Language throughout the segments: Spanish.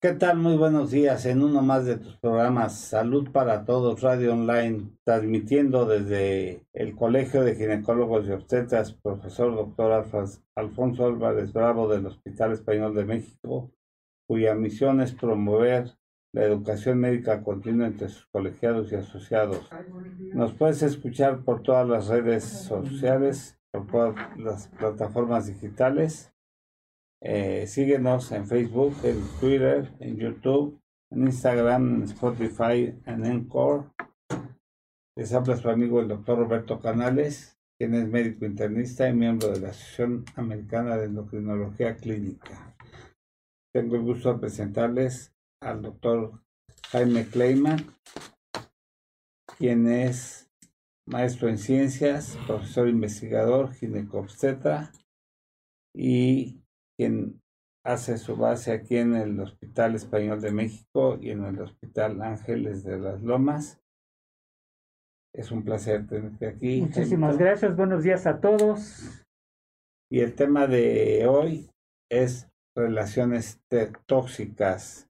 ¿Qué tal? Muy buenos días en uno más de tus programas Salud para Todos Radio Online, transmitiendo desde el Colegio de Ginecólogos y Obstetras, profesor doctor Alfonso Álvarez Bravo del Hospital Español de México, cuya misión es promover la educación médica continua entre sus colegiados y asociados. Nos puedes escuchar por todas las redes sociales, por todas las plataformas digitales eh, síguenos en Facebook, en Twitter, en YouTube, en Instagram, en Spotify, en Encore. Les habla su amigo el doctor Roberto Canales, quien es médico internista y miembro de la Asociación Americana de Endocrinología Clínica. Tengo el gusto de presentarles al doctor Jaime Kleiman, quien es maestro en ciencias, profesor investigador, ginecobstetra y quien hace su base aquí en el Hospital Español de México y en el Hospital Ángeles de las Lomas. Es un placer tenerte aquí. Muchísimas gracias, buenos días a todos. Y el tema de hoy es relaciones tóxicas.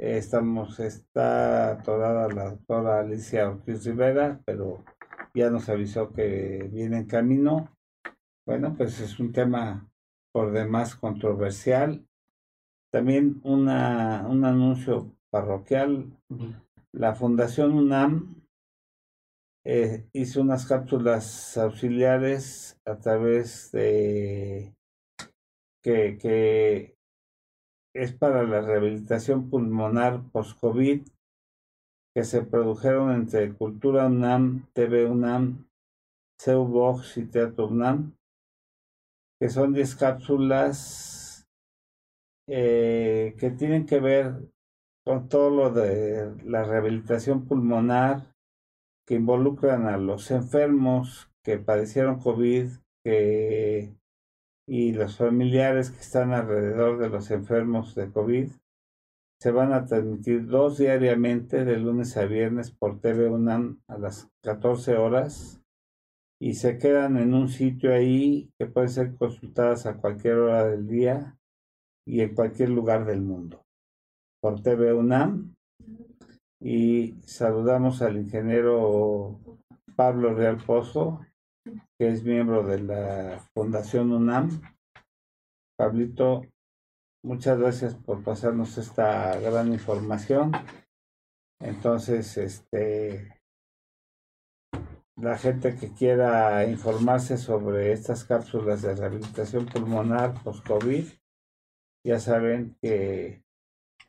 Estamos, está atorada la doctora Alicia Ortiz Rivera, pero ya nos avisó que viene en camino. Bueno, pues es un tema por demás controversial. También una, un anuncio parroquial. La Fundación UNAM eh, hizo unas cápsulas auxiliares a través de que, que es para la rehabilitación pulmonar post-COVID que se produjeron entre Cultura UNAM, TV UNAM, CEUBOX y Teatro UNAM que son 10 cápsulas eh, que tienen que ver con todo lo de la rehabilitación pulmonar, que involucran a los enfermos que padecieron COVID que, y los familiares que están alrededor de los enfermos de COVID. Se van a transmitir dos diariamente de lunes a viernes por TV UNAM a las 14 horas y se quedan en un sitio ahí que pueden ser consultadas a cualquier hora del día y en cualquier lugar del mundo. Por TV UNAM y saludamos al ingeniero Pablo Real Pozo, que es miembro de la Fundación UNAM. Pablito, muchas gracias por pasarnos esta gran información. Entonces, este, la gente que quiera informarse sobre estas cápsulas de rehabilitación pulmonar post-COVID, ya saben que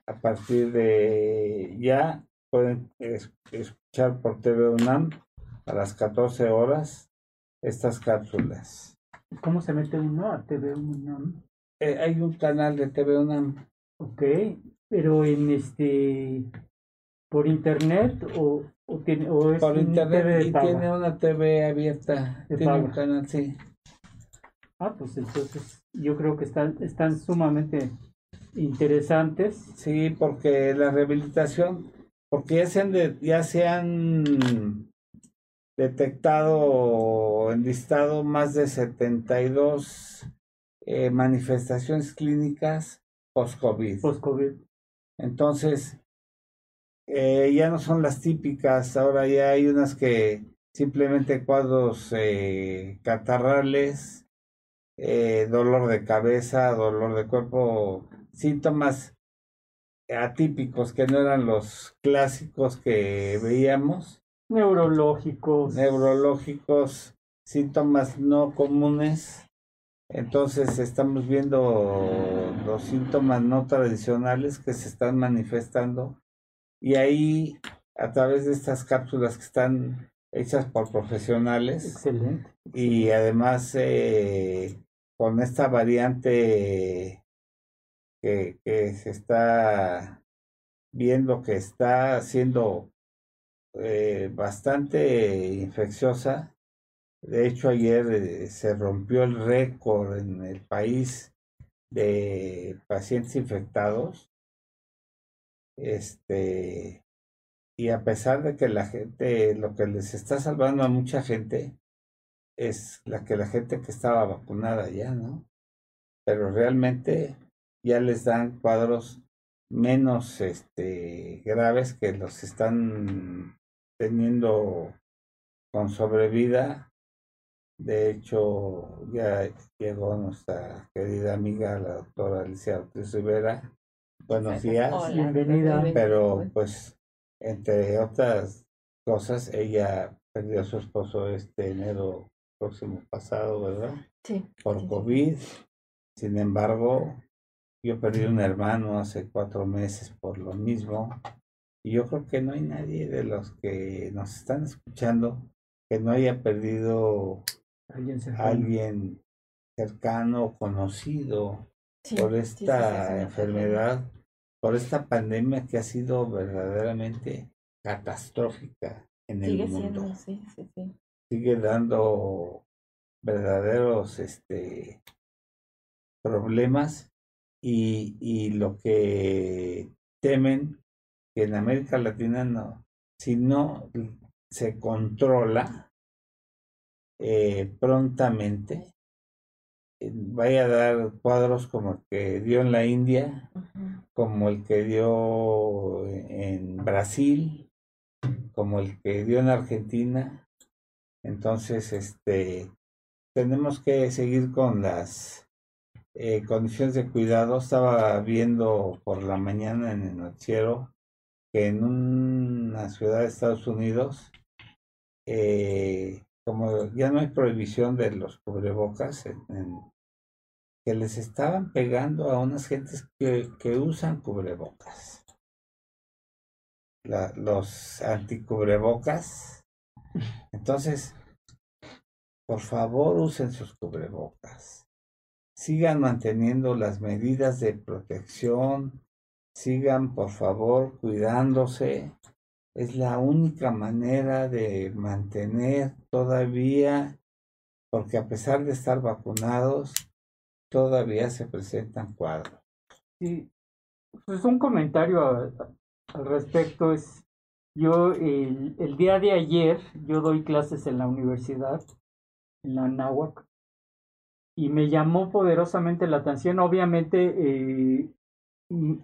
a partir de ya pueden escuchar por TV UNAM a las 14 horas estas cápsulas. ¿Cómo se mete uno a TV UNAM? Eh, hay un canal de TV UNAM. Ok, pero en este por internet o o, tiene, es Por internet y tiene una TV abierta. tiene un canal, sí. Ah, pues entonces yo creo que están, están sumamente interesantes. Sí, porque la rehabilitación, porque ya se han, ya se han detectado, enlistado más de 72 eh, manifestaciones clínicas post-COVID. Post-COVID. Entonces, eh, ya no son las típicas, ahora ya hay unas que simplemente cuadros eh, catarrales, eh, dolor de cabeza, dolor de cuerpo, síntomas atípicos que no eran los clásicos que veíamos. Neurológicos. Neurológicos, síntomas no comunes. Entonces estamos viendo los síntomas no tradicionales que se están manifestando y ahí, a través de estas cápsulas que están hechas por profesionales, Excelente. y además eh, con esta variante que, que, se está viendo que está siendo eh, bastante infecciosa. De hecho, ayer eh, se rompió el récord en el país de pacientes infectados este, y a pesar de que la gente, lo que les está salvando a mucha gente es la que la gente que estaba vacunada ya, ¿no? Pero realmente ya les dan cuadros menos este, graves que los están teniendo con sobrevida. De hecho, ya llegó nuestra querida amiga, la doctora Alicia Ortiz Rivera. Buenos días. Bienvenida. Pero pues, entre otras cosas, ella perdió a su esposo este enero próximo pasado, ¿verdad? Sí. Por COVID. Sin embargo, yo perdí un hermano hace cuatro meses por lo mismo. Y yo creo que no hay nadie de los que nos están escuchando que no haya perdido Alguien alguien cercano o conocido Sí, por sí, sí, sí, esta sí, enfermedad, por esta pandemia que ha sido verdaderamente catastrófica en Sigue el mundo. siendo, sí, sí, sí. Sigue dando verdaderos este, problemas y, y lo que temen que en América Latina no, si no se controla eh, prontamente, eh, vaya a dar cuadros como el que dio en la India, Ujú. Como el que dio en Brasil, como el que dio en Argentina. Entonces, este, tenemos que seguir con las eh, condiciones de cuidado. Estaba viendo por la mañana en el noticiero que en una ciudad de Estados Unidos, eh, como ya no hay prohibición de los cubrebocas, en- en- que les estaban pegando a unas gentes que, que usan cubrebocas. Los anticubrebocas. Entonces, por favor, usen sus cubrebocas. Sigan manteniendo las medidas de protección. Sigan, por favor, cuidándose. Es la única manera de mantener todavía, porque a pesar de estar vacunados, todavía se presentan cuadros. Sí, pues un comentario al respecto es, yo el, día de ayer, yo doy clases en la universidad, en la Náhuac, y me llamó poderosamente la atención, obviamente, eh,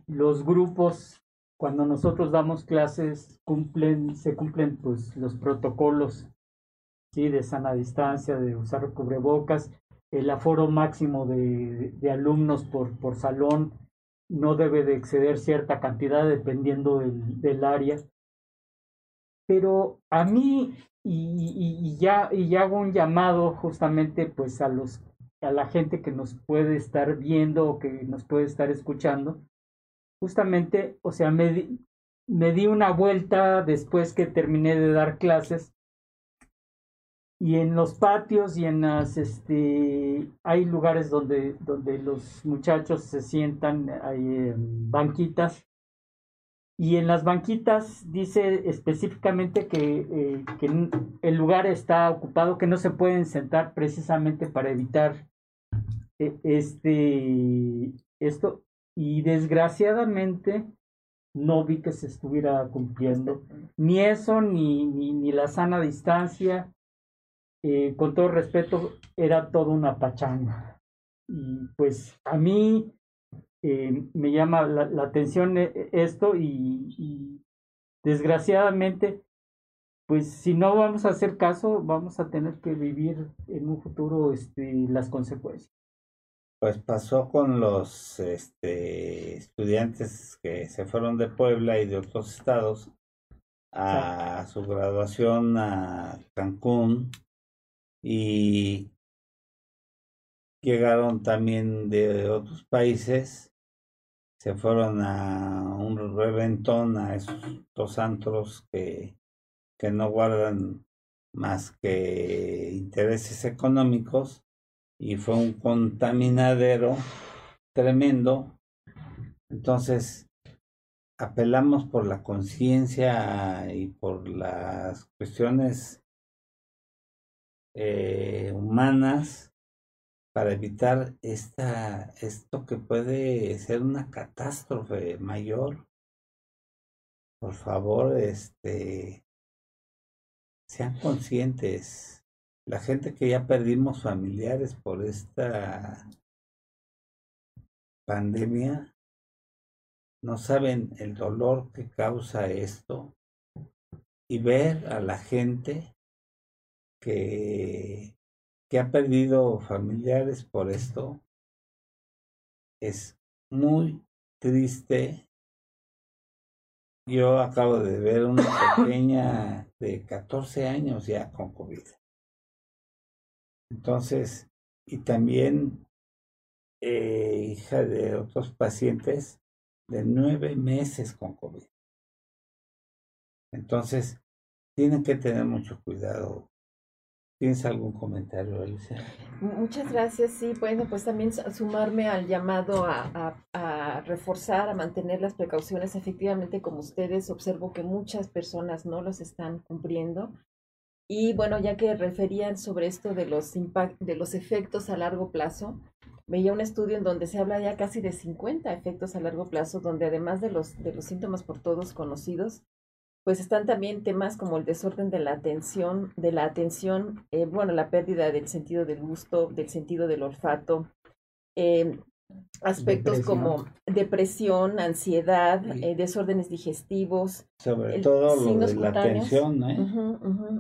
los grupos, cuando nosotros damos clases, cumplen, se cumplen pues los protocolos, sí, de sana distancia, de usar cubrebocas, el aforo máximo de, alumnos por, por salón no debe de exceder cierta cantidad dependiendo del, del área. Pero a mí, y, ya, y hago un llamado justamente pues a los a la gente que nos puede estar viendo o que nos puede estar escuchando, justamente, o sea, me me di una vuelta después que terminé de dar clases y en los patios y en las este hay lugares donde donde los muchachos se sientan hay banquitas. Y en las banquitas dice específicamente que, eh, que el lugar está ocupado que no se pueden sentar precisamente para evitar eh, este esto. Y desgraciadamente no vi que se estuviera cumpliendo ni eso ni ni, ni la sana distancia eh, con todo respeto, era toda una pachanga. Y pues a mí eh, me llama la, la atención eh, esto y, y desgraciadamente, pues si no vamos a hacer caso, vamos a tener que vivir en un futuro este, las consecuencias. Pues pasó con los este, estudiantes que se fueron de Puebla y de otros estados a su graduación a Cancún y llegaron también de otros países, se fueron a un reventón a esos dos antros que, que no guardan más que intereses económicos y fue un contaminadero tremendo. Entonces, apelamos por la conciencia y por las cuestiones eh, humanas para evitar esta, esto que puede ser una catástrofe mayor. Por favor, este, sean conscientes. La gente que ya perdimos familiares por esta pandemia, no saben el dolor que causa esto y ver a la gente que, ha perdido familiares por esto es muy triste. Yo acabo de ver una pequeña de 14 años ya con COVID. Entonces, y también eh, hija de otros pacientes de nueve meses con COVID. Entonces, tienen que tener mucho cuidado. ¿Tienes algún comentario, Alicia? Muchas gracias. Sí, bueno, pues también sumarme al llamado a, reforzar, a mantener las precauciones. Efectivamente, como ustedes, observo que muchas personas no los están cumpliendo. Y bueno, ya que referían sobre esto de los, de los efectos a largo plazo, veía un estudio en donde se habla ya casi de 50 efectos a largo plazo, donde además de los, de los síntomas por todos conocidos, pues están también temas como el desorden de la atención, de la atención, eh, bueno, la pérdida del sentido del gusto, del sentido del olfato, eh, aspectos como depresión, ansiedad, eh, desórdenes digestivos. Sobre todo lo de la atención, ¿eh?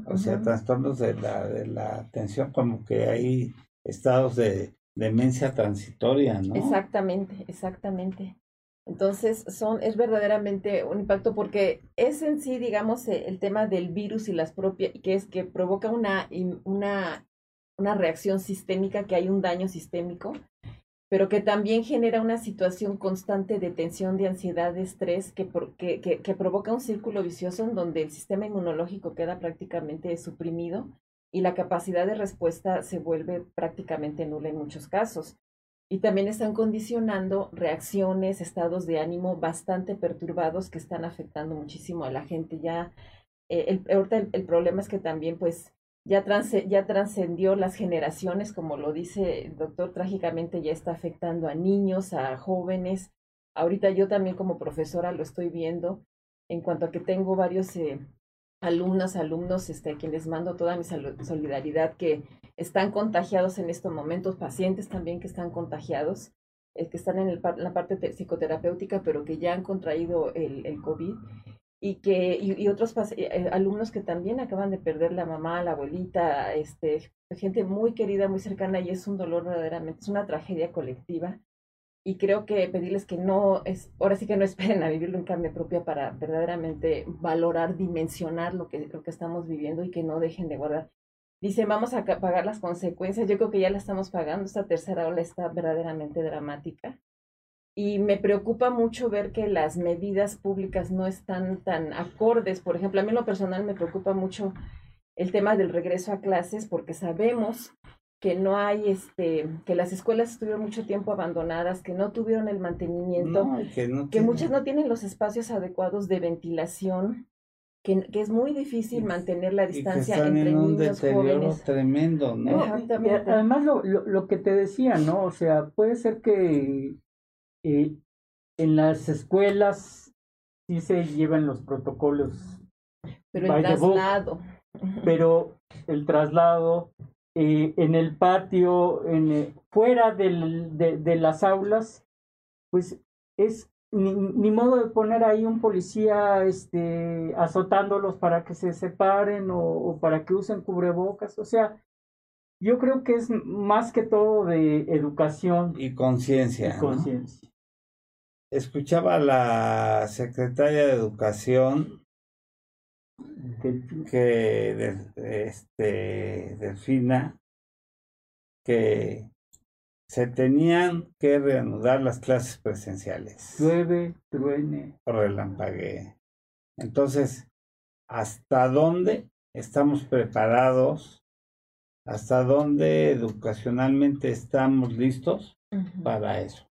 o sea, trastornos de la, de la atención, como que hay estados de demencia transitoria, ¿no? Exactamente, exactamente. Entonces, son, es verdaderamente un impacto porque es en sí, digamos, eh, el tema del virus y las propias, que es que provoca una, una, una reacción sistémica, que hay un daño sistémico, pero que también genera una situación constante de tensión, de ansiedad, de estrés, que, que, que, que provoca un círculo vicioso en donde el sistema inmunológico queda prácticamente suprimido y la capacidad de respuesta se vuelve prácticamente nula en muchos casos. Y también están condicionando reacciones, estados de ánimo bastante perturbados que están afectando muchísimo a la gente. Ya, eh, el, el, problema es que también, pues, ya, ya trascendió las generaciones, como lo dice el doctor, trágicamente ya está afectando a niños, a jóvenes. Ahorita yo también como profesora lo estoy viendo en cuanto a que tengo varios eh, alumnas, alumnos, este, a quienes mando toda mi solidaridad, que están contagiados en estos momentos, pacientes también que están contagiados, eh, que están en, el, la parte psicoterapéutica, pero que ya han contraído el, el COVID, y que y, otros eh, eh, alumnos que también acaban de perder la mamá, la abuelita, este, gente muy querida, muy cercana, y es un dolor verdaderamente, es una tragedia colectiva y creo que pedirles que no, es, ahora sí que no esperen a vivirlo en carne propia para verdaderamente valorar, dimensionar lo que, lo que estamos viviendo y que no dejen de guardar. Dicen, vamos a pagar las consecuencias. Yo creo que ya la estamos pagando. Esta tercera ola está verdaderamente dramática. Y me preocupa mucho ver que las medidas públicas no están tan acordes. Por ejemplo, a mí en lo personal me preocupa mucho el tema del regreso a clases porque sabemos que no hay, este, que las escuelas estuvieron mucho tiempo abandonadas, que no tuvieron el mantenimiento, que, muchas no tienen los espacios adecuados de ventilación, que, que es muy difícil mantener la distancia entre en un niños jóvenes. tremendo, ¿no? además lo, lo, que te decía, ¿no? O sea, puede ser que eh, en las escuelas sí se llevan los protocolos. Pero el traslado. pero el traslado, eh, en el patio, en, eh, fuera del, de, de, las aulas, pues es ni, ni, modo de poner ahí un policía este, azotándolos para que se separen o, o para que usen cubrebocas. O sea, yo creo que es más que todo de educación. Y conciencia. conciencia. Escuchaba a la secretaria de Educación que este, Delfina, que se tenían que reanudar las clases presenciales. Llueve, truene. Por relampaguee. Entonces, ¿hasta dónde estamos preparados? ¿Hasta dónde educacionalmente estamos listos para eso?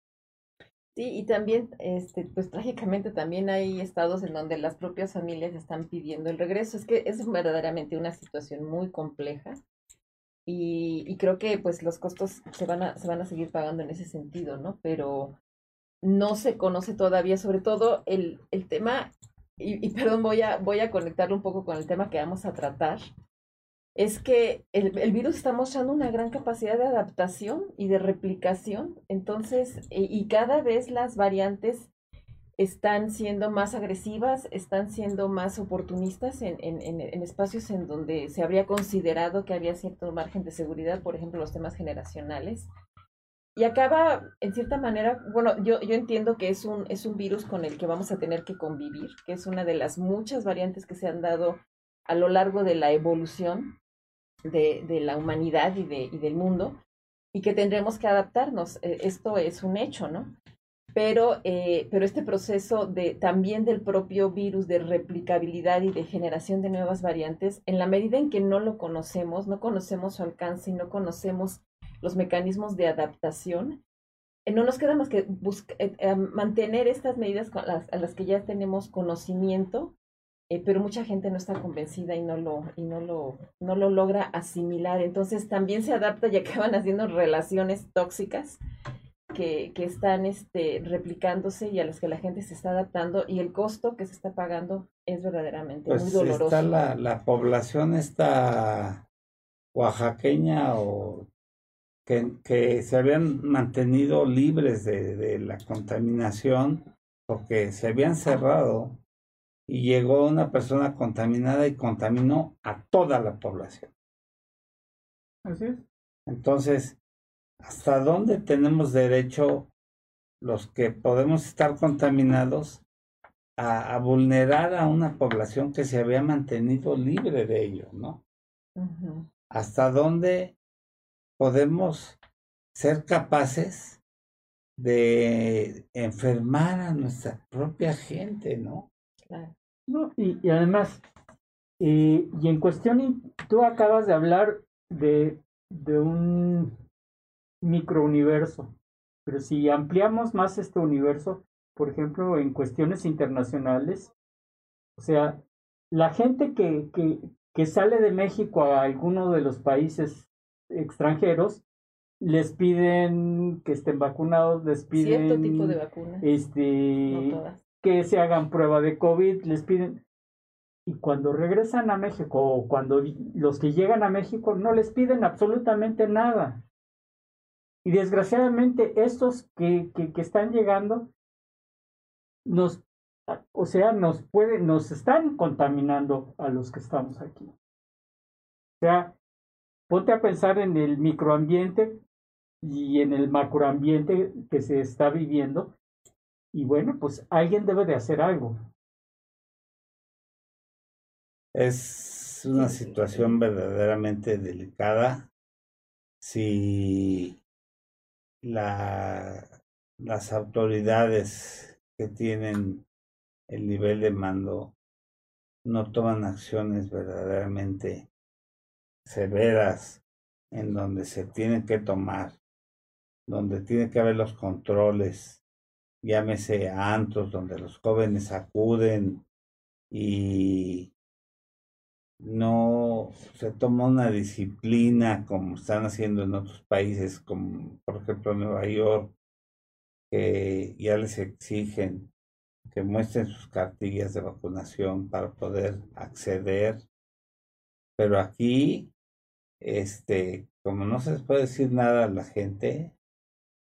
Sí, y también, este, pues trágicamente también hay estados en donde las propias familias están pidiendo el regreso. Es que es verdaderamente una situación muy compleja y, y creo que pues los costos se van, a, se van a seguir pagando en ese sentido, ¿no? Pero no se conoce todavía, sobre todo el, el tema, y, y perdón, voy a, voy a conectarlo un poco con el tema que vamos a tratar, es que el, el, virus está mostrando una gran capacidad de adaptación y de replicación. Entonces, y, cada vez las variantes están siendo más agresivas, están siendo más oportunistas en, en, en, espacios en donde se habría considerado que había cierto margen de seguridad, por ejemplo, los temas generacionales. Y acaba, en cierta manera, bueno, yo, yo entiendo que es un, es un virus con el que vamos a tener que convivir, que es una de las muchas variantes que se han dado a lo largo de la evolución de, la humanidad y, de, del mundo, y que tendremos que adaptarnos. E, esto es un hecho, ¿no? pero, eh, pero este proceso de, también del propio virus de replicabilidad y de generación de nuevas variantes, en la medida en que no lo conocemos, no conocemos su alcance y no conocemos los mecanismos de adaptación, eh, no nos queda más que eh, mantener estas medidas a las que ya tenemos conocimiento, pero mucha gente no está convencida y no lo, y no lo, no lo logra asimilar. Entonces también se adapta y acaban haciendo relaciones tóxicas que, que, están este, replicándose y a las que la gente se está adaptando y el costo que se está pagando es verdaderamente muy pues, doloroso. Está la, la población está oaxaqueña o que, que se habían mantenido libres de, de la contaminación porque se habían cerrado y llegó una persona contaminada y contaminó a toda la población. Así es. Entonces, hasta dónde tenemos derecho los que podemos estar contaminados a, vulnerar a una población que se había mantenido libre de ello, ¿no? Hasta dónde podemos ser capaces de enfermar a nuestra propia gente, ¿no? Claro. No, y, además, y, y en cuestión, tú acabas de hablar de, de un microuniverso. Pero si ampliamos más este universo, por ejemplo, en cuestiones internacionales, o sea, la gente que, que, que sale de México a alguno de los países extranjeros, les piden que estén vacunados, les piden cierto tipo de vacuna. Este, que se hagan prueba de COVID, les piden y cuando regresan a México o cuando los que llegan a México no les piden absolutamente nada. Y desgraciadamente estos que, que, están llegando nos, o sea, nos pueden, nos están contaminando a los que estamos aquí. O sea, ponte a pensar en el microambiente y en el macroambiente que se está viviendo. Y bueno, pues alguien debe de hacer algo. Es una situación verdaderamente delicada. Si la, las autoridades que tienen el nivel de mando no toman acciones verdaderamente severas en donde se tienen que tomar, donde tiene que haber los controles, llámese a antros donde los jóvenes acuden y no se toma una disciplina como están haciendo en otros países, como por ejemplo Nueva York, que ya les exigen que muestren sus cartillas de vacunación para poder acceder. Pero aquí, este, como no se les puede decir nada a la gente,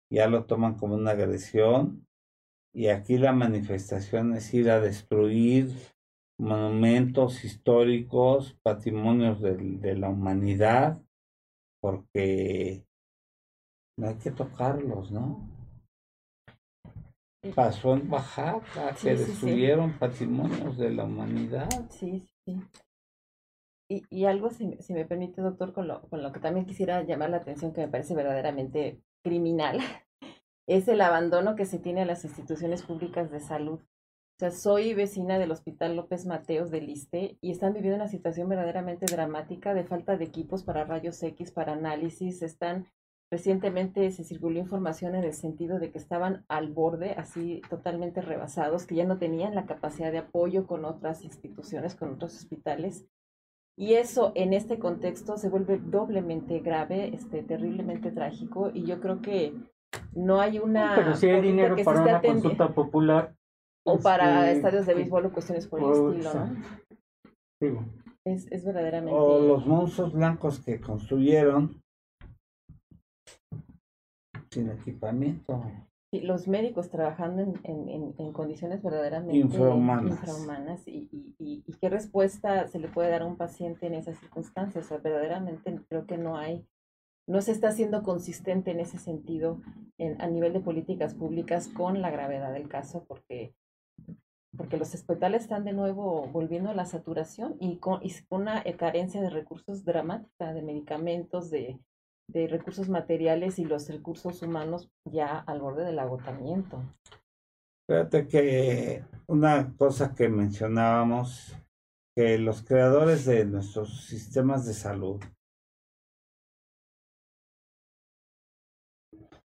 ya lo toman como una agresión y aquí la manifestación es ir a destruir monumentos históricos, patrimonios de, de la humanidad, porque no hay que tocarlos, ¿no? Pasó en Oaxaca, que destruyeron patrimonios de la humanidad. Sí, sí. Y, y algo, si, si, me permite, doctor, con lo, con lo que también quisiera llamar la atención, que me parece verdaderamente criminal, es el abandono que se tiene a las instituciones públicas de salud sea, soy vecina del Hospital López Mateos de Liste y están viviendo una situación verdaderamente dramática de falta de equipos para rayos X, para análisis. Están, recientemente se circuló información en el sentido de que estaban al borde, así totalmente rebasados, que ya no tenían la capacidad de apoyo con otras instituciones, con otros hospitales. Y eso en este contexto se vuelve doblemente grave, este, terriblemente trágico, y yo creo que no hay una... Pero si hay dinero para una consulta popular, o para este, estadios de béisbol o cuestiones por el estilo, ¿no? Es, es verdaderamente. O los monstruos blancos que construyeron sin equipamiento. los médicos trabajando en, en, en, condiciones verdaderamente infrahumanas, y, y, y, qué respuesta se le puede dar a un paciente en esas circunstancias. O sea, verdaderamente creo que no hay, no se está siendo consistente en ese sentido en, a nivel de políticas públicas con la gravedad del caso, porque, porque los hospitales están de nuevo volviendo a la saturación y con, y una carencia de recursos dramática, de medicamentos, de de recursos materiales y los recursos humanos ya al borde del agotamiento. Fíjate que una cosa que mencionábamos, que los creadores de nuestros sistemas de salud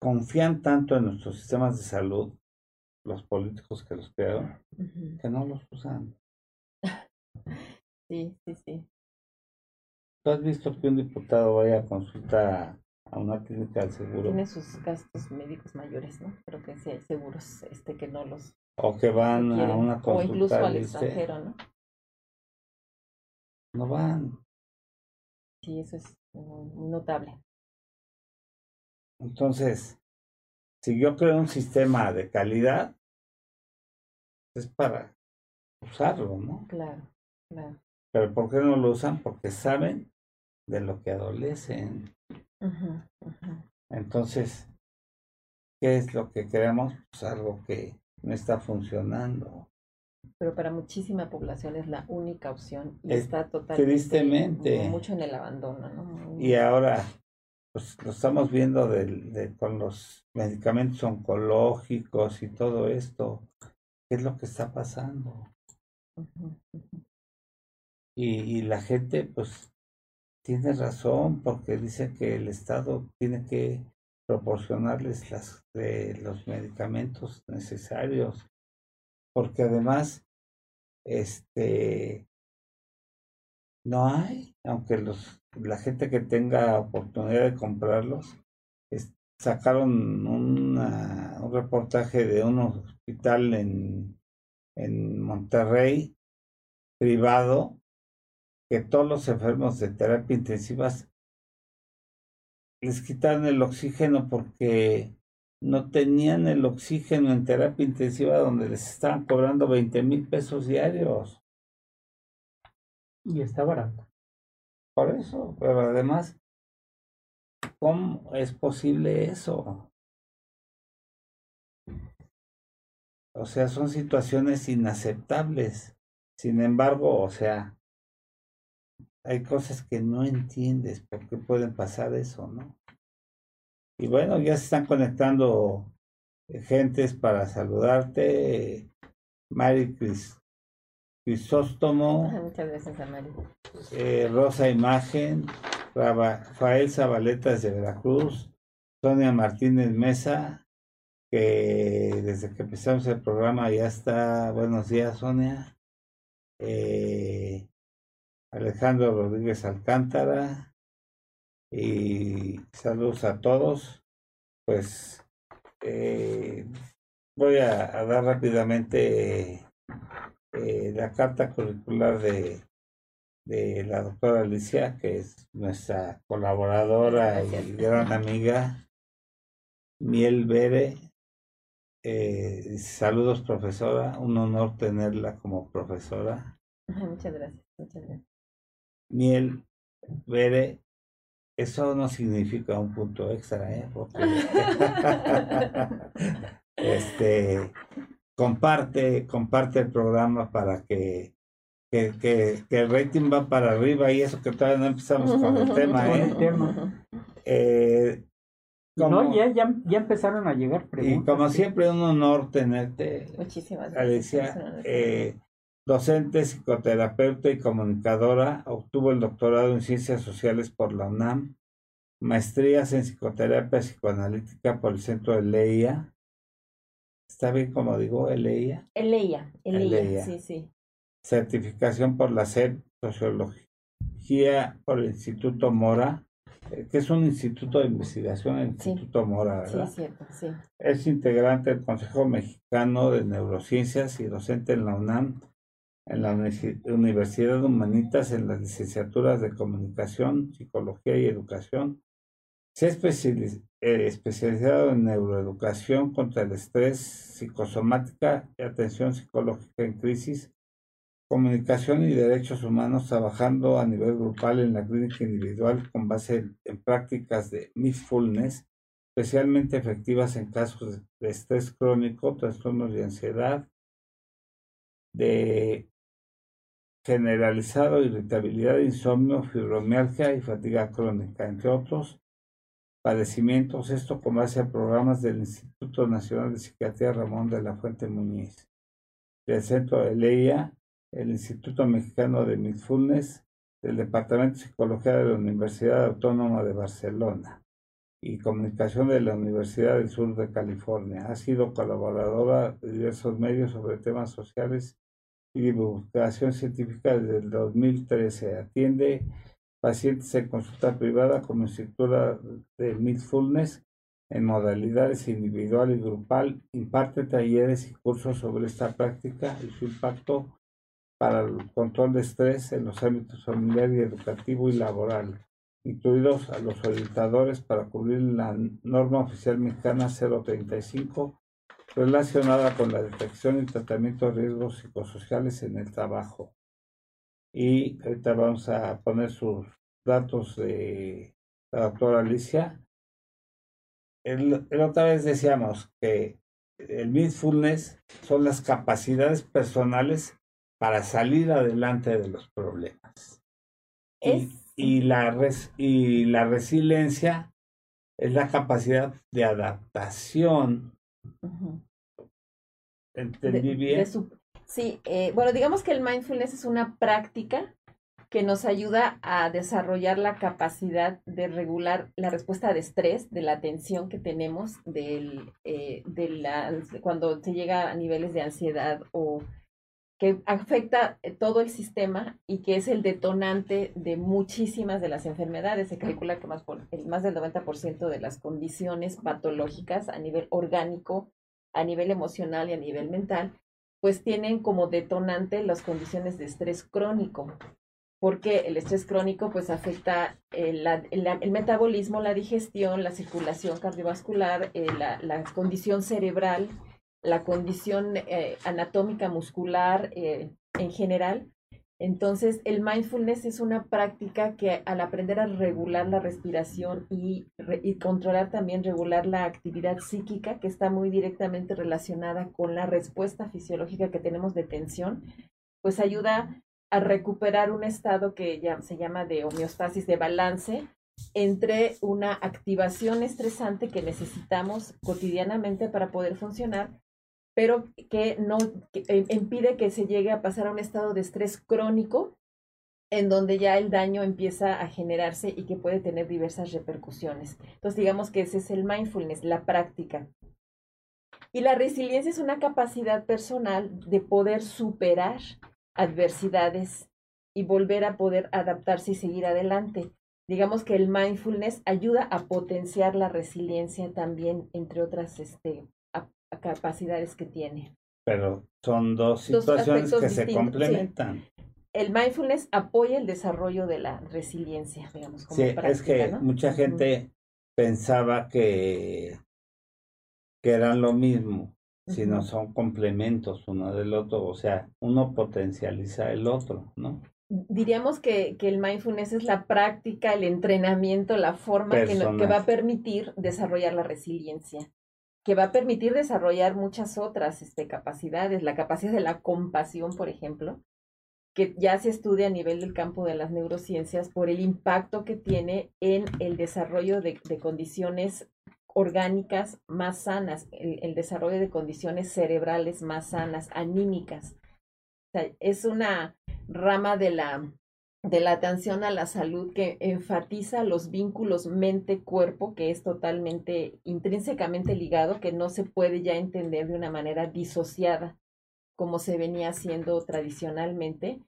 confían tanto en nuestros sistemas de salud, los políticos que los crearon, que no los usan. Sí, sí, sí. ¿Tú has visto que un diputado vaya a consulta a una clínica del seguro? Tiene sus gastos médicos mayores, ¿no? Creo que sí hay seguros este, que no los... O que van a una consulta. O incluso al extranjero, ¿no? No van. Sí, eso es muy notable. Entonces, si yo creo un sistema de calidad, es para usarlo, ¿no? Claro, claro. Pero ¿por qué no lo usan? Porque saben de lo que adolecen. Entonces, ¿qué es lo que queremos? Pues algo que no está funcionando. Pero para muchísima población es la única opción y está totalmente tristemente mucho en el abandono, ¿no? Y ahora pues lo estamos viendo de, con los medicamentos oncológicos y todo esto. ¿Qué es lo que está pasando? Y, y la gente pues tiene razón, porque dice que el Estado tiene que proporcionarles las, los medicamentos necesarios, porque además, este, no hay, aunque los, la gente que tenga oportunidad de comprarlos, sacaron un reportaje de un hospital en, en Monterrey privado que todos los enfermos de terapia intensiva les quitaron el oxígeno porque no tenían el oxígeno en terapia intensiva donde les estaban cobrando 20 mil pesos diarios. Y está barato. Por eso, pero además, ¿cómo es posible eso? O sea, son situaciones inaceptables. Sin embargo, o sea, hay cosas que no entiendes por qué pueden pasar eso, ¿no? Y bueno, ya se están conectando gentes para saludarte. Mari Crisóstomo. Muchas gracias. Eh, Rosa Imagen. Rafael Zabaletas de Veracruz. Sonia Martínez Mesa, que desde que empezamos el programa ya está. Buenos días, Sonia. Eh, Alejandro Rodríguez Alcántara y saludos a todos. Pues eh, voy a, dar rápidamente eh, la carta curricular de, de la doctora Alicia, que es nuestra colaboradora y gran amiga, Miel Bere. Eh, saludos, profesora. Un honor tenerla como profesora. Muchas gracias, muchas gracias miel, vere, eso no significa un punto extra, ¿eh? este, comparte, comparte el programa para que, que, que, el rating va para arriba y eso que todavía no empezamos con el tema, ¿eh? eh no, ya, ya, ya empezaron a llegar preguntas. Y como siempre, un honor tenerte. Muchísimas gracias. Alicia. Eh, Docente, psicoterapeuta y comunicadora, obtuvo el doctorado en Ciencias Sociales por la UNAM, maestrías en psicoterapia psicoanalítica por el Centro de Leia. ¿Está bien como digo, Eleia? Eleia, Eleia, sí, sí. Certificación por la SEP, Sociología por el Instituto Mora, eh, que es un instituto de investigación, el Instituto Mora, ¿verdad? Sí, cierto, sí. Es integrante del Consejo Mexicano de Neurociencias y docente en la UNAM en la Universidad de Humanitas en las licenciaturas de Comunicación, Psicología y Educación, Se ha eh, especializado en neuroeducación contra el estrés, psicosomática y atención psicológica en crisis, comunicación y derechos humanos, trabajando a nivel grupal en la clínica individual con base en prácticas de mindfulness, especialmente efectivas en casos de estrés crónico, trastornos de ansiedad, de generalizado, irritabilidad, insomnio, fibromialgia y fatiga crónica, entre otros padecimientos, esto con base a programas del Instituto Nacional de Psiquiatría Ramón de la Fuente Muñiz, del Centro de Leia, el Instituto Mexicano de Mindfulness, del Departamento de Psicología de la Universidad Autónoma de Barcelona y Comunicación de la Universidad del Sur de California. Ha sido colaboradora de diversos medios sobre temas sociales y divulgación científica desde el 2013. Atiende pacientes en consulta privada como instructora de Mindfulness en modalidades individual y grupal, imparte talleres y cursos sobre esta práctica y su impacto para el control de estrés en los ámbitos familiar y educativo y laboral, incluidos a los orientadores para cubrir la norma oficial mexicana 035 relacionada con la detección y tratamiento de riesgos psicosociales en el trabajo. Y ahorita vamos a poner sus datos de la doctora Alicia. El, otra vez decíamos que el mindfulness son las capacidades personales para salir adelante de los problemas. Y, la y la resiliencia es la capacidad de adaptación ¿Entendí bien? Sí, eh, bueno, digamos que el mindfulness es una práctica que nos ayuda a desarrollar la capacidad de regular la respuesta de estrés, de la atención que tenemos, del, eh, de la, cuando se llega a niveles de ansiedad o que afecta todo el sistema y que es el detonante de muchísimas de las enfermedades. Se calcula que más, por, más del 90% de las condiciones patológicas a nivel orgánico a nivel emocional y a nivel mental, pues tienen como detonante las condiciones de estrés crónico, porque el estrés crónico pues afecta el, metabolismo, la digestión, la circulación cardiovascular, eh, la, condición cerebral, la condición eh, anatómica muscular eh, en general, entonces, el mindfulness es una práctica que al aprender a regular la respiración y, controlar también, regular la actividad psíquica, que está muy directamente relacionada con la respuesta fisiológica que tenemos de tensión, pues ayuda a recuperar un estado que ya se llama de homeostasis, de balance entre una activación estresante que necesitamos cotidianamente para poder funcionar pero que no eh, impide que se llegue a pasar a un estado de estrés crónico en donde ya el daño empieza a generarse y que puede tener diversas repercusiones. Entonces, digamos que ese es el mindfulness, la práctica. Y la resiliencia es una capacidad personal de poder superar adversidades y volver a poder adaptarse y seguir adelante. Digamos que el mindfulness ayuda a potenciar la resiliencia también, entre otras este, capacidades que tiene. Pero son dos situaciones que se complementan. El mindfulness apoya el desarrollo de la resiliencia, digamos. Como sí, es que mucha gente pensaba que, que eran lo mismo, sino son complementos uno del otro, o sea, uno potencializa el otro, ¿no? Diríamos que, que el mindfulness es la práctica, el entrenamiento, la forma que, que va a permitir desarrollar la resiliencia que va a permitir desarrollar muchas otras este, capacidades, la capacidad de la compasión, por ejemplo, que ya se estudia a nivel del campo de las neurociencias por el impacto que tiene en el desarrollo de, condiciones orgánicas más sanas, el, desarrollo de condiciones cerebrales más sanas, anímicas. es una rama de la de la atención a la salud que enfatiza los vínculos mente-cuerpo, que es totalmente intrínsecamente ligado, que no se puede ya entender de una manera disociada como se venía haciendo tradicionalmente,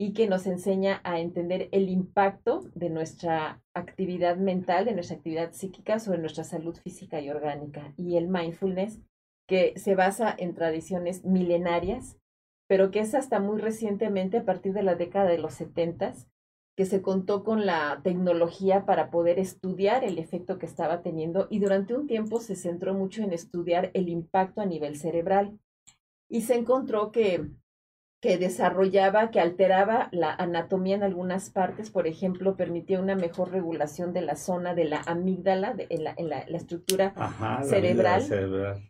y que nos enseña a entender el impacto de nuestra actividad mental, de nuestra actividad psíquica sobre nuestra salud física y orgánica. Y el mindfulness, que se basa en tradiciones milenarias pero que es hasta muy recientemente, a partir de la década de los setentas, que se contó con la tecnología para poder estudiar el efecto que estaba teniendo y durante un tiempo se centró mucho en estudiar el impacto a nivel cerebral. Y se encontró que que desarrollaba, que alteraba la anatomía en algunas partes, por ejemplo, permitía una mejor regulación de la zona de la amígdala, en, la, en la, estructura cerebral,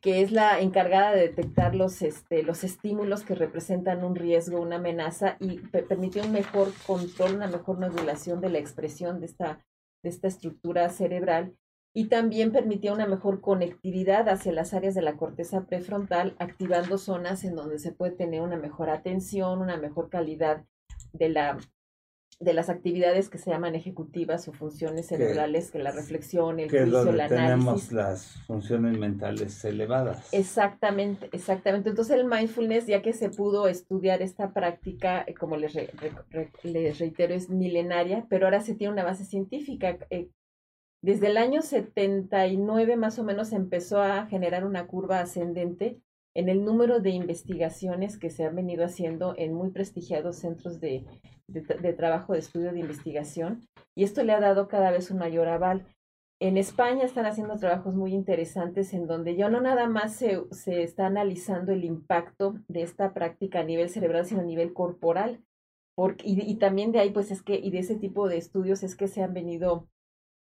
que es la encargada de detectar los, este, los estímulos que representan un riesgo, una amenaza, y permitió un mejor control, una mejor modulación de la expresión de esta, de esta estructura cerebral y también permitía una mejor conectividad hacia las áreas de la corteza prefrontal, activando zonas en donde se puede tener una mejor atención, una mejor calidad de, la, de las actividades que se llaman ejecutivas o funciones cerebrales, que, la reflexión, el juicio, el análisis. tenemos las funciones mentales elevadas. Exactamente, exactamente. Entonces el mindfulness, ya que se pudo estudiar esta práctica, eh, como les, les reitero, es milenaria, pero ahora se tiene una base científica. Eh, desde el año 79 más o menos empezó a generar una curva ascendente en el número de investigaciones que se han venido haciendo en muy prestigiados centros de, trabajo de estudio de investigación y esto le ha dado cada vez un mayor aval. En España están haciendo trabajos muy interesantes en donde ya no nada más se, se está analizando el impacto de esta práctica a nivel cerebral, sino a nivel corporal. Y, y, también de ahí, pues es que, y de ese tipo de estudios es que se han venido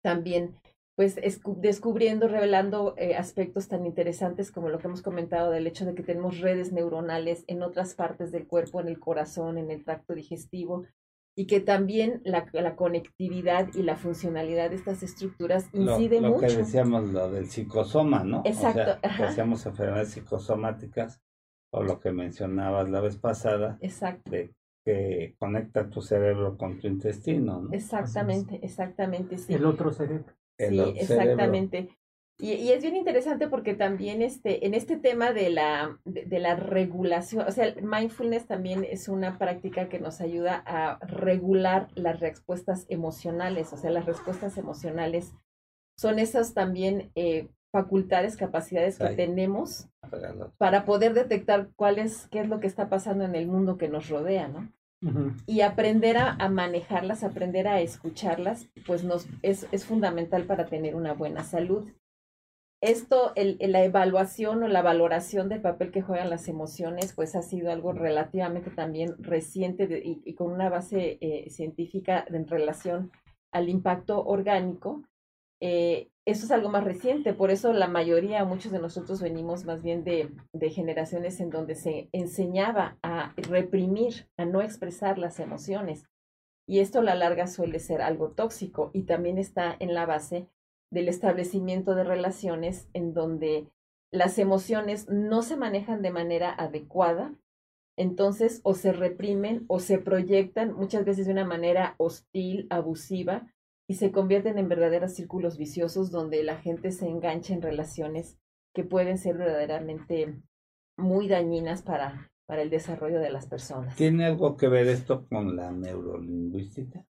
también pues descubriendo, revelando eh, aspectos tan interesantes como lo que hemos comentado del hecho de que tenemos redes neuronales en otras partes del cuerpo, en el corazón, en el tracto digestivo, y que también la, la conectividad y la funcionalidad de estas estructuras incide mucho. Lo que decíamos, lo del psicosoma, ¿no? Exacto. O sea, decíamos enfermedades psicosomáticas, o lo que mencionabas la vez pasada. Exacto que conecta tu cerebro con tu intestino, ¿no? Exactamente, exactamente, sí. El otro cerebro. sí, exactamente. Y, y, es bien interesante porque también este, en este tema de la, de, la regulación, o sea, el mindfulness también es una práctica que nos ayuda a regular las respuestas emocionales, o sea, las respuestas emocionales son esas también eh, facultades, capacidades que tenemos para poder detectar cuál es, qué es lo que está pasando en el mundo que nos rodea, ¿no? Y aprender a, manejarlas, aprender a escucharlas, pues nos, es, es fundamental para tener una buena salud. Esto, el, la evaluación o la valoración del papel que juegan las emociones, pues ha sido algo relativamente también reciente y, con una base eh, científica en relación al impacto orgánico. Eh, eso es algo más reciente, por eso la mayoría, muchos de nosotros venimos más bien de, de, generaciones en donde se enseñaba a reprimir, a no expresar las emociones. Y esto a la larga suele ser algo tóxico y también está en la base del establecimiento de relaciones en donde las emociones no se manejan de manera adecuada, entonces o se reprimen o se proyectan muchas veces de una manera hostil, abusiva, y se convierten en verdaderos círculos viciosos donde la gente se engancha en relaciones que pueden ser verdaderamente muy dañinas para, para el desarrollo de las personas. ¿Tiene algo que ver esto con la neurolingüística?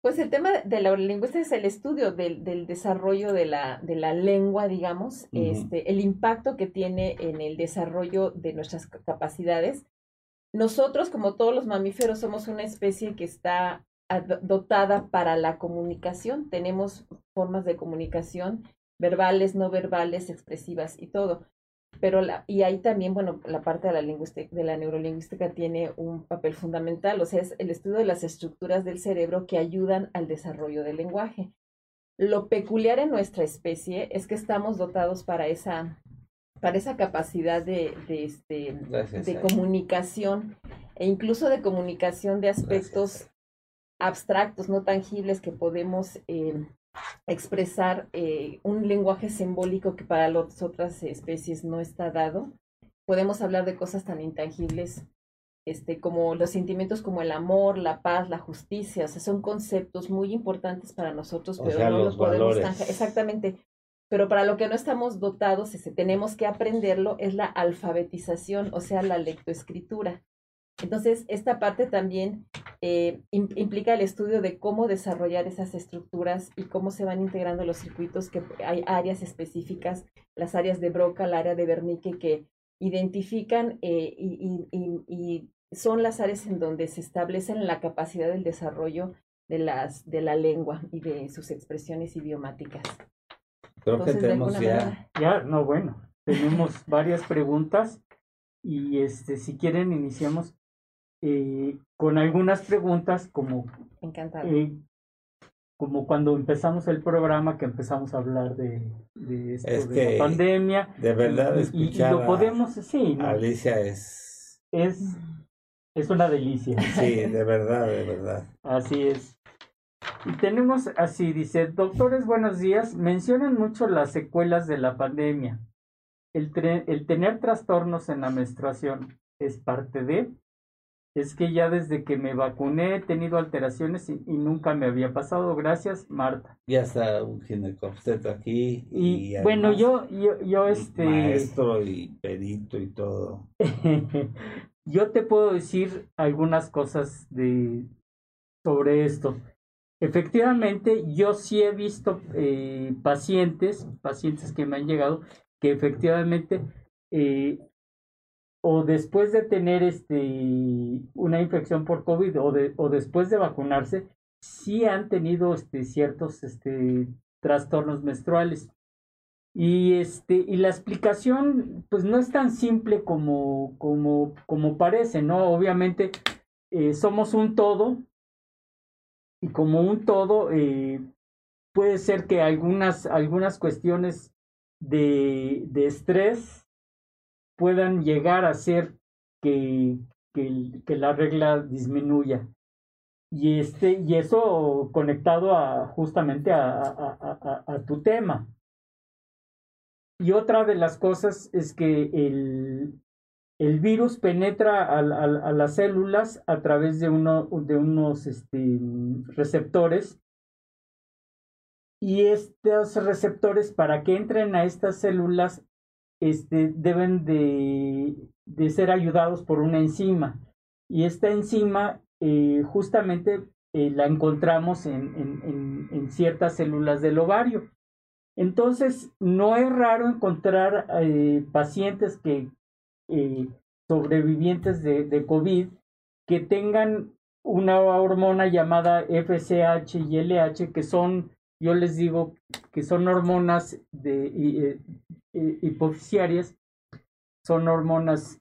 Pues el tema de la neurolingüística es el estudio del, del desarrollo de la, de la lengua, digamos, este, el impacto que tiene en el desarrollo de nuestras capacidades. Nosotros, como todos los mamíferos, somos una especie que está dotada para la comunicación. Tenemos formas de comunicación verbales, no verbales, expresivas y todo. Pero la, y ahí también, bueno, la parte de la lingüística, de la neurolingüística tiene un papel fundamental, o sea, es el estudio de las estructuras del cerebro que ayudan al desarrollo del lenguaje. Lo peculiar en nuestra especie es que estamos dotados para esa, para esa capacidad de, de, este, de comunicación e incluso de comunicación de aspectos abstractos, no tangibles que podemos eh, expresar eh, un lenguaje simbólico que para las otras especies no está dado. Podemos hablar de cosas tan intangibles este, como los sentimientos como el amor, la paz, la justicia, o sea, son conceptos muy importantes para nosotros, pero no los, podemos exactamente. Pero para lo que no estamos dotados, ese, tenemos que aprenderlo, es la alfabetización, o sea, la lectoescritura. Entonces, esta parte también eh, implica el estudio de cómo desarrollar esas estructuras y cómo se van integrando los circuitos, que hay áreas específicas, las áreas de Broca, el área de Wernicke, que identifican eh, y, son las áreas en donde se establecen la capacidad del desarrollo de, las, de la lengua y de sus expresiones idiomáticas. Creo que tenemos ya... Ya, no, bueno, tenemos varias preguntas y este, si quieren iniciamos eh, con algunas preguntas como... Encantado. Eh, como cuando empezamos el programa que empezamos a hablar de, de esto de la pandemia. De verdad, escuchar y, lo podemos, sí, Alicia es... Es, es una delicia. Sí, de verdad, de verdad. Así es. Y tenemos así, dice, doctores, buenos días. Mencionan mucho las secuelas de la pandemia. El, el tener trastornos en la menstruación es parte de es que ya desde que me vacuné he tenido alteraciones y, nunca me había pasado. Gracias, Marta. Ya está un ginecobstetra aquí. Y, bueno, yo, yo, yo este... Maestro y perito y todo. yo te puedo decir algunas cosas de sobre esto. Efectivamente, yo sí he visto eh, pacientes, pacientes que me han llegado, que efectivamente eh, o después de tener este, una infección por COVID o, de, o después de vacunarse, sí han tenido este, ciertos este, trastornos menstruales. Y, este, y la explicación, pues no es tan simple como, como, como parece, ¿no? Obviamente eh, somos un todo y como un todo eh, puede ser que algunas, algunas cuestiones de, de estrés puedan llegar a hacer que, que, la regla disminuya. Y, este, y eso conectado a, justamente a, a, a, tu tema. Y otra de las cosas es que el, el virus penetra a, a, las células a través de, uno, de unos este, receptores. Y estos receptores, para que entren a estas células, este, deben de, de, ser ayudados por una enzima. Y esta enzima eh, justamente eh, la encontramos en, en, en, ciertas células del ovario. Entonces, no es raro encontrar eh, pacientes que sobrevivientes de, de COVID que tengan una hormona llamada FSH y LH, que son, yo les digo, que son hormonas de, hipoficiarias son hormonas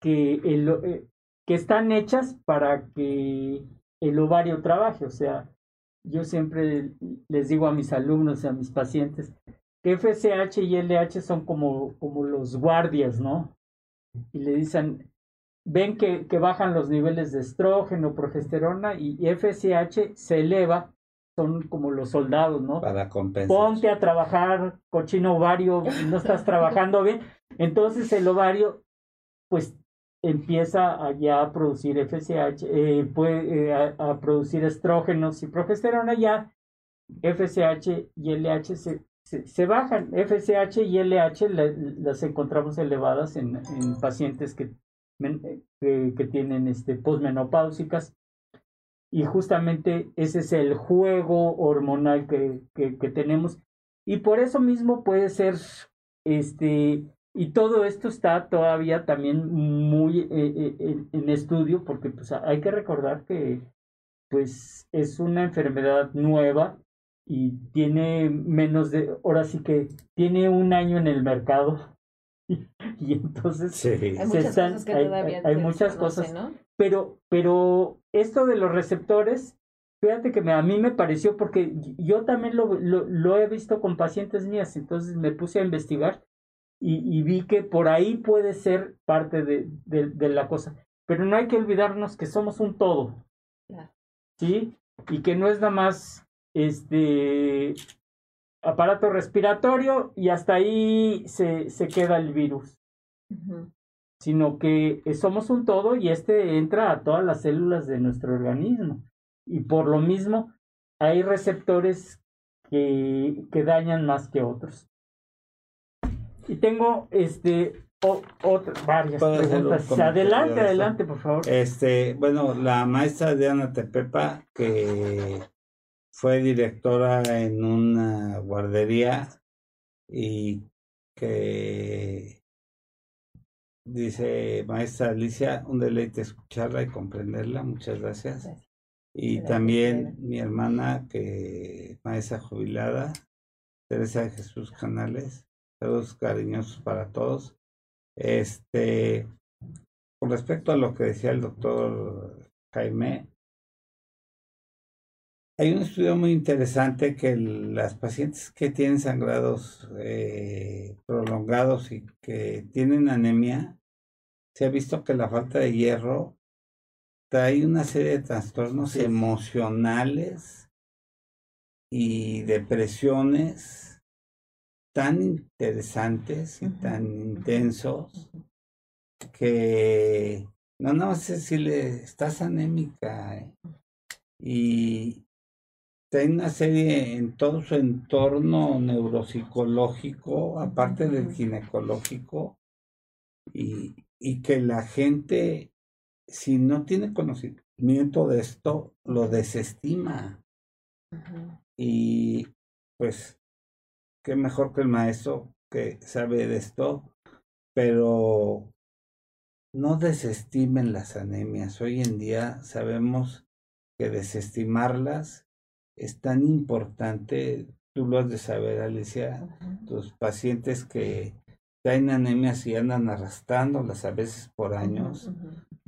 que, el, eh, que están hechas para que el ovario trabaje. O sea, yo siempre les digo a mis alumnos y a mis pacientes que FSH y LH son como, como los guardias, ¿no? Y le dicen, ven que, que bajan los niveles de estrógeno, progesterona y FSH se eleva son como los soldados, ¿no? Para compensar. Ponte a trabajar, cochino ovario, no estás trabajando bien. Entonces el ovario, pues empieza ya a producir FSH, eh, puede, eh, a, producir estrógenos y progesterona, ya FSH y LH se, se, bajan. FSH y LH las encontramos elevadas en, en pacientes que, que, que tienen este, posmenopáusicas y justamente ese es el juego hormonal que, que, tenemos. Y por eso mismo puede ser, este, y todo esto está todavía también muy eh, eh, en, estudio, porque pues hay que recordar que pues es una enfermedad nueva y tiene menos de, ahora sí que tiene un año en el mercado. Y, entonces hay muchas cosas que todavía hay, muchas cosas ¿no? Pero, pero esto de los receptores, fíjate que me, a mí me pareció, porque yo también lo, lo, he visto con pacientes mías, entonces me puse a investigar y, y vi que por ahí puede ser parte de, de, la cosa. Pero no hay que olvidarnos que somos un todo. ¿Sí? Y que no es nada más este aparato respiratorio y hasta ahí se, se queda el virus sino que somos un todo y este entra a todas las células de nuestro organismo. Y por lo mismo, hay receptores que, que dañan más que otros. Y tengo este varias preguntas. Adelante, adelante, por favor. Este, bueno, la maestra Diana Tepepa, que fue directora en una guardería y que dice maestra Alicia, un deleite escucharla y comprenderla. Muchas gracias. Y también mi hermana, que maestra jubilada, Teresa de Jesús Canales. Saludos cariñosos para todos. Este, con respecto a lo que decía el doctor Jaime, hay un estudio muy interesante que las pacientes que tienen sangrados eh, prolongados y que tienen anemia, se ha visto que la falta de hierro trae una serie de trastornos emocionales y depresiones tan interesantes y tan intensos que no, no sé si le estás anémica eh, y hay una serie en todo su entorno neuropsicológico, aparte del ginecológico, y, y que la gente, si no tiene conocimiento de esto, lo desestima. Y pues, qué mejor que el maestro que sabe de esto, pero no desestimen las anemias. Hoy en día sabemos que desestimarlas es tan importante, tú lo has de saber, Alicia, tus pacientes que traen anemias y andan arrastrándolas a veces por años,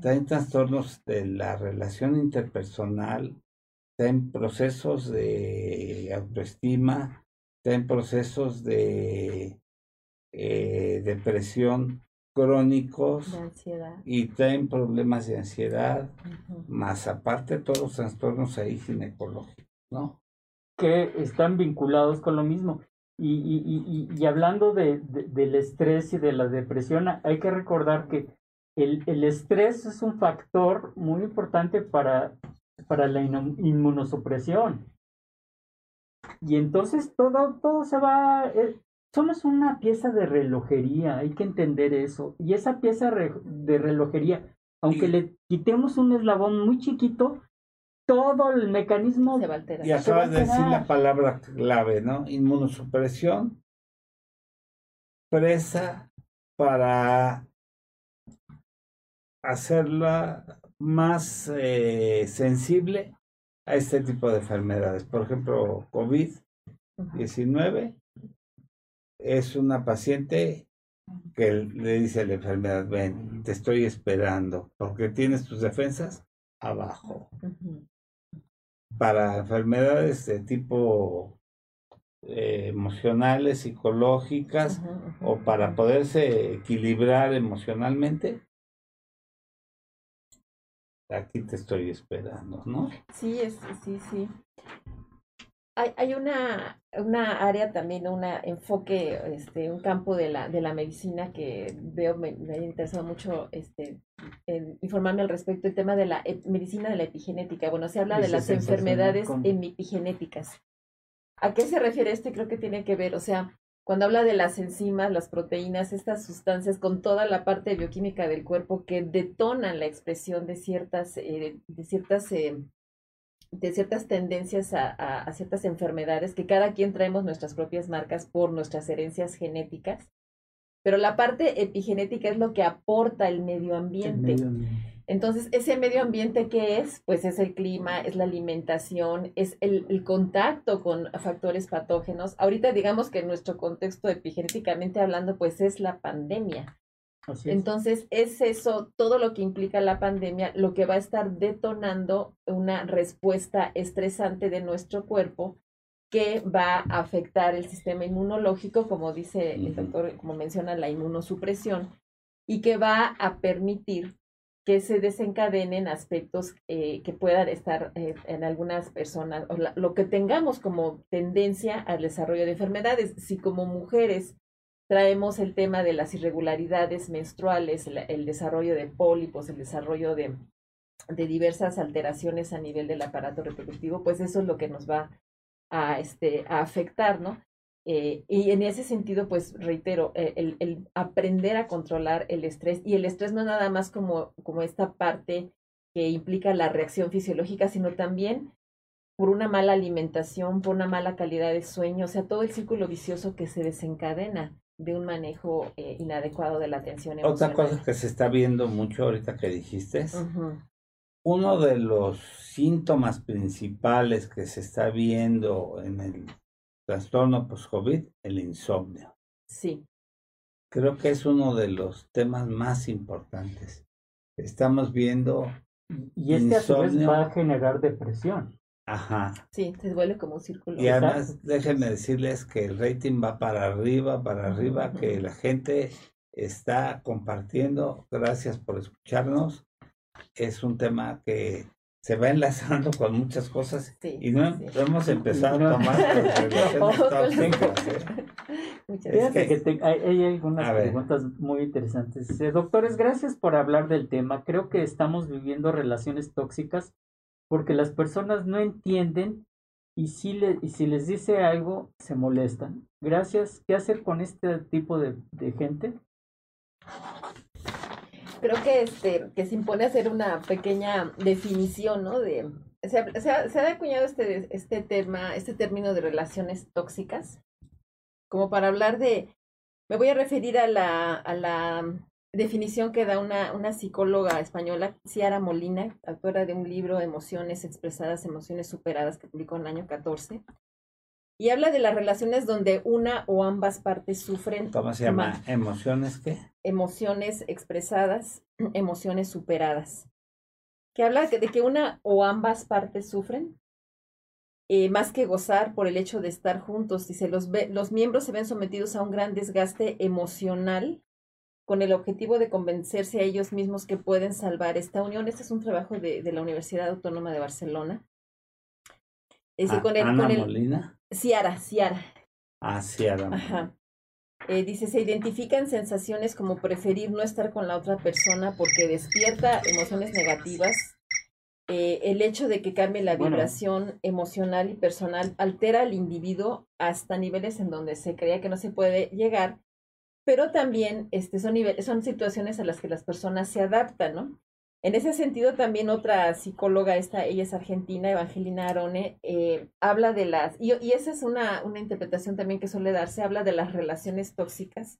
traen trastornos de la relación interpersonal, traen procesos de autoestima, traen procesos de eh, depresión crónicos y traen problemas de ansiedad, más aparte todos los trastornos ahí ginecológicos. ¿No? Que están vinculados con lo mismo. Y, y, y, y hablando de, del estrés y de la depresión, hay que recordar que el, el estrés es un factor muy importante para, para la inmunosupresión. Y entonces todo, todo se va, eh, somos una pieza de relojería, hay que entender eso. Y esa pieza de relojería, aunque le quitemos un eslabón muy chiquito, todo el mecanismo se va a alterar. Y acabas de decir la palabra clave, ¿no? Inmunosupresión, presa para hacerla más eh, sensible a este tipo de enfermedades. Por ejemplo, COVID-19 es una paciente que le dice a la enfermedad, ven, te estoy esperando, porque tienes tus defensas abajo para enfermedades de tipo eh, emocionales, psicológicas, o para poderse equilibrar emocionalmente, aquí te estoy esperando, ¿no? Sí, es, sí, sí. Hay, hay una, una área también, un enfoque, este, un campo de la, de la medicina que veo, me, me ha interesado mucho este, informarme al respecto, el tema de la medicina de la epigenética. Bueno, se habla de las enfermedades epigenéticas. ¿A qué se refiere esto? Creo que tiene que ver, o sea, cuando habla de las enzimas, las proteínas, estas sustancias con toda la parte bioquímica del cuerpo que detonan la expresión de ciertas, eh, de ciertas, eh, de ciertas tendencias a, a, ciertas enfermedades, que cada quien traemos nuestras propias marcas por nuestras herencias genéticas pero la parte epigenética es lo que aporta el medio ambiente. Entonces, ese medio ambiente que es, pues es el clima, es la alimentación, es el, contacto con factores patógenos. Ahorita digamos que en nuestro contexto epigenéticamente hablando, pues es la pandemia. Entonces, es eso, todo lo que implica la pandemia, lo que va a estar detonando una respuesta estresante de nuestro cuerpo que va a afectar el sistema inmunológico, como dice el doctor, como menciona la inmunosupresión, y que va a permitir que se desencadenen aspectos eh, que puedan estar eh, en algunas personas, o lo que tengamos como tendencia al desarrollo de enfermedades. Si como mujeres traemos el tema de las irregularidades menstruales, el, desarrollo de pólipos, el desarrollo de, de diversas alteraciones a nivel del aparato reproductivo, pues eso es lo que nos va a, este, a afectar, ¿no? Eh, y en ese sentido, pues reitero, eh, el, el, aprender a controlar el estrés, y el estrés no nada más como, como esta parte que implica la reacción fisiológica, sino también por una mala alimentación, por una mala calidad de sueño, o sea, todo el círculo vicioso que se desencadena de un manejo eh, inadecuado de la atención emocional. Otra cosa que se está viendo mucho ahorita que dijiste, es uno de los síntomas principales que se está viendo en el trastorno post-COVID, el insomnio. Sí. Creo que es uno de los temas más importantes. Estamos viendo y este a su vez va a generar depresión. Ajá. Sí, se vuelve como un círculo. Y además, déjenme decirles que el rating va para arriba, para arriba, que la gente está compartiendo. Gracias por escucharnos. Es un tema que se va enlazando con muchas cosas y no hemos empezado a tomar Fíjate que, hay, algunas preguntas muy interesantes. Eh, doctores, gracias por hablar del tema. Creo que estamos viviendo relaciones tóxicas porque las personas no entienden y si, le, y si les dice algo, se molestan. Gracias. ¿Qué hacer con este tipo de, gente? Creo que este que se impone hacer una pequeña definición, ¿no? De se, se, ha acuñado este, este tema, este término de relaciones tóxicas, como para hablar de, me voy a referir a la, a la definición que da una, una psicóloga española, Ciara Molina, autora de un libro Emociones expresadas, emociones superadas, que publicó en el año 14. Y habla de las relaciones donde una o ambas partes sufren. ¿Cómo se llama? ¿Emociones qué? Emociones expresadas, emociones superadas. Que habla de que una o ambas partes sufren, eh, más que gozar por el hecho de estar juntos. Dice, los, los miembros se ven sometidos a un gran desgaste emocional con el objetivo de convencerse a ellos mismos que pueden salvar esta unión. Este es un trabajo de, de la Universidad Autónoma de Barcelona. Es con el, Ana Molina. Ciara, Ciara. Ah, Ciara. Ajá. Eh, dice, se identifican sensaciones como preferir no estar con la otra persona porque despierta emociones negativas. Eh, el hecho de que cambie la vibración emocional y personal altera al individuo hasta niveles en donde se creía que no se puede llegar pero también este, son, son situaciones a las que las personas se adaptan, ¿no? En ese sentido, también otra psicóloga, esta, ella es argentina, Evangelina Arone, eh, habla de las, y, esa es una, una interpretación también que suele darse, habla de las relaciones tóxicas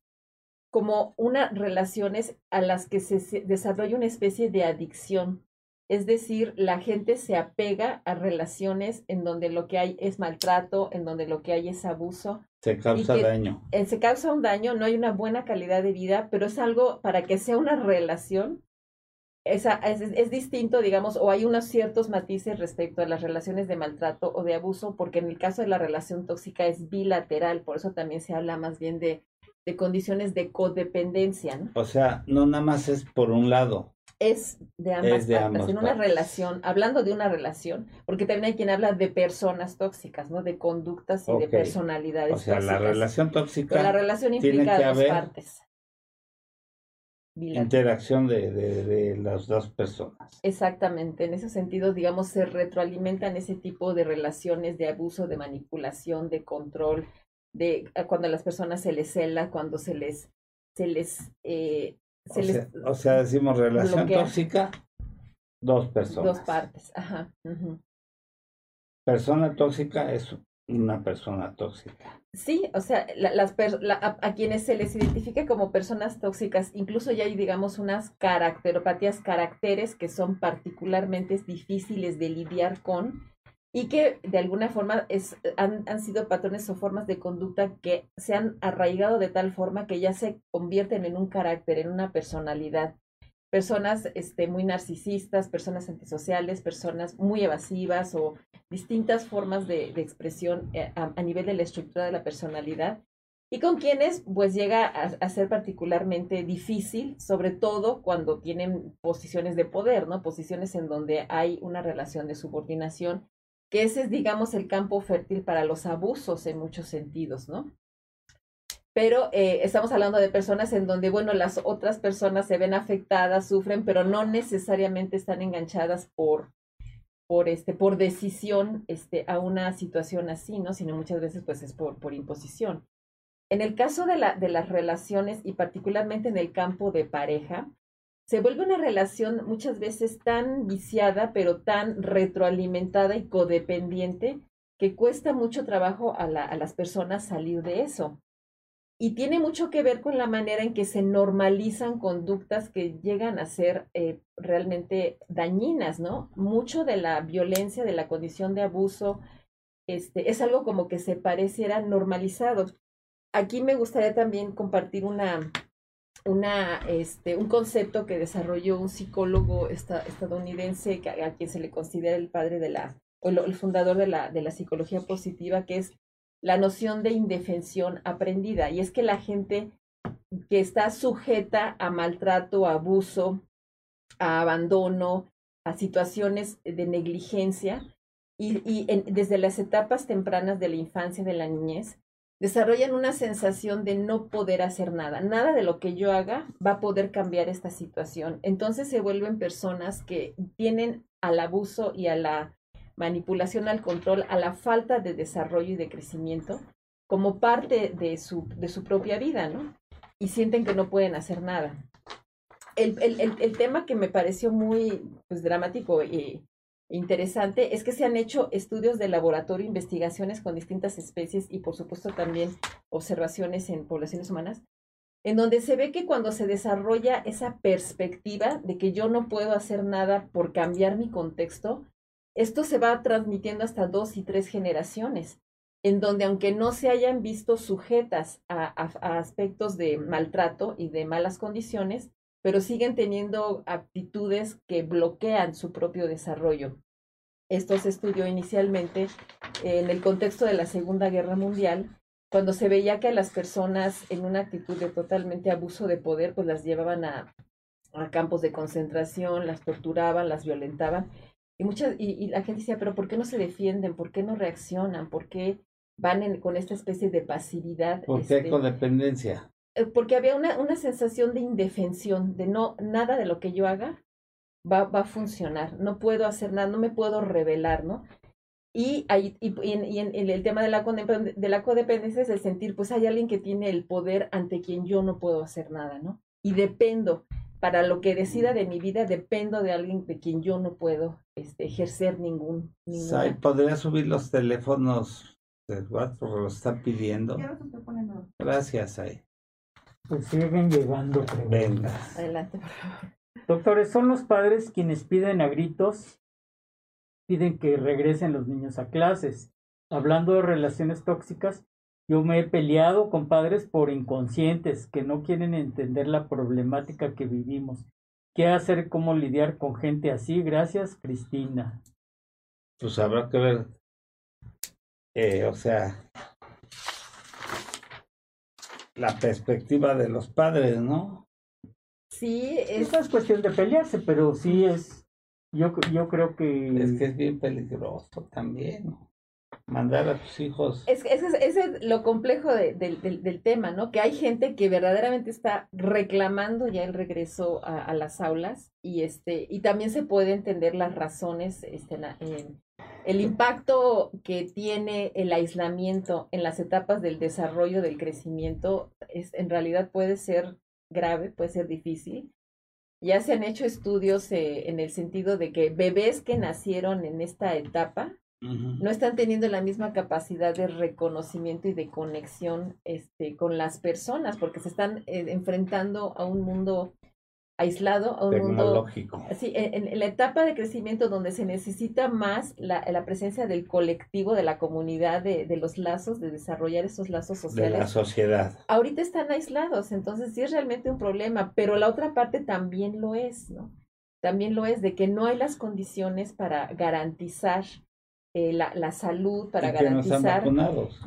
como unas relaciones a las que se desarrolla una especie de adicción. Es decir, la gente se apega a relaciones en donde lo que hay es maltrato, en donde lo que hay es abuso, se causa daño. Eh, se causa un daño, no hay una buena calidad de vida, pero es algo para que sea una relación. Esa, es, es, distinto, digamos, o hay unos ciertos matices respecto a las relaciones de maltrato o de abuso, porque en el caso de la relación tóxica es bilateral, por eso también se habla más bien de, de condiciones de codependencia. ¿no? O sea, no nada más es por un lado, es de ambas partes, en una relación, hablando de una relación, porque también hay quien habla de personas tóxicas, ¿no? De conductas y de personalidades. O sea, la relación tóxica. la relación implica dos partes. Interacción de, de, de, las dos personas. Exactamente, en ese sentido, digamos, se retroalimentan ese tipo de relaciones de abuso, de manipulación, de control, de cuando a las personas se les cela, cuando se les, se les eh, o, sea, decimos relación tóxica, dos personas. Dos partes, ajá. Persona tóxica es una persona tóxica. Sí, o sea, las a, quienes se les identifica como personas tóxicas, incluso ya hay, digamos, unas caracteropatías, caracteres que son particularmente difíciles de lidiar con y que de alguna forma es, han, han, sido patrones o formas de conducta que se han arraigado de tal forma que ya se convierten en un carácter, en una personalidad. Personas este, muy narcisistas, personas antisociales, personas muy evasivas o distintas formas de, de expresión eh, a, nivel de la estructura de la personalidad y con quienes pues llega a, a, ser particularmente difícil, sobre todo cuando tienen posiciones de poder, ¿no? Posiciones en donde hay una relación de subordinación que ese es, digamos, el campo fértil para los abusos en muchos sentidos, ¿no? Pero eh, estamos hablando de personas en donde, bueno, las otras personas se ven afectadas, sufren, pero no necesariamente están enganchadas por, por, este, por decisión este, a una situación así, ¿no? Sino muchas veces, pues, es por, por imposición. En el caso de, la, de las relaciones y particularmente en el campo de pareja, se vuelve una relación muchas veces tan viciada, pero tan retroalimentada y codependiente, que cuesta mucho trabajo a, las personas salir de eso. y tiene mucho que ver con la manera en que se normalizan conductas que llegan a ser eh, realmente dañinas, ¿no? Mucho de la violencia, de la condición de abuso, este, es algo como que se pareciera normalizado. Aquí me gustaría también compartir una, este, un concepto que desarrolló un psicólogo estadounidense a quien se le considera el padre de la, o el fundador de la, de la psicología positiva, que es la noción de indefensión aprendida. Y es que la gente que está sujeta a maltrato, a abuso, a abandono, a situaciones de negligencia, y, desde las etapas tempranas de la infancia y de la niñez, desarrollan una sensación de no poder hacer nada. Nada de lo que yo haga va a poder cambiar esta situación. Entonces se vuelven personas que tienen al abuso y a la manipulación al control, a la falta de desarrollo y de crecimiento como parte de su, de su propia vida, ¿no? Y sienten que no pueden hacer nada. El, el, el, tema que me pareció muy pues, dramático e interesante es que se han hecho estudios de laboratorio, investigaciones con distintas especies y por supuesto también observaciones en poblaciones humanas, en donde se ve que cuando se desarrolla esa perspectiva de que yo no puedo hacer nada por cambiar mi contexto, esto se va transmitiendo hasta dos y tres generaciones, en donde aunque no se hayan visto sujetas a, aspectos de maltrato y de malas condiciones, pero siguen teniendo actitudes que bloquean su propio desarrollo. Esto se estudió inicialmente en el contexto de la Segunda Guerra Mundial, cuando se veía que las personas en una actitud de totalmente abuso de poder, pues las llevaban a, a campos de concentración, las torturaban, las violentaban, y, muchas, y, la gente decía, pero ¿por qué no se defienden? ¿Por qué no reaccionan? ¿Por qué van con esta especie de pasividad? ¿Por qué este, codependencia? Eh, porque había una, una sensación de indefensión, de no, nada de lo que yo haga va, va a funcionar, no puedo hacer nada, no me puedo revelar, ¿no? Y, hay, y, en, y en, el tema de la, de la codependencia es el sentir, pues hay alguien que tiene el poder ante quien yo no puedo hacer nada, ¿no? Y dependo para lo que decida de mi vida dependo de alguien de quien yo no puedo este, ejercer ningún. Ninguna... ¿Podría subir los teléfonos del WhatsApp? Porque lo están pidiendo. Gracias, Ay. Pues siguen llegando Venga. Adelante, por favor. Doctores, son los padres quienes piden a gritos, piden que regresen los niños a clases. Hablando de relaciones tóxicas, yo me he peleado con padres por inconscientes que no quieren entender la problemática que vivimos. ¿Qué hacer? ¿Cómo lidiar con gente así? Gracias, Cristina. Pues habrá que ver, eh, o sea, la perspectiva de los padres, ¿no? Sí, esa es cuestión de pelearse, pero sí es, yo, yo creo que... Es que es bien peligroso también, ¿no? mandar a tus hijos. Es, ese es, es lo complejo del tema, ¿no? Que hay gente que verdaderamente está reclamando ya el regreso a, las aulas y este y también se puede entender las razones, este, el impacto que tiene el aislamiento en las etapas del desarrollo del crecimiento es en realidad puede ser grave, puede ser difícil. Ya se han hecho estudios eh, en el sentido de que bebés que nacieron en esta etapa no están teniendo la misma capacidad de reconocimiento y de conexión este, con las personas, porque se están eh, enfrentando a un mundo aislado, a un mundo... Sí, en, la etapa de crecimiento donde se necesita más la, la presencia del colectivo, de la comunidad, de, de, los lazos, de desarrollar esos lazos sociales. De la sociedad. Ahorita están aislados, entonces sí es realmente un problema, pero la otra parte también lo es, ¿no? También lo es de que no hay las condiciones para garantizar eh, la, la, salud para garantizar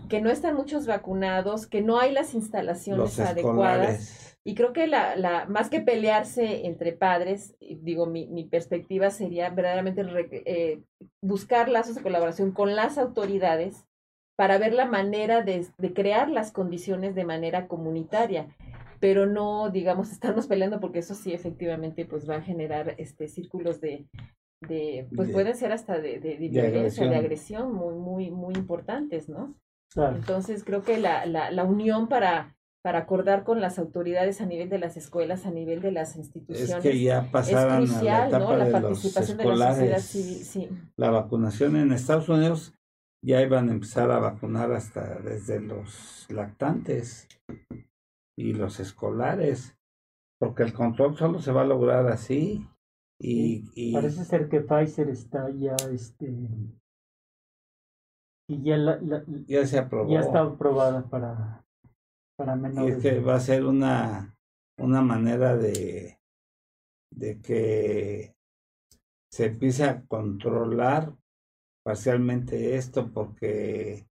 que no están muchos vacunados, que no hay las instalaciones adecuadas. Y creo que la, la, más que pelearse entre padres, digo, mi, mi perspectiva sería verdaderamente eh, buscar lazos de colaboración con las autoridades para ver la manera de, de crear las condiciones de manera comunitaria pero no, digamos, estarnos peleando porque eso sí efectivamente pues va a generar este círculos de, de pues pueden ser hasta de, de, violencia, de agresión muy, muy, muy importantes, ¿no? Entonces creo que la, la, la unión para, para acordar con las autoridades a nivel de las escuelas, a nivel de las instituciones. Es que ya pasaron crucial, la etapa ¿no? La participación de la sociedad civil, sí. La vacunación en Estados Unidos ya iban a empezar a vacunar hasta desde los lactantes y los escolares, porque el control solo se va a lograr así. Y, y Parece ser que Pfizer está ya, este, y ya, la, la- ya se aprobó. ya está aprobada para, para Y menores. es que va a ser una, una manera de, de que se empiece a controlar parcialmente esto porque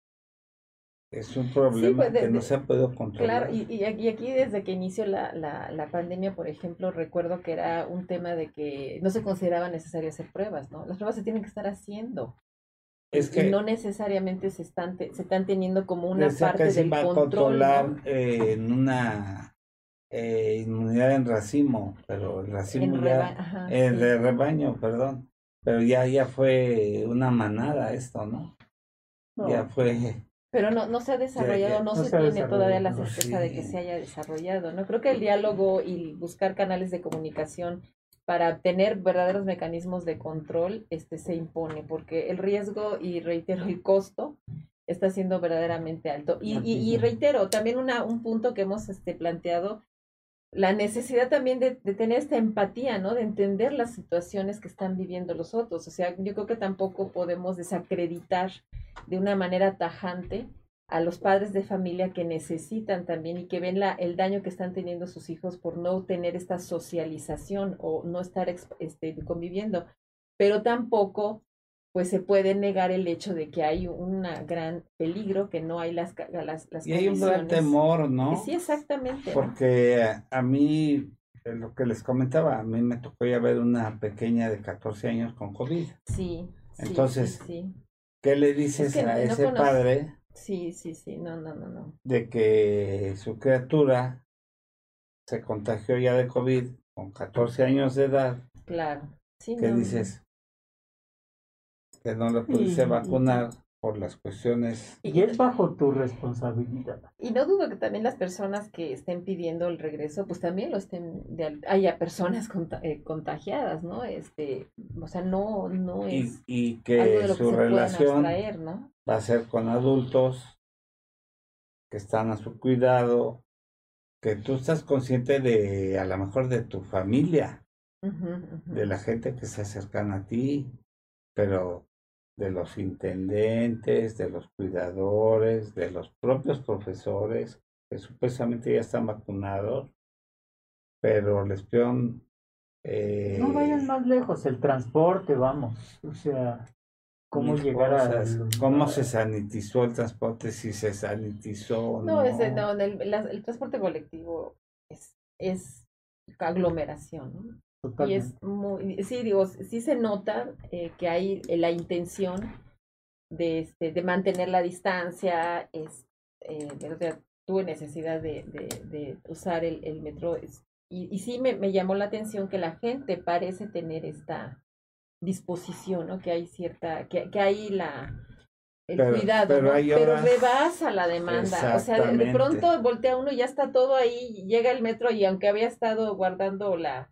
es un problema pues, de- que no se ha podido controlar. Claro, y, y aquí, aquí desde que inició la, la, la pandemia, por ejemplo, recuerdo que era un tema de que no se consideraba necesario hacer pruebas, ¿no? Las pruebas se tienen que estar haciendo. Es que no necesariamente se están, te- se están teniendo como una parte que se del va a control. controlar ¿no? eh, en una eh, inmunidad en racimo, pero el racimo En ya, reba- ajá, eh, sí. de rebaño, perdón, pero ya, ya fue una manada esto, ¿no? No, Ya fue Pero no, no se ha desarrollado, ya- no, no se, tiene todavía la certeza de que se haya desarrollado, ¿no? Creo que el diálogo y buscar canales de comunicación para tener verdaderos mecanismos de control este se impone, porque el riesgo y reitero el costo está siendo verdaderamente alto. Y, y, y Altísimo. reitero, también una, un punto que hemos este, planteado, la necesidad también de, de tener esta empatía, ¿no? De entender las situaciones que están viviendo los otros. O sea, yo creo que tampoco podemos desacreditar de una manera tajante a los padres de familia que necesitan también y que ven la, el daño que están teniendo sus hijos por no tener esta socialización o no estar este, conviviendo. Pero tampoco pues se puede negar el hecho de que hay un gran peligro, que no hay las, las, las y hay un gran temor, ¿no? Sí, exactamente. ¿no? Porque a mí, eh, lo que les comentaba, a mí me tocó ya ver una pequeña de 14 años con COVID. Sí. Entonces, sí, ¿Qué le dices que a no ese conoce- padre sí, sí, sí, no, no, no, no. de que su criatura se contagió ya de COVID con 14 años de edad? Claro. Sí, ¿Qué no, no. dices? Que no lo pudiste Y- vacunar por las cuestiones. Y es bajo tu responsabilidad. Y no dudo que también las personas que estén pidiendo el regreso, pues también lo estén, de, al- haya personas conta- eh, contagiadas, ¿no? Este, o sea, no, no es y algo que de lo que su se puedan relación abstraer, ¿no? Va a ser con adultos que están a su cuidado, que tú estás consciente de, a lo mejor, de tu familia, de la gente que se acercan a ti, pero de los intendentes, de los cuidadores, de los propios profesores, que supuestamente ya están vacunados, pero les pidieron... eh, No vayan más lejos, el transporte, vamos. O sea, cómo mil llegar a... cosas. los- ¿Cómo se sanitizó el transporte? Si se sanitizó No, no. ese, no el, la- el transporte colectivo es, es aglomeración, ¿no? Y es muy, sí, digo, sí se nota eh, que hay eh, la intención de, este, de mantener la distancia. Es, eh, tuve necesidad de, de, de usar el, el metro es- y, y sí me, me llamó la atención que la gente parece tener esta disposición, ¿no? Que hay cierta, que, que hay la el Pero- cuidado, pero ¿no? hay pero rebasa la demanda. O sea, de, pronto voltea uno y ya está todo ahí, llega el metro y aunque había estado guardando la,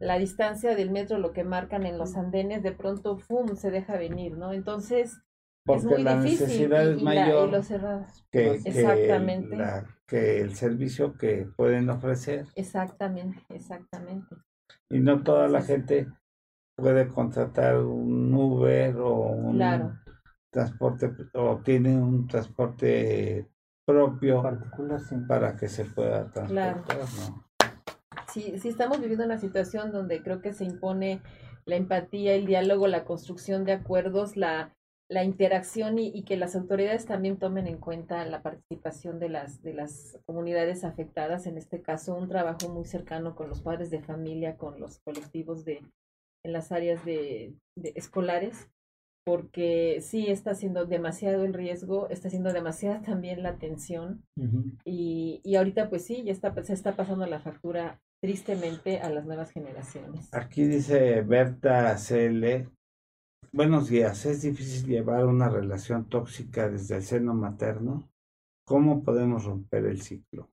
la distancia del metro, lo que marcan en los andenes, de pronto, ¡fum!, se deja venir, ¿no? Entonces, es Porque muy la difícil. necesidad y, es y mayor los cerrados. que, que Exactamente. la- que el servicio que pueden ofrecer. Exactamente, exactamente. Y no toda la gente puede contratar un Uber o un Claro. transporte o tiene un transporte propio particular, sí. para que se pueda Claro. transportar, ¿no? Sí, sí estamos viviendo una situación donde creo que se impone la empatía, el diálogo, la construcción de acuerdos, la, la interacción y, y que las autoridades también tomen en cuenta la participación de las, de las comunidades afectadas, en este caso un trabajo muy cercano con los padres de familia, con los colectivos de en las áreas de, de escolares, porque sí está siendo demasiado el riesgo, está siendo demasiada también la tensión y, y ahorita pues sí, ya está, se está pasando la factura tristemente a las nuevas generaciones. Aquí dice Berta CL. Buenos días. ¿Es difícil llevar una relación tóxica desde el seno materno? ¿Cómo podemos romper el ciclo?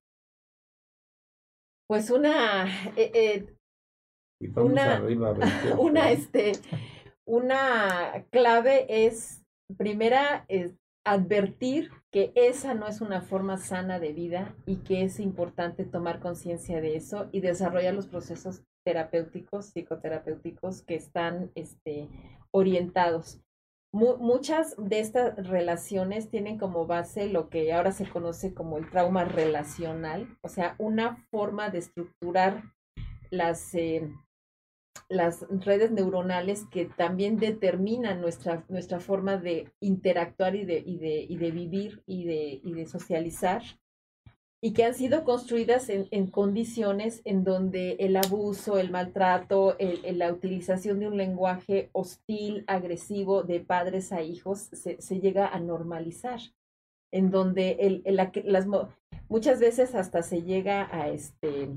Pues una, eh, eh, Y vamos Una- arriba. 28. una, este, una clave es, primera, es advertir que esa no es una forma sana de vida y que es importante tomar conciencia de eso y desarrollar los procesos terapéuticos, psicoterapéuticos que están este, orientados. muchas de estas relaciones tienen como base lo que ahora se conoce como el trauma relacional, o sea, una forma de estructurar las, eh, las redes neuronales que también determinan nuestra, nuestra forma de interactuar y de, y de, y de vivir y de, y de socializar y que han sido construidas en, en, condiciones en donde el abuso, el maltrato, el, la utilización de un lenguaje hostil, agresivo de padres a hijos se, se llega a normalizar, en donde el, las, muchas veces hasta se llega a este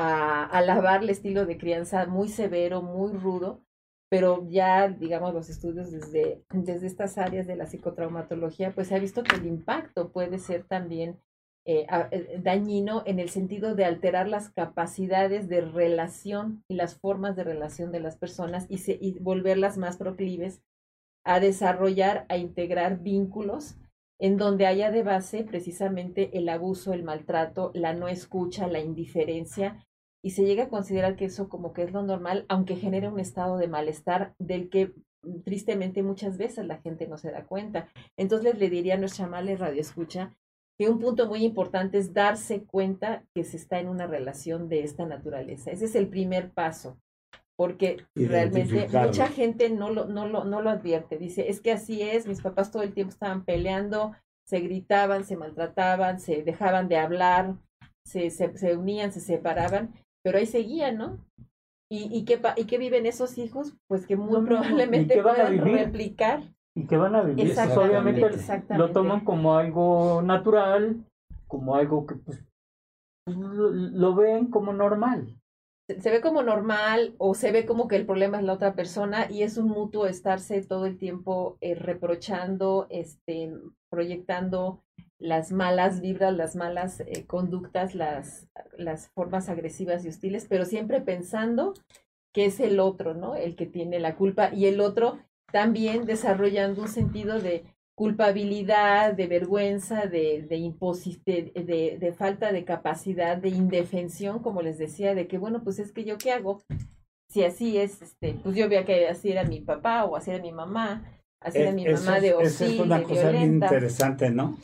a alabar el estilo de crianza muy severo, muy rudo, pero ya, digamos, los estudios desde, desde estas áreas de la psicotraumatología, pues se ha visto que el impacto puede ser también eh, eh, dañino en el sentido de alterar las capacidades de relación y las formas de relación de las personas y, y volverlas más proclives a desarrollar, a integrar vínculos en donde haya de base precisamente el abuso, el maltrato, la no escucha, la indiferencia, y se llega a considerar que eso como que es lo normal, aunque genere un estado de malestar del que mm, tristemente muchas veces la gente no se da cuenta. Entonces le diría a nuestra madre radio escucha que un punto muy importante es darse cuenta que se está en una relación de esta naturaleza. Ese es el primer paso, porque realmente mucha gente no lo, no, lo, no lo advierte. Dice, es que así es, mis papás todo el tiempo estaban peleando, se gritaban, se maltrataban, se dejaban de hablar, se, se, se unían, se separaban, pero ahí seguían, ¿no? ¿Y, y, qué, ¿Y qué viven esos hijos? Pues que muy probablemente puedan replicar. Y que van a vivir. Pues, obviamente lo toman como algo natural, como algo que pues, lo, ven como normal se ve como normal o se ve como que el problema es la otra persona y es un mutuo estarse todo el tiempo eh, reprochando, este, proyectando las malas vibras, las malas eh, conductas, las, las formas agresivas y hostiles, pero siempre pensando que es el otro, ¿no? El que tiene la culpa y el otro también desarrollando un sentido de culpabilidad, de vergüenza, de, de, de, de, falta de capacidad, de indefensión, como les decía, de que, bueno, pues es que yo qué hago, si así es, este, pues yo veía que así era mi papá o así era mi mamá, así era mi mamá de hostil, es una cosa bien interesante, ¿no?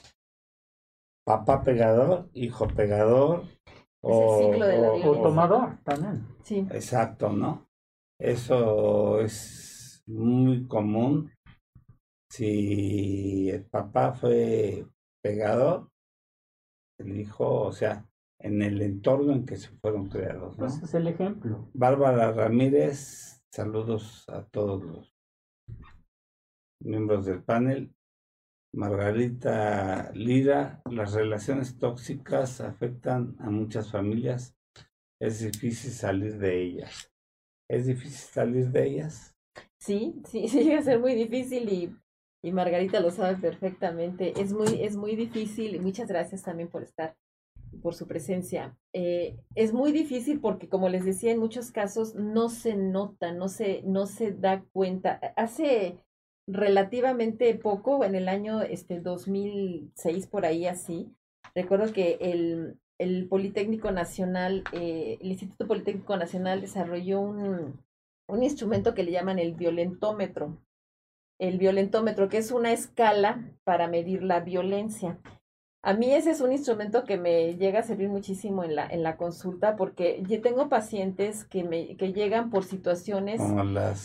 papá pegador, hijo pegador o, o, tomador también. Sí. Exacto, ¿no? Eso es muy común. Si el papá fue pegador, el hijo, o sea, en el entorno en que se fueron creados. ¿no? Ese es el ejemplo. Bárbara Ramírez, saludos a todos los miembros del panel. Margarita Lira, las relaciones tóxicas afectan a muchas familias. Es difícil salir de ellas. ¿Es difícil salir de ellas? Sí, sí, sí, llega a ser muy difícil y, y Margarita lo sabe perfectamente. Es muy, es muy difícil muchas gracias también por estar, por su presencia. Eh, es muy difícil porque, como les decía, en muchos casos no se nota, no se, no se da cuenta. Hace relativamente poco, en el año este, 2006, por ahí así, recuerdo que el, el Politécnico Nacional, eh, el Instituto Politécnico Nacional desarrolló un, un instrumento que le llaman el violentómetro. El violentómetro, que es una escala para medir la violencia. A mí ese es un instrumento que me llega a servir muchísimo en la, en la consulta porque yo tengo pacientes que, me, que llegan por situaciones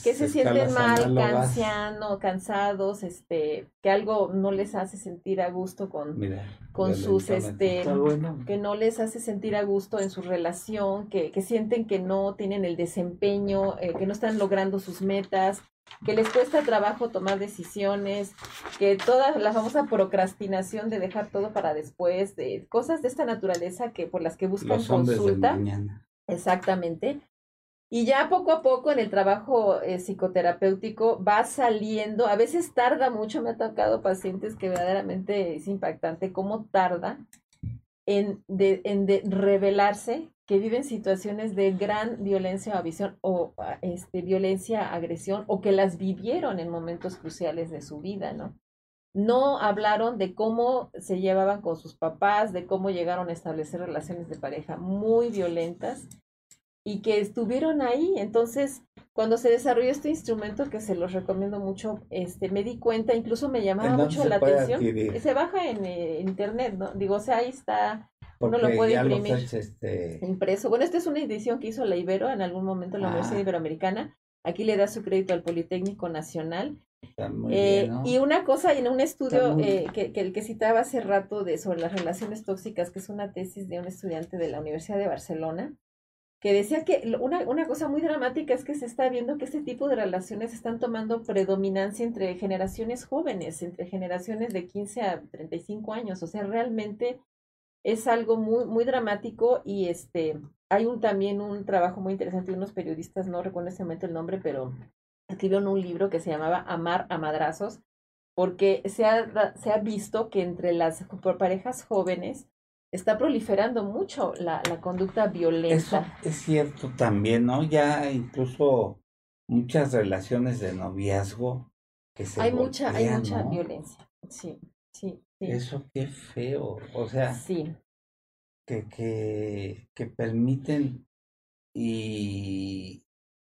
que se sienten mal, cansado, cansados, este, que algo no les hace sentir a gusto con, con sus, este, que no les hace sentir a gusto en su relación, que, que sienten que no tienen el desempeño, eh, que no están logrando sus metas, que les cuesta trabajo tomar decisiones, que toda la famosa procrastinación de dejar todo para después, de cosas de esta naturaleza que por las que buscan consulta. Exactamente. Y ya poco a poco en el trabajo eh, psicoterapéutico va saliendo, a veces tarda mucho, me ha tocado pacientes que verdaderamente es impactante cómo tarda en, de, en de revelarse que viven situaciones de gran violencia o visión o ah, este, violencia, agresión o que las vivieron en momentos cruciales de su vida, ¿no? no hablaron de cómo se llevaban con sus papás, de cómo llegaron a establecer relaciones de pareja muy violentas y que estuvieron ahí. Entonces, cuando se desarrolló este instrumento, que se los recomiendo mucho, este, me di cuenta, incluso me llamaba mucho la atención. Se baja en, eh, internet, ¿no? Digo, o sea, ahí está, uno lo puede imprimir. este... Impreso. Bueno, esta es una edición que hizo la Ibero en algún momento en la Universidad ah. Iberoamericana. Aquí le da su crédito al Politécnico Nacional. Eh, y una cosa, en un estudio eh, que, que, que, citaba hace rato de, sobre las relaciones tóxicas, que es una tesis de un estudiante de la Universidad de Barcelona, que decía que una, una cosa muy dramática es que se está viendo que este tipo de relaciones están tomando predominancia entre generaciones jóvenes, entre generaciones de 15 a 35 años. O sea, realmente es algo muy, muy dramático y este, hay un, también un trabajo muy interesante de unos periodistas, no recuerdo en momento el nombre, pero escribieron un libro que se llamaba Amar a Madrazos, porque se ha, se ha visto que entre las parejas jóvenes está proliferando mucho la, la conducta violenta. Eso es cierto también, ¿no? Ya incluso muchas relaciones de noviazgo que se hay mucha hay mucha violencia sí, sí sí eso qué feo o sea sí que que que permiten y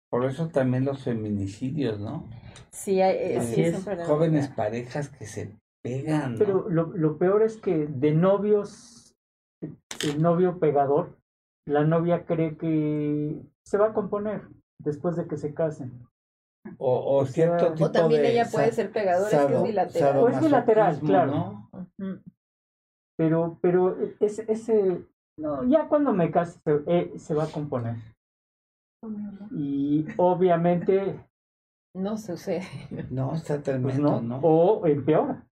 por eso también los feminicidios no sí hay, eh, es, jóvenes parejas que se pegan pero lo, lo peor es que de novios el novio pegador, la novia cree que se va a componer después de que se casen. O, o cierto o también ella puede ser pegadora, es que es bilateral. O es bilateral, claro. Pero, pero ese, ese, no, ya cuando me case se, eh, se va a componer. Y obviamente no sucede. No, está pues tremendo, no, O empeora.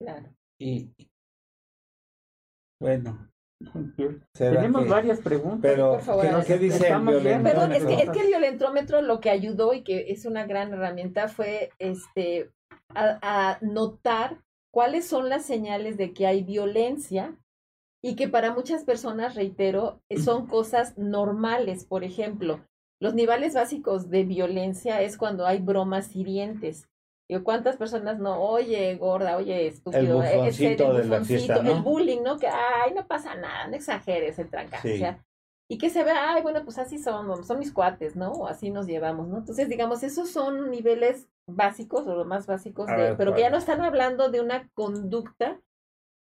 Claro. Y, bueno. Tenemos varias preguntas. Pero, ¿qué, dice el Perdón, es que, es que el violentrómetro lo que ayudó y que es una gran herramienta fue este a, notar cuáles son las señales de que hay violencia y que para muchas personas, reitero, son cosas normales. Por ejemplo, los niveles básicos de violencia es cuando hay bromas hirientes. ¿cuántas personas no? Oye, gorda, oye, estúpido, el, bufoncito el, el, el bullying, ¿no? Que, ay, no pasa nada, no exageres el tranca. Y que se vea, ay, bueno, pues así son, son mis cuates, ¿no? O así nos llevamos, ¿no? Entonces, digamos, esos son niveles básicos o los más básicos, de, pero que ya no están hablando de una conducta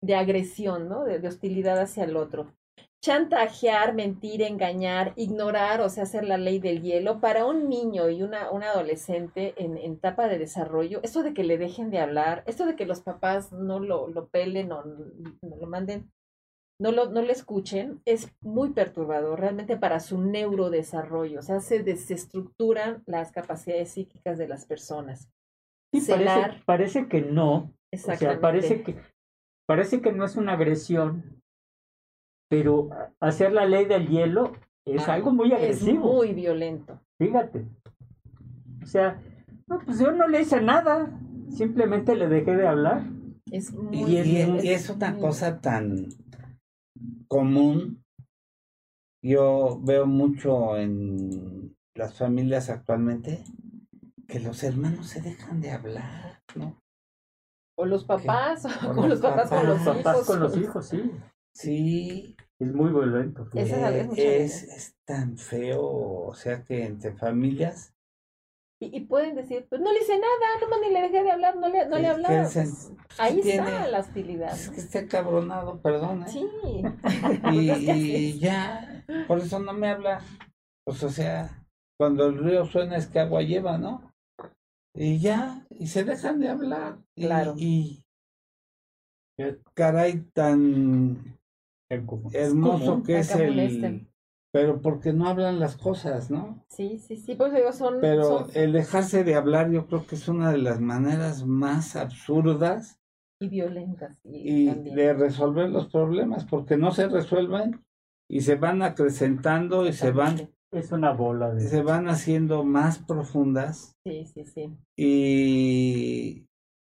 de agresión, ¿no? de hostilidad hacia el otro chantajear, mentir, engañar, ignorar, o sea, hacer la ley del hielo, para un niño y una, un adolescente en, etapa de desarrollo, esto de que le dejen de hablar, esto de que los papás no lo, lo pelen o no lo manden, no lo, no le escuchen, es muy perturbador realmente para su neurodesarrollo, o sea, se desestructuran las capacidades psíquicas de las personas. Sí, parece, parece que no, o sea, parece que, parece que no es una agresión, pero hacer la ley del hielo es algo muy agresivo. Es muy violento. Fíjate. O sea, no, pues yo no le hice nada, simplemente le dejé de hablar. Es y, es, una cosa tan común. Yo veo mucho en las familias actualmente que los hermanos se dejan de hablar, ¿no? O los papás, o, con los, papás, con los, hijos. con los hijos, sí. Sí. Es muy violento. es, es, tan feo, o sea que entre familias. Y, pueden decir, pues no le hice nada, no ni le dejé de hablar, no le, no le hablaba. Pues, ahí está la hostilidad. Es que esté cabronado, perdón. ¿eh? Sí. y, ya, por eso no me habla. Pues o sea, cuando el río suena es que agua lleva, ¿no? Y ya, y se dejan de hablar. Claro. Y, y caray, tan hermoso que es el... Pero porque no hablan las cosas, ¿no? Sí, sí, sí, pues digo, son... Pero el dejarse de hablar yo creo que es una de las maneras más absurdas y violentas. Y, de resolver los problemas, porque no se resuelven y se van acrecentando y se van... Es una bola de... Se van haciendo más profundas. Sí, sí, sí. Y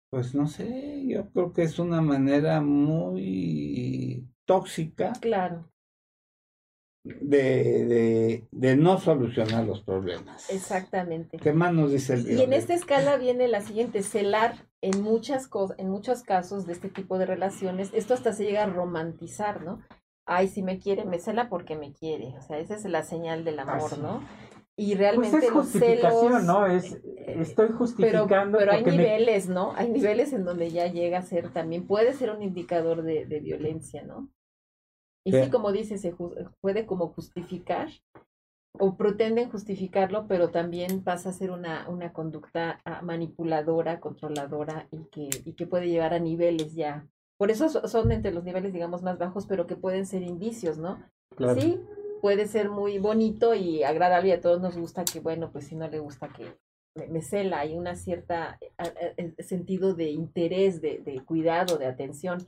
pues no sé, yo creo que es una manera muy tóxica. Claro. De, de, de no solucionar los problemas. Exactamente. ¿Qué más nos dice el Y en esta escala viene la siguiente, celar en muchas cosas, en muchos casos de este tipo de relaciones, esto hasta se llega a romantizar, ¿no? Ay, si me quiere, me cela porque me quiere. O sea, esa es la señal del amor, Así. ¿no? Y Pues realmente es los justificación, celos, ¿no? Es, eh, estoy pero, justificando pero hay me- niveles, ¿no? Hay niveles en donde ya llega a ser también, puede ser un indicador de, de violencia, ¿no? Y Sí. como dice, se puede como justificar o pretenden justificarlo, pero también pasa a ser una, una conducta ah, manipuladora, controladora y que, y que puede llevar a niveles ya. Por eso so- son entre los niveles, digamos, más bajos, pero que pueden ser indicios, ¿no? Claro. Sí, puede ser muy bonito y agradable y a todos nos gusta que, bueno, pues si no le gusta que me, me cela, hay una cierta eh, eh, eh, sentido de interés, de, de cuidado, de atención,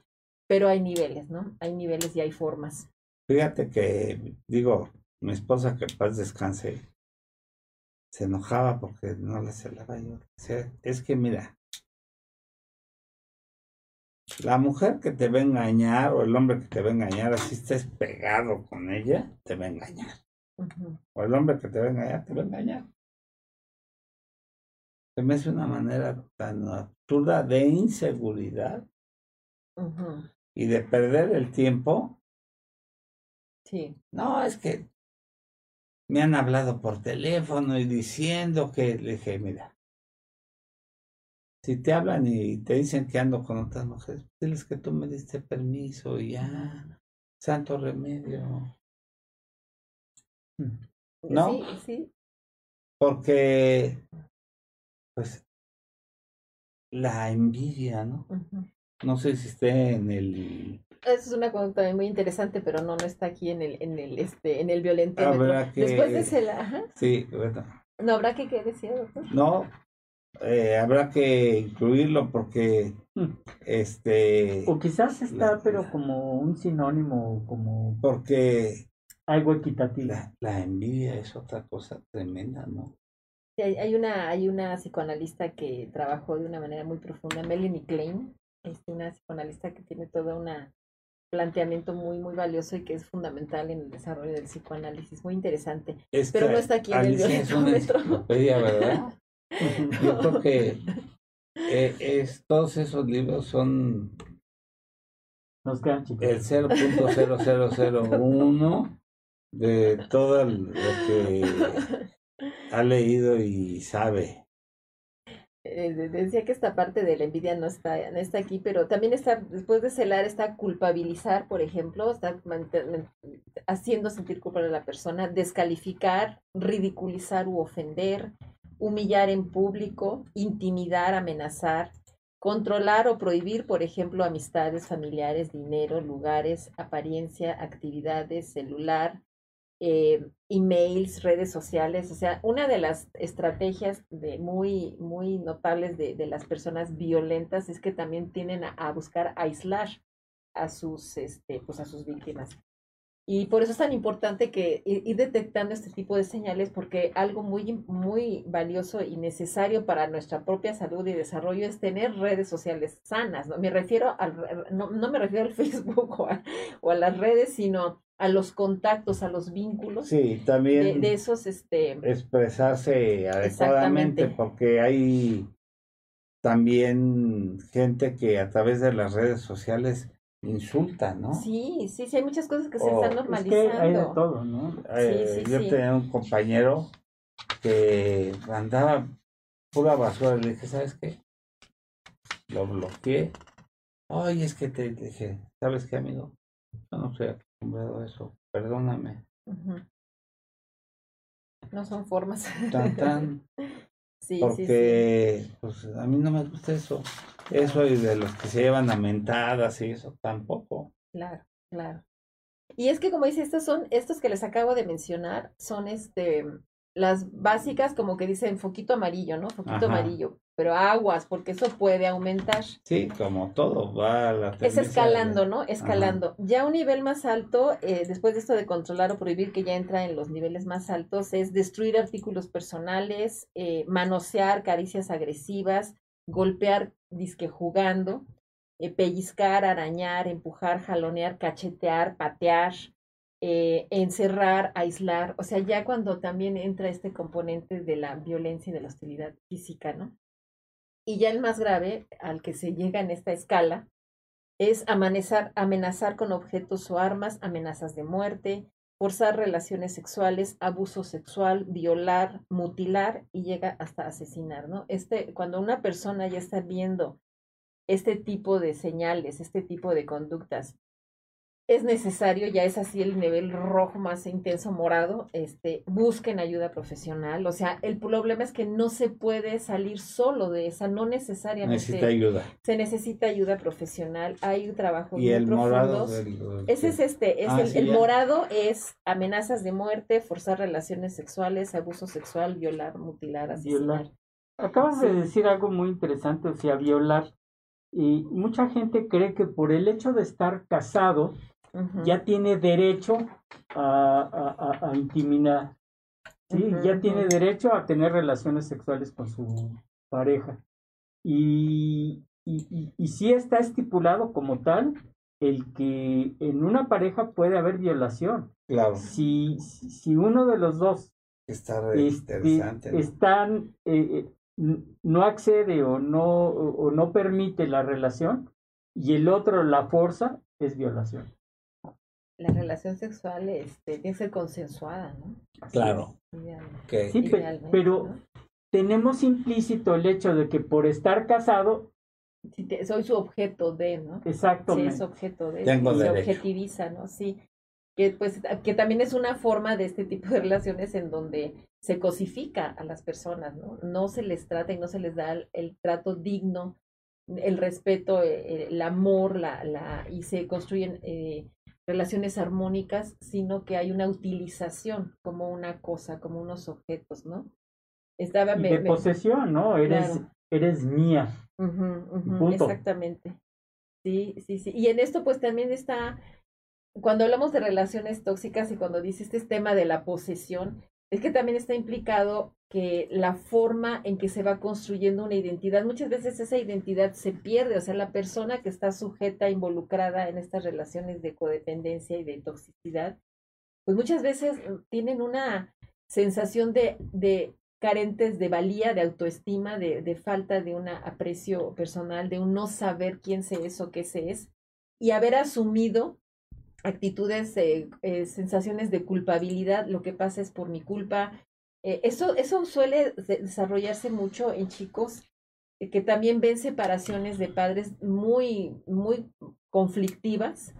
pero hay niveles, ¿no? Hay niveles y hay formas. Fíjate que, digo, mi esposa que paz descanse, se enojaba porque no le celaba yo. Decía, es que mira, la mujer que te va a engañar o el hombre que te va a engañar, así estés pegado con ella, te va a engañar. O el hombre que te va a engañar, te va a engañar. Se me hace una manera tan absurda de inseguridad ujú, y de perder el tiempo Sí, No, es que me han hablado por teléfono y diciendo que le dije, mira, si te hablan y te dicen que ando con otras mujeres, diles que tú me diste permiso y ya, santo remedio. ¿No? sí, sí, Porque, pues, la envidia, ¿no? No sé si esté en el... Esa es una conducta también muy interesante, pero no, no está aquí en el, en el, este, en el que- Después de cela, ajá. Sí, bueno, No habrá que qué doctor. no, eh, habrá que incluirlo porque, Mm. este... O quizás está, La- pero como un sinónimo, como Porque algo equitativo. la, la envidia es otra cosa tremenda, ¿no? Sí, hay, hay una, hay una psicoanalista que trabajó de una manera muy profunda, Melanie Klein, es una psicoanalista que tiene todo un planteamiento muy, muy valioso y que es fundamental en el desarrollo del psicoanálisis, muy interesante. Es Pero no está aquí en el Alicia es una violentómetro. ¿verdad? Yo creo que eh, es, todos esos libros son Nos quedan chicos. el 0.0001 de todo lo que ha leído y sabe. Eh, de- decía que esta parte de la envidia no está, no está aquí, pero también está, después de celar, está culpabilizar, por ejemplo, está haciendo sentir culpable a la persona, descalificar, ridiculizar u ofender, humillar en público, intimidar, amenazar, controlar o prohibir, por ejemplo, amistades, familiares, dinero, lugares, apariencia, actividades, celular, eh, emails, redes sociales, o sea, una de las estrategias de muy, muy notables de, de las personas violentas es que también tienden a, a buscar aislar a sus, este, pues a sus víctimas. Y por eso es tan importante que ir detectando este tipo de señales, porque algo muy, muy valioso y necesario para nuestra propia salud y desarrollo es tener redes sociales sanas. No me refiero al, no, no me refiero al Facebook o a, o a las redes, sino a los contactos, a los vínculos Sí, de, también de esos, este, expresarse adecuadamente porque hay también gente que a través de las redes sociales insulta, ¿no? sí, sí, sí, hay muchas cosas que se están Es que hay de normalizando. todo, ¿no? Eh, Sí, sí, yo sí. tenía un compañero que mandaba pura basura. Le dije, ¿sabes qué? Lo bloqueé. Oye, es que te dije, ¿sabes qué, amigo? Yo no estoy acostumbrado eso. Perdóname. No son formas. Tan, tan. Sí, sí, sí. porque pues a mí no me gusta eso. Eso y de los que se llevan a mentadas y eso tampoco. Claro, claro. Y es que como dice, estos son, estos que les acabo de mencionar, son este las básicas como que dicen foquito amarillo, ¿no? Foquito Ajá. amarillo. Pero aguas, porque eso puede aumentar. Sí, como todo va a la Es escalando, de- ¿no? Escalando. Ya un nivel más alto, eh, después de esto de controlar o prohibir, que ya entra en los niveles más altos, es destruir artículos personales, eh, manosear caricias agresivas, golpear disque jugando, eh, pellizcar, arañar, empujar, jalonear, cachetear, patear, eh, encerrar, aislar, o sea, ya cuando también entra este componente de la violencia y de la hostilidad física, ¿no? Y ya el más grave, al que se llega en esta escala, es amenazar, amenazar con objetos o armas, amenazas de muerte, forzar relaciones sexuales, abuso sexual, violar, mutilar y llega hasta asesinar, ¿no? Este, cuando una persona ya está viendo este tipo de señales, este tipo de conductas es necesario, ya es así el nivel rojo más intenso morado, este, busquen ayuda profesional. O sea, el problema es que no se puede salir solo de esa, no necesariamente. Necesita ayuda. Se necesita ayuda profesional, hay un trabajo y el morado Ese es este, es ah, el, el morado es amenazas de muerte, forzar relaciones sexuales, abuso sexual, violar, mutilar, asesinar. Violar. Acabas de decir algo muy interesante, o sea, violar. Y mucha gente cree que por el hecho de estar casado, ya tiene derecho a, a, intimidar, ¿sí? ya tiene derecho a tener relaciones sexuales con su pareja. Y, y, y, sí está estipulado como tal el que en una pareja puede haber violación. Claro. Si, si uno de los dos Está este, interesante, están, eh, eh, no accede o no, o no permite la relación y el otro la fuerza, es violación la relación sexual este, tiene que ser consensuada, ¿no? Claro. Sí, pero tenemos implícito el hecho de que por estar casado soy su objeto de, ¿no? Exactamente. Sí, es objeto de. Tengo se objetiviza, ¿no? Sí. Que, pues, que también es una forma de este tipo de relaciones en donde se cosifica a las personas, ¿no? No se les trata y no se les da el, trato digno, el respeto, eh, el, amor, la, la, y se construyen eh, relaciones armónicas, sino que hay una utilización como una cosa, como unos objetos, ¿no? Estaba de posesión, ¿no? Eres, eres mía. Exactamente. Sí, sí, sí. Y en esto pues también está, cuando hablamos de relaciones tóxicas y cuando dice este tema de la posesión, es que también está implicado que la forma en que se va construyendo una identidad, muchas veces esa identidad se pierde, o sea, la persona que está sujeta, involucrada en estas relaciones de codependencia y de toxicidad, pues muchas veces tienen una sensación de, de carentes de valía, de autoestima, de, de falta de un aprecio personal, de un no saber quién se es o qué se es, y haber asumido actitudes, eh, eh, sensaciones de culpabilidad, lo que pasa es por mi culpa. Eh, eso, eso suele desarrollarse mucho en chicos que también ven separaciones de padres muy, muy conflictivas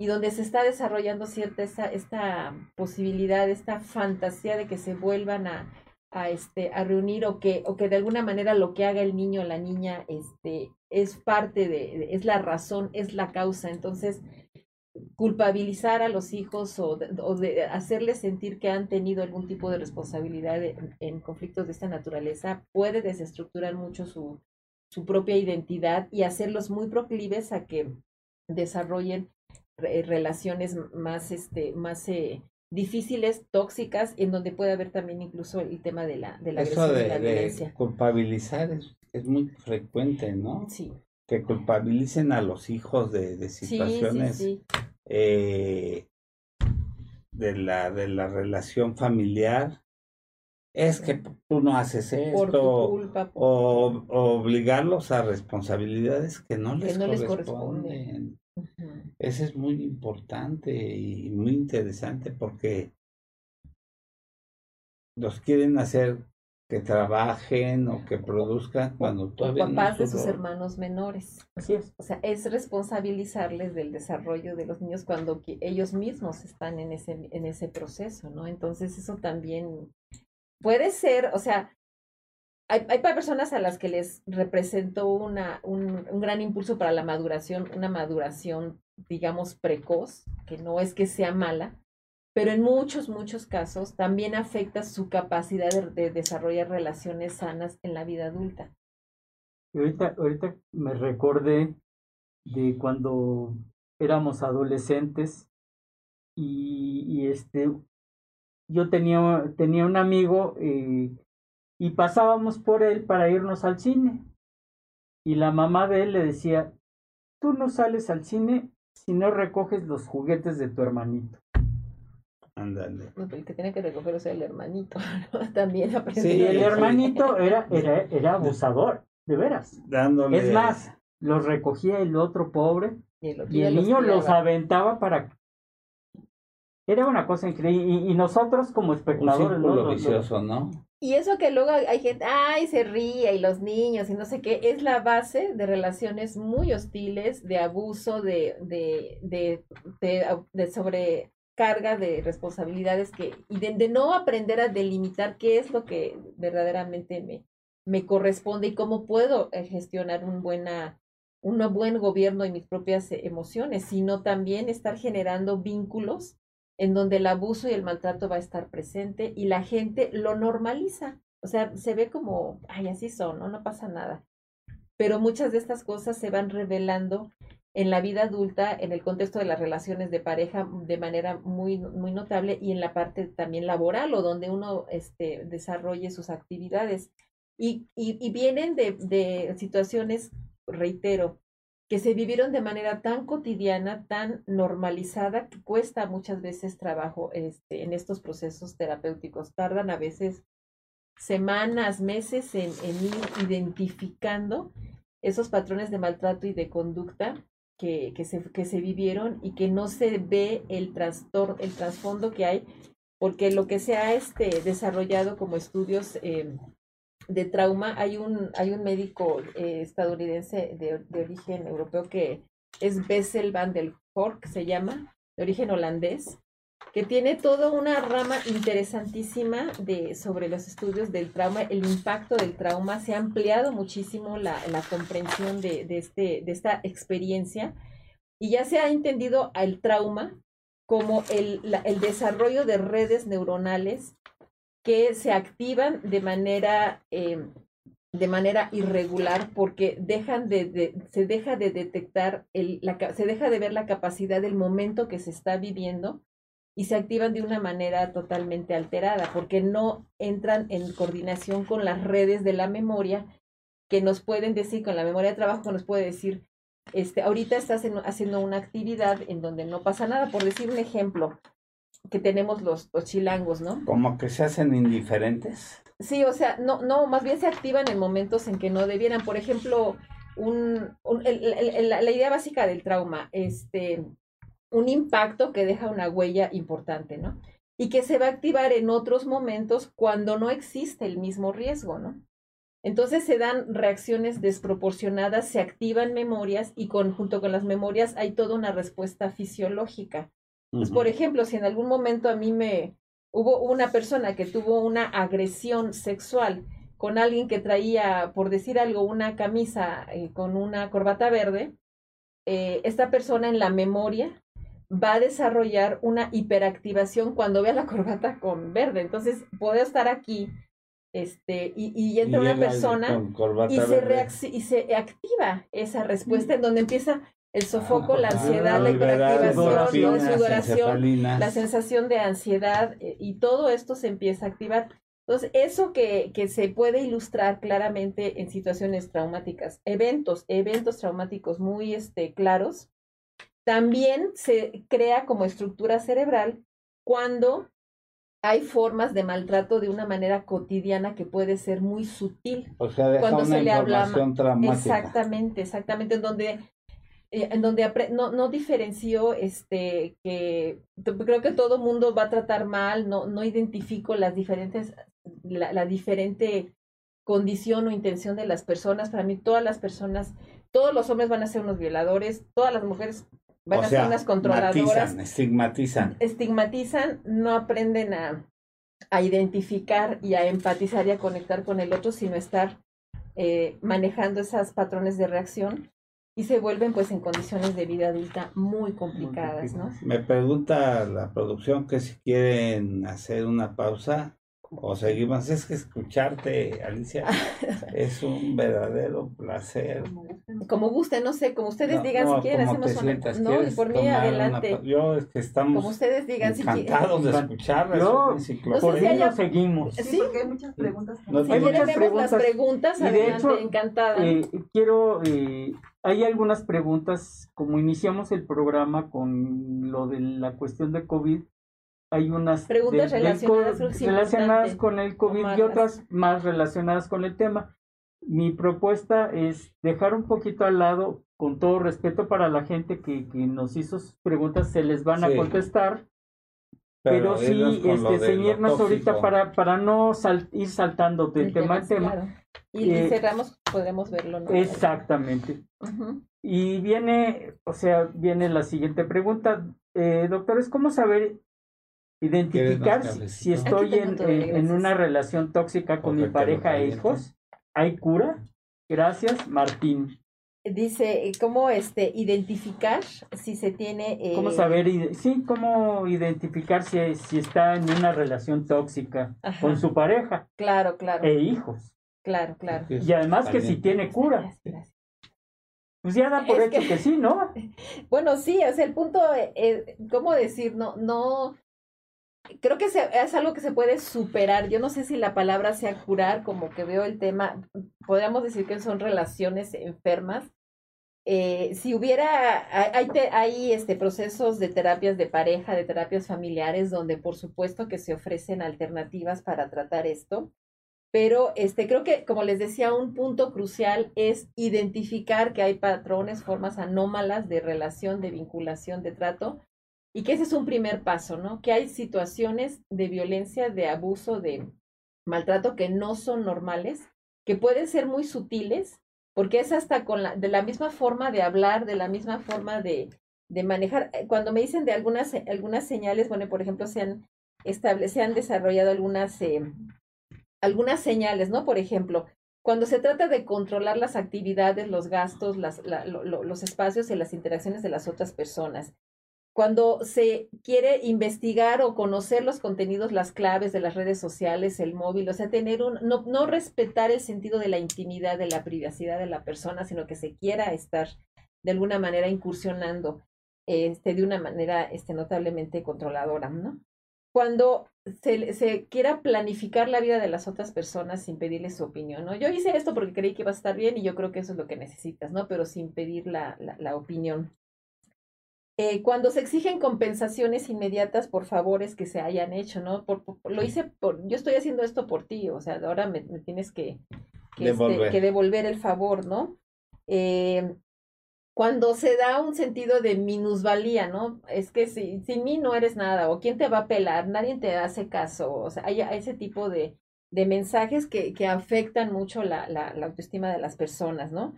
y donde se está desarrollando cierta esta, esta posibilidad, esta fantasía de que se vuelvan a, este, a reunir o que, o que de alguna manera lo que haga el niño o la niña este, es parte de, es la razón, es la causa. Entonces, culpabilizar a los hijos o de, hacerles sentir que han tenido algún tipo de responsabilidad en, conflictos de esta naturaleza puede desestructurar mucho su, su propia identidad y hacerlos muy proclives a que desarrollen relaciones más, este, más eh, difíciles, tóxicas, en donde puede haber también incluso el tema de la, de la agresión de, la violencia. culpabilizar es, es muy frecuente, ¿no? Sí que culpabilicen a los hijos de, de situaciones eh, de, la, de la relación familiar. Es que tú no haces esto. o, obligarlos a responsabilidades que no les, corresponden. Eso es muy importante y muy interesante porque los quieren hacer que trabajen o que produzcan cuando todavía papás de sus hermanos menores. Así es. O sea, es responsabilizarles del desarrollo de los niños cuando ellos mismos están en ese, en ese proceso, ¿no? Entonces eso también puede ser, o sea, hay, hay personas a las que les representó una, un, un gran impulso para la maduración, una maduración, digamos, precoz, que no es que sea mala, pero en muchos, muchos casos también afecta su capacidad de, desarrollar relaciones sanas en la vida adulta. ahorita, ahorita me recordé de cuando éramos adolescentes y, este yo tenía, tenía un amigo eh, y pasábamos por él para irnos al cine. Y la mamá de él le decía, tú no sales al cine si no recoges los juguetes de tu hermanito. Ándale. El que tenía que recoger o sea el hermanito, ¿no? También aprendió. Sí, el hermanito era, era, era abusador, de veras. Dándole. Es más, los recogía el otro pobre Y el, y el niño los aventaba para... Era una cosa increíble. Y, y nosotros como Un espectadores... ¿no? círculo Los- los- vicioso, ¿no? Y eso que luego hay gente, ay, se ríe y los niños y no sé qué, es la base de relaciones muy hostiles, de abuso, de, de, de, de, de sobrecarga de responsabilidades que, y de, no aprender a delimitar qué es lo que verdaderamente me, me corresponde y cómo puedo eh, gestionar un buena, un buen gobierno de mis propias eh, emociones, sino también estar generando vínculos en donde el abuso y el maltrato va a estar presente y la gente lo normaliza. O sea, se ve como, ay, así son, ¿no? No pasa nada. Pero muchas de estas cosas se van revelando en la vida adulta, en el contexto de las relaciones de pareja de manera muy, muy notable y en la parte también laboral o donde uno este, desarrolle sus actividades. Y, y, y vienen de, de situaciones, reitero, que se vivieron de manera tan cotidiana, tan normalizada, que cuesta muchas veces trabajo este, en estos procesos terapéuticos. Tardan a veces semanas, meses en, en ir identificando esos patrones de maltrato y de conducta que, que, se, que se vivieron y que no se ve el trastorno, el trasfondo que hay, porque lo que se ha este, desarrollado como estudios eh, de trauma, hay un, hay un médico eh, estadounidense de, de, origen europeo que es Bessel van der Kolk, se llama, de origen holandés, que tiene toda una rama interesantísima de, sobre los estudios del trauma, el impacto del trauma, se ha ampliado muchísimo la, la comprensión de, de, este, de esta experiencia y ya se ha entendido al trauma como el, el desarrollo de redes neuronales que se activan de manera, eh, de manera irregular porque dejan de, de, se deja de detectar, el, la, se deja de ver la capacidad del momento que se está viviendo y se activan de una manera totalmente alterada porque no entran en coordinación con las redes de la memoria que nos pueden decir, con la memoria de trabajo que nos puede decir, este, ahorita estás en, haciendo una actividad en donde no pasa nada, por decir un ejemplo, que tenemos los, los chilangos, ¿no? Como que se hacen indiferentes. Sí, o sea, no, no, más bien se activan en momentos en que no debieran. Por ejemplo, un, un el, el, el, la idea básica del trauma, este, un impacto que deja una huella importante, ¿no? Y que se va a activar en otros momentos cuando no existe el mismo riesgo, ¿no? Entonces se dan reacciones desproporcionadas, se activan memorias y con, junto con las memorias hay toda una respuesta fisiológica. Pues, por ejemplo, si en algún momento a mí me hubo una persona que tuvo una agresión sexual con alguien que traía, por decir algo, una camisa eh, con una corbata verde, eh, esta persona en la memoria va a desarrollar una hiperactivación cuando vea la corbata con verde. Entonces, puede estar aquí este, y, y entra Y una persona y se, verde. y se activa esa respuesta en donde empieza el sofoco, la Ah, ansiedad, la hiperactivación, endorfinas, sudoración, la sensación de ansiedad eh, y todo esto se empieza a activar. Entonces, eso que, que se puede ilustrar claramente en situaciones traumáticas, eventos, eventos traumáticos muy este, claros, también se crea como estructura cerebral cuando hay formas de maltrato de una manera cotidiana que puede ser muy sutil. O sea, deja cuando una se le habla traumática. Exactamente, exactamente, en donde eh, en donde no, no diferenció este que creo que todo mundo va a tratar mal, no, no identifico las diferentes, la, la diferente condición o intención de las personas. Para mí, todas las personas, todos los hombres van a ser unos violadores, todas las mujeres van o a sea, ser unas controladoras matizan, estigmatizan. estigmatizan, no aprenden a, a identificar y a empatizar y a conectar con el otro, sino estar eh, manejando esos patrones de reacción y se vuelven pues en condiciones de vida adulta muy complicadas, ¿no? Me pregunta la producción que si quieren hacer una pausa o seguimos. Es que escucharte, Alicia, es un verdadero placer. Como gusten, no sé, como ustedes No, digan no, si quieren, como hacemos te una... sientas, No, y ¿quieres por mí una adelante. Yo es que estamos Como ustedes digan si quieren. encantados de escucharlas. No sé enciclopedia. Por si ello haya- seguimos. Sí. Sí, porque hay muchas preguntas. No Si Hay quieren muchas vemos las preguntas, preguntas, y de adelante, hecho, encantada. Eh, quiero, eh, hay algunas preguntas, como iniciamos el programa con lo de la cuestión de COVID, hay unas Preguntas relacionadas, relacionadas con el COVID y otras más relacionadas con el tema. Mi propuesta es dejar un poquito al lado, con todo respeto para la gente que, que nos hizo sus preguntas, se les van a contestar, pero, sí este, ceñirnos ahorita para, para no sal- ir saltando de El tema en tema. claro. Y Eh, cerramos, podremos verlo, ¿no? Exactamente. Y viene, o sea, viene la siguiente pregunta. Eh, doctores, ¿cómo saber identificar ¿Quieres si, estoy en, en- una relación tóxica con mi pareja e hijos? ¿Hay cura? Gracias, Martín. Dice, eh, ¿cómo este, identificar si se tiene... eh, ¿Cómo saber? Sí, ¿cómo identificar si, si está en una relación tóxica Ajá. con su pareja Claro, claro, e hijos? claro, claro. Y además que si tiene cura. Gracias, gracias. Pues ya da por Es hecho que- que... sí, ¿no? Bueno, sí, o sea, el punto, eh, ¿cómo decir? No, no, creo que se- es algo que se puede superar. Yo no sé si la palabra sea curar, como que veo el tema, podríamos decir que son relaciones enfermas. Eh, si hubiera, hay, hay te- hay, este, procesos de terapias de pareja, de terapias familiares, donde por supuesto que se ofrecen alternativas para tratar esto. Pero este, creo que, como les decía, un punto crucial es identificar que hay patrones, formas anómalas de relación, de vinculación, de trato, y que ese es un primer paso, ¿no? Que hay situaciones de violencia, de abuso, de maltrato que no son normales, que pueden ser muy sutiles, porque es hasta con la, de la misma forma de hablar, de la misma forma de, de manejar. Eh, Cuando me dicen de algunas, algunas señales, bueno, por ejemplo, se han, estable, se han desarrollado algunas, eh, algunas señales, ¿no? Por ejemplo, cuando se trata de controlar las actividades, los gastos, los espacios y las interacciones de las otras personas. Cuando se quiere investigar o conocer los contenidos, las claves de las redes sociales, el móvil, o sea, tener un, no, respetar el sentido de la intimidad, de la privacidad de la persona, sino que se quiera estar de alguna manera incursionando este, de una manera este, notablemente controladora, ¿no? Cuando se, se quiera planificar la vida de las otras personas sin pedirles su opinión, ¿no? Yo hice esto porque creí que iba a estar bien y yo creo que eso es lo que necesitas, ¿no? Pero sin pedir la opinión. Eh, cuando se exigen compensaciones inmediatas por favores que se hayan hecho, ¿no? Por, por- lo hice por, yo estoy haciendo esto por ti, o sea, ahora me, me tienes que, que, este, Devolver. que devolver el favor, ¿no? Eh, cuando se da un sentido de minusvalía, ¿no? Es que si, sin mí no eres nada, o quién te va a pelar, nadie te hace caso, o sea, hay, hay ese tipo de, de mensajes que, que afectan mucho la, la, la autoestima de las personas, ¿no?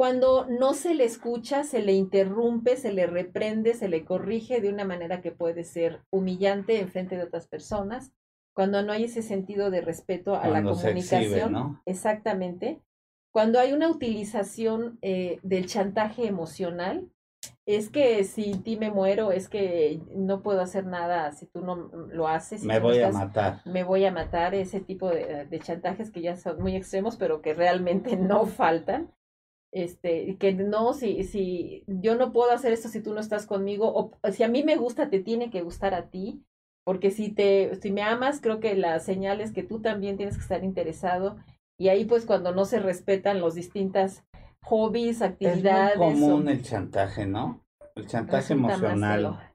Cuando no se le escucha, se le interrumpe, se le reprende, se le corrige de una manera que puede ser humillante en frente de otras personas, cuando no hay ese sentido de respeto a Cuando la se comunicación, exhibe, ¿no? exactamente, cuando hay una utilización eh, del chantaje emocional, es que si ti me muero, es que no puedo hacer nada si tú no lo haces. si Me voy a matar. me voy a matar, ese tipo de, de chantajes que ya son muy extremos, pero que realmente no faltan. Este, que no, si, si yo no puedo hacer esto si tú no estás conmigo, o si a mí me gusta, te tiene que gustar a ti, porque si te, si me amas, creo que la señal es que tú también tienes que estar interesado, y ahí pues cuando no se respetan los distintas hobbies, Es actividades. muy común o- el chantaje, ¿no? El chantaje resulta emocional.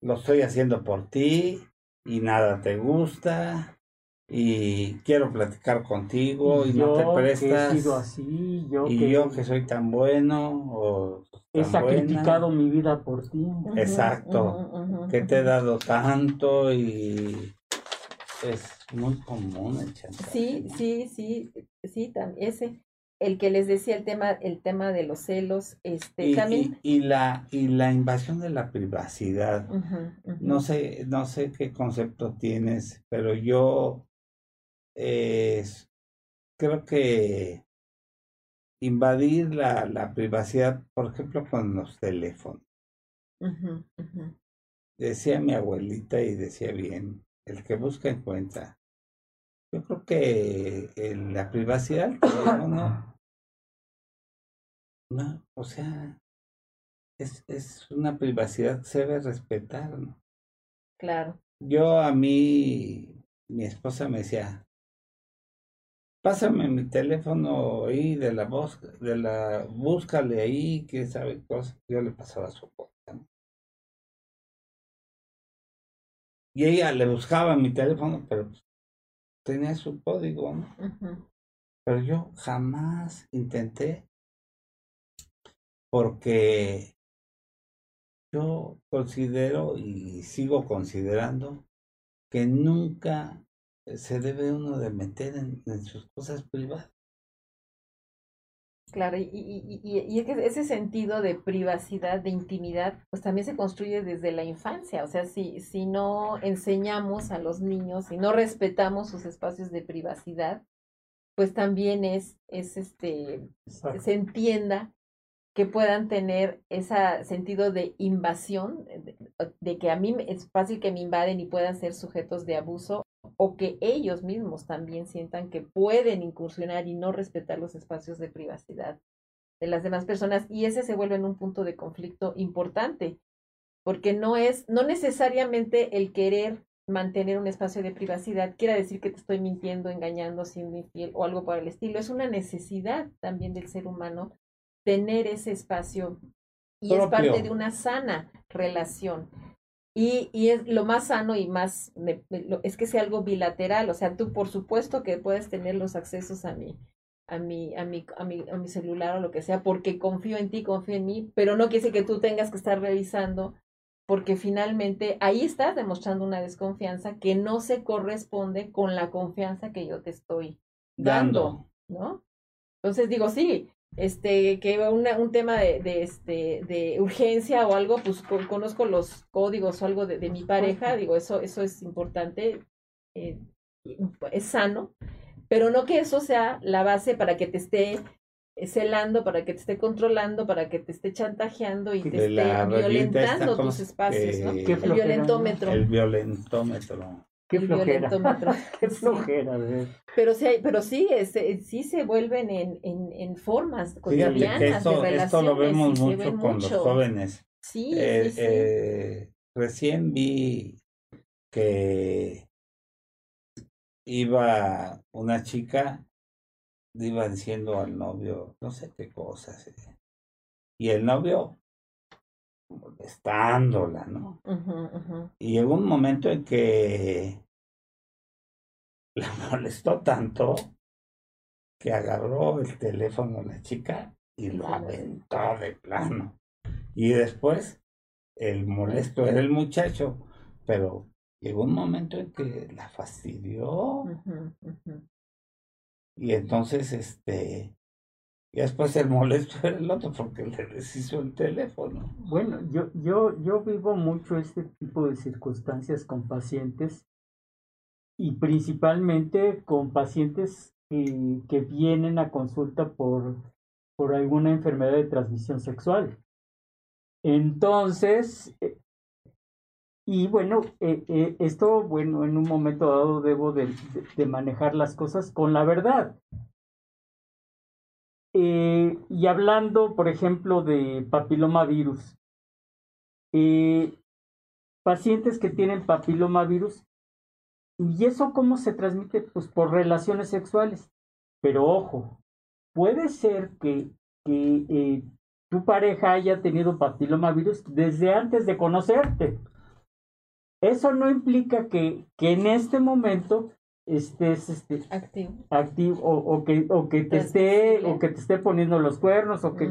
Lo estoy haciendo por ti y nada te gusta y quiero platicar contigo y no te que he prestas. sido así, yo y que yo que soy tan bueno o he tan buena, sacrificado mi vida por ti. Exacto. que te he dado tanto y es muy común el chantaje. Sí, ¿no? sí, sí, sí, también ese, el que les decía el tema, el tema de los celos, este, Y, también. y- y la y la invasión de la privacidad. No sé, no sé qué concepto tienes, pero yo eh, creo que invadir la, la privacidad, por ejemplo, con los teléfonos. Decía mi abuelita y decía bien, el que busca encuentra. Yo creo que en la privacidad teléfono, no, o sea, es, es una privacidad que se debe respetar, ¿no? Claro. Yo a mí, mi esposa me decía, pásame mi teléfono ahí de la voz, de la, búscale ahí, que sabe cosas. Yo le pasaba su. ¿no? Y ella le buscaba mi teléfono, pero tenía su código, ¿no? Pero yo jamás intenté porque yo considero y sigo considerando que nunca se debe uno de meter en, sus cosas privadas. Claro, y, y, y, y, ese sentido de privacidad, de intimidad, pues también se construye desde la infancia. O sea, si, si no enseñamos a los niños y no respetamos sus espacios de privacidad, pues también es, es este, se entienda que puedan tener ese sentido de invasión, de, que a mí es fácil que me invaden y puedan ser sujetos de abuso, o que ellos mismos también sientan que pueden incursionar y no respetar los espacios de privacidad de las demás personas. Y ese se vuelve en un punto de conflicto importante, porque no es, no necesariamente el querer mantener un espacio de privacidad quiere decir que te estoy mintiendo, engañando, siendo infiel o algo por el estilo. Es una necesidad también del ser humano tener ese espacio y es parte de una sana relación. Y, y, es lo más sano y más, es que sea algo bilateral, o sea, tú por supuesto que puedes tener los accesos a mi, a mi, a mi, a mi, a mi celular o lo que sea, porque confío en ti, confío en mí, pero no quiere decir que tú tengas que estar revisando, porque finalmente ahí estás demostrando una desconfianza que no se corresponde con la confianza que yo te estoy dando, ¿no? Entonces digo, sí, este, que una, un tema de, de, este, de urgencia o algo, pues conozco los códigos o algo de, de mi pareja, digo, eso, eso es importante, eh, es sano, pero no que eso sea la base para que te esté celando, para que te esté controlando, para que te esté chantajeando y te esté violentando tus espacios, ¿no? El violentómetro. El violentómetro. Qué flojera. Qué flojera, Pero sí, pero sí, sí se vuelven en, en, en formas cotidianas esto, de relaciones. Esto lo vemos mucho con los jóvenes. Sí, eh, sí, eh, recién vi que iba una chica, iba diciendo al novio, no sé qué cosas. Eh, y el novio molestándola, ¿no? Y llegó un momento en que la molestó tanto que agarró el teléfono la chica y lo aventó de plano. Y después el molesto era el muchacho, pero llegó un momento en que la fastidió. Y entonces, este, y después el molesto era el otro porque le deshizo el teléfono. Bueno, yo, yo, yo vivo mucho este tipo de circunstancias con pacientes y principalmente con pacientes que, que vienen a consulta por, por alguna enfermedad de transmisión sexual. Entonces, eh, y bueno, eh, eh, esto, bueno, en un momento dado debo de, de manejar las cosas con la verdad. Eh, y hablando, por ejemplo, de papilomavirus, eh, pacientes que tienen papilomavirus, ¿y eso cómo se transmite? Pues por relaciones sexuales. Pero ojo, puede ser que, que eh, tu pareja haya tenido papilomavirus desde antes de conocerte. Eso no implica que, que en este momento estés este, activo, activo o, o, que, o que te esté o que te esté poniendo los cuernos o que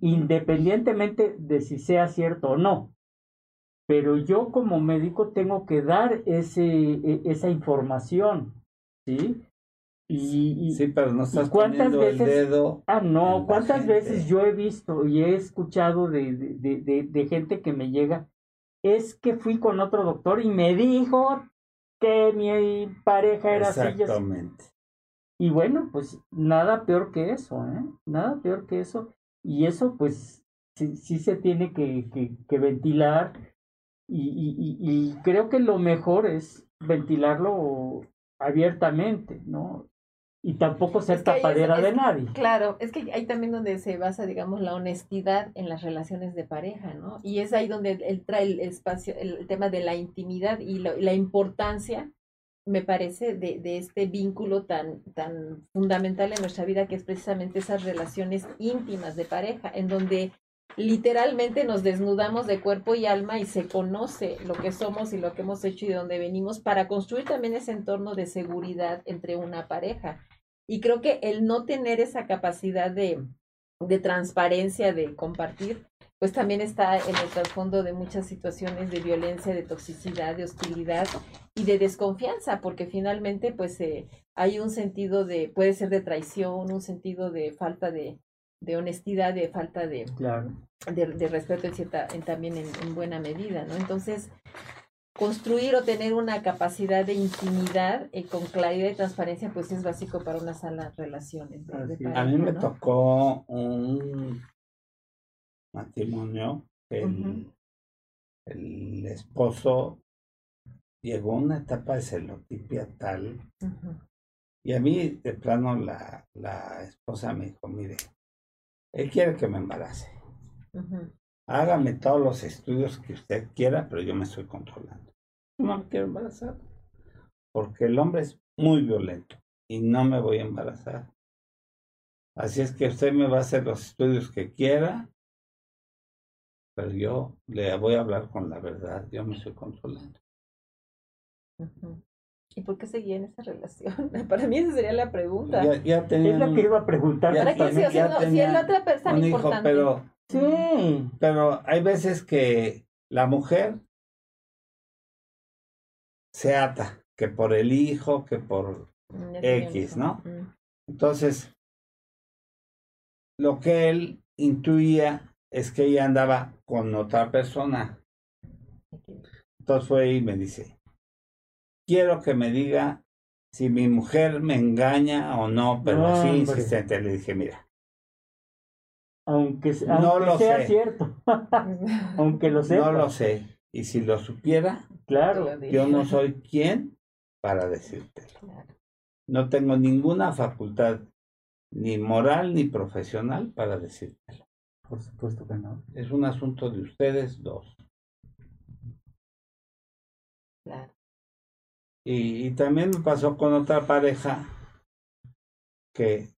independientemente de si sea cierto o no. Pero yo como médico tengo que dar ese e, esa información sí y, sí pero no estás cuántas veces, el dedo ah no cuántas veces yo he visto y he escuchado de, de, de, de gente que me llega es que fui con otro doctor y me dijo que mi pareja era así. Exactamente. Y bueno, pues nada peor que eso, ¿eh? Nada peor que eso. Y eso, pues, sí, sí se tiene que, que, que ventilar. Y, y, y, creo que lo mejor es ventilarlo abiertamente, ¿no? Y tampoco ser tapadera de nadie. Claro, es que hay también donde se basa, digamos, la honestidad en las relaciones de pareja, ¿no? Y es ahí donde él trae el espacio, el tema de la intimidad y la importancia, me parece, de, de este vínculo tan, tan fundamental en nuestra vida, que es precisamente esas relaciones íntimas de pareja, en donde literalmente nos desnudamos de cuerpo y alma y se conoce lo que somos y lo que hemos hecho y de dónde venimos para construir también ese entorno de seguridad entre una pareja. Y creo que el no tener esa capacidad de, de transparencia, de compartir, pues también está en el trasfondo de muchas situaciones de violencia, de toxicidad, de hostilidad y de desconfianza, porque finalmente pues eh, hay un sentido de, puede ser de traición, un sentido de falta de, de honestidad, de falta de, de, respeto en cierta, en, también en, buena medida, ¿no? Entonces, construir o tener una capacidad de intimidad eh, con claridad y transparencia, pues es básico para unas sanas relaciones. a mí me tocó un matrimonio, el, el esposo llegó a una etapa de celotipia tal, y a mí de plano la, la esposa me dijo, mire, él quiere que me embarace. Hágame todos los estudios que usted quiera, pero yo me estoy controlando. No me quiero embarazar. Porque el hombre es muy violento y no me voy a embarazar. Así es que usted me va a hacer los estudios que quiera, pero yo le voy a hablar con la verdad. Yo me estoy controlando. ¿Y por qué seguía en esa relación? Para mí esa sería la pregunta. Ya, es la que iba a preguntar. ¿Para qué si, es la otra persona un hijo, pero sí, pero hay veces que la mujer se ata, que por el hijo, que por mm, X, ¿no? Mm. Entonces, lo que él intuía es que ella andaba con otra persona. Entonces fue y me dice, quiero que me diga si mi mujer me engaña o no, pero así insistente. Le dije, mira. Aunque, no lo sea cierto. aunque lo sepa. No lo sé. Y si lo supiera, claro. yo no soy quien para decírtelo. No tengo ninguna facultad, ni moral ni profesional, para decírtelo. Por supuesto que no. Es un asunto de ustedes dos. Claro. Y, también me pasó con otra pareja que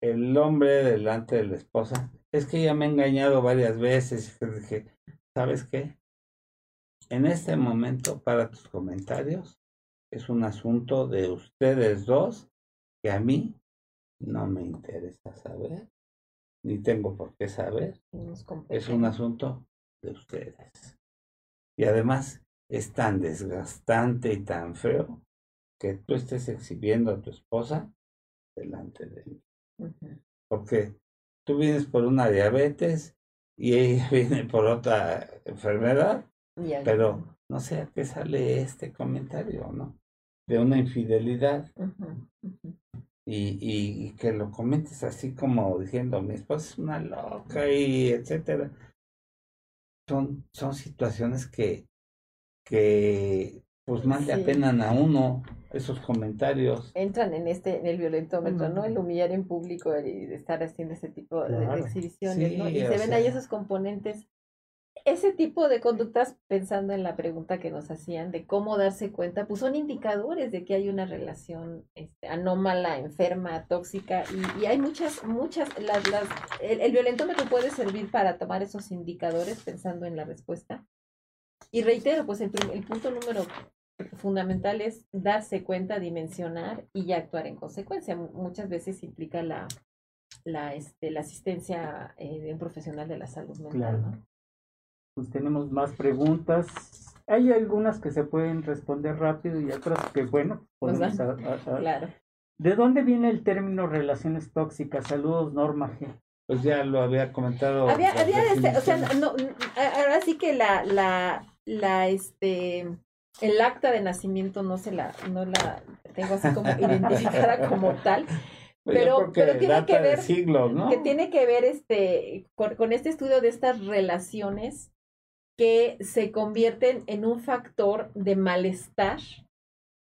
el hombre delante de la esposa, es que ella me ha engañado varias veces. Y dije, ¿sabes qué? En este momento, para tus comentarios, es un asunto de ustedes dos que a mí no me interesa saber, ni tengo por qué saber. Es un asunto de ustedes. Y además, es tan desgastante y tan feo que tú estés exhibiendo a tu esposa delante de él. Porque tú vienes por una diabetes y ella viene por otra enfermedad, pero no sé a qué sale este comentario, ¿no? De una infidelidad. Y, y, que lo comentes así como diciendo, mi esposa es una loca y etcétera. Son, son situaciones que que pues más le apenan a uno esos comentarios. Entran en este, en el violentómetro, ¿no? El humillar en público y estar haciendo ese tipo de exhibiciones, ¿no? Y se ven ahí esos componentes. Ese tipo de conductas, pensando en la pregunta que nos hacían de cómo darse cuenta, pues son indicadores de que hay una relación este, anómala, enferma, tóxica, y, y, hay muchas, muchas, las, las, el, el violentómetro puede servir para tomar esos indicadores pensando en la respuesta y reitero, pues el, el punto número fundamental es darse cuenta, dimensionar y actuar en consecuencia. Muchas veces implica la, la, este, la asistencia eh, de un profesional de la salud mental. ¿no? Pues tenemos más preguntas. Hay algunas que se pueden responder rápido y otras que, bueno, podemos Claro. ¿De dónde viene el término relaciones tóxicas? Saludos, Norma G. Pues ya lo había comentado. Había, había este, o sea, no, ahora sí que la, la, la, este, el acta de nacimiento no se la, no la tengo así como identificada como tal. Pues pero, pero tiene que ver, siglos, que tiene que ver este, con, este estudio de estas relaciones que se convierten en un factor de malestar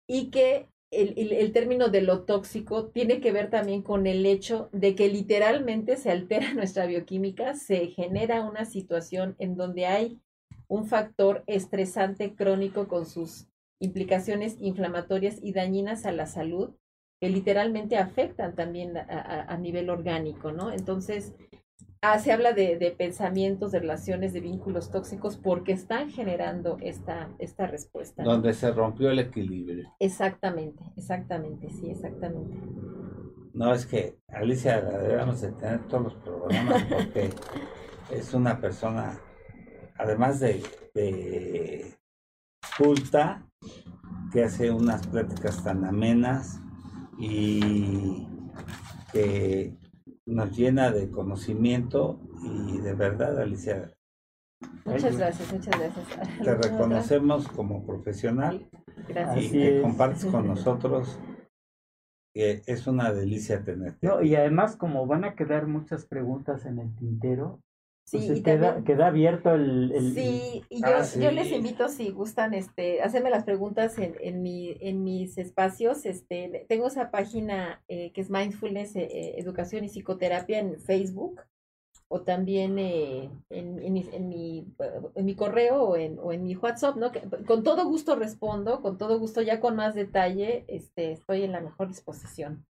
y que el, el, el, término de lo tóxico tiene que ver también con el hecho de que literalmente se altera nuestra bioquímica, se genera una situación en donde hay un factor estresante crónico con sus implicaciones inflamatorias y dañinas a la salud que literalmente afectan también a, nivel orgánico, ¿no? Entonces, Ah, se habla de, de, pensamientos, de relaciones, de vínculos tóxicos porque están generando esta, esta respuesta. Donde se rompió el equilibrio. Exactamente, exactamente, sí, exactamente. No, es que Alicia debemos de tener todos los programas porque es una persona, además de, de culta, que hace unas prácticas tan amenas y que nos llena de conocimiento y de verdad, Alicia. Muchas gracias, muchas gracias. Te reconocemos como profesional y que compartes con nosotros. Que es una delicia tenerte. No, y además, como van a quedar muchas preguntas en el tintero, Sí, y queda, queda, abierto el, Sí, y yo, ah, yo, les invito si gustan este hacerme las preguntas en, en, mi, en mis espacios. Este, tengo esa página eh, que es Mindfulness, eh, eh, Educación y Psicoterapia en Facebook o también en, en, mi, en, mi, en mi correo o en, o en mi WhatsApp, ¿no? con todo gusto respondo, con todo gusto, ya con más detalle, este, estoy en la mejor disposición.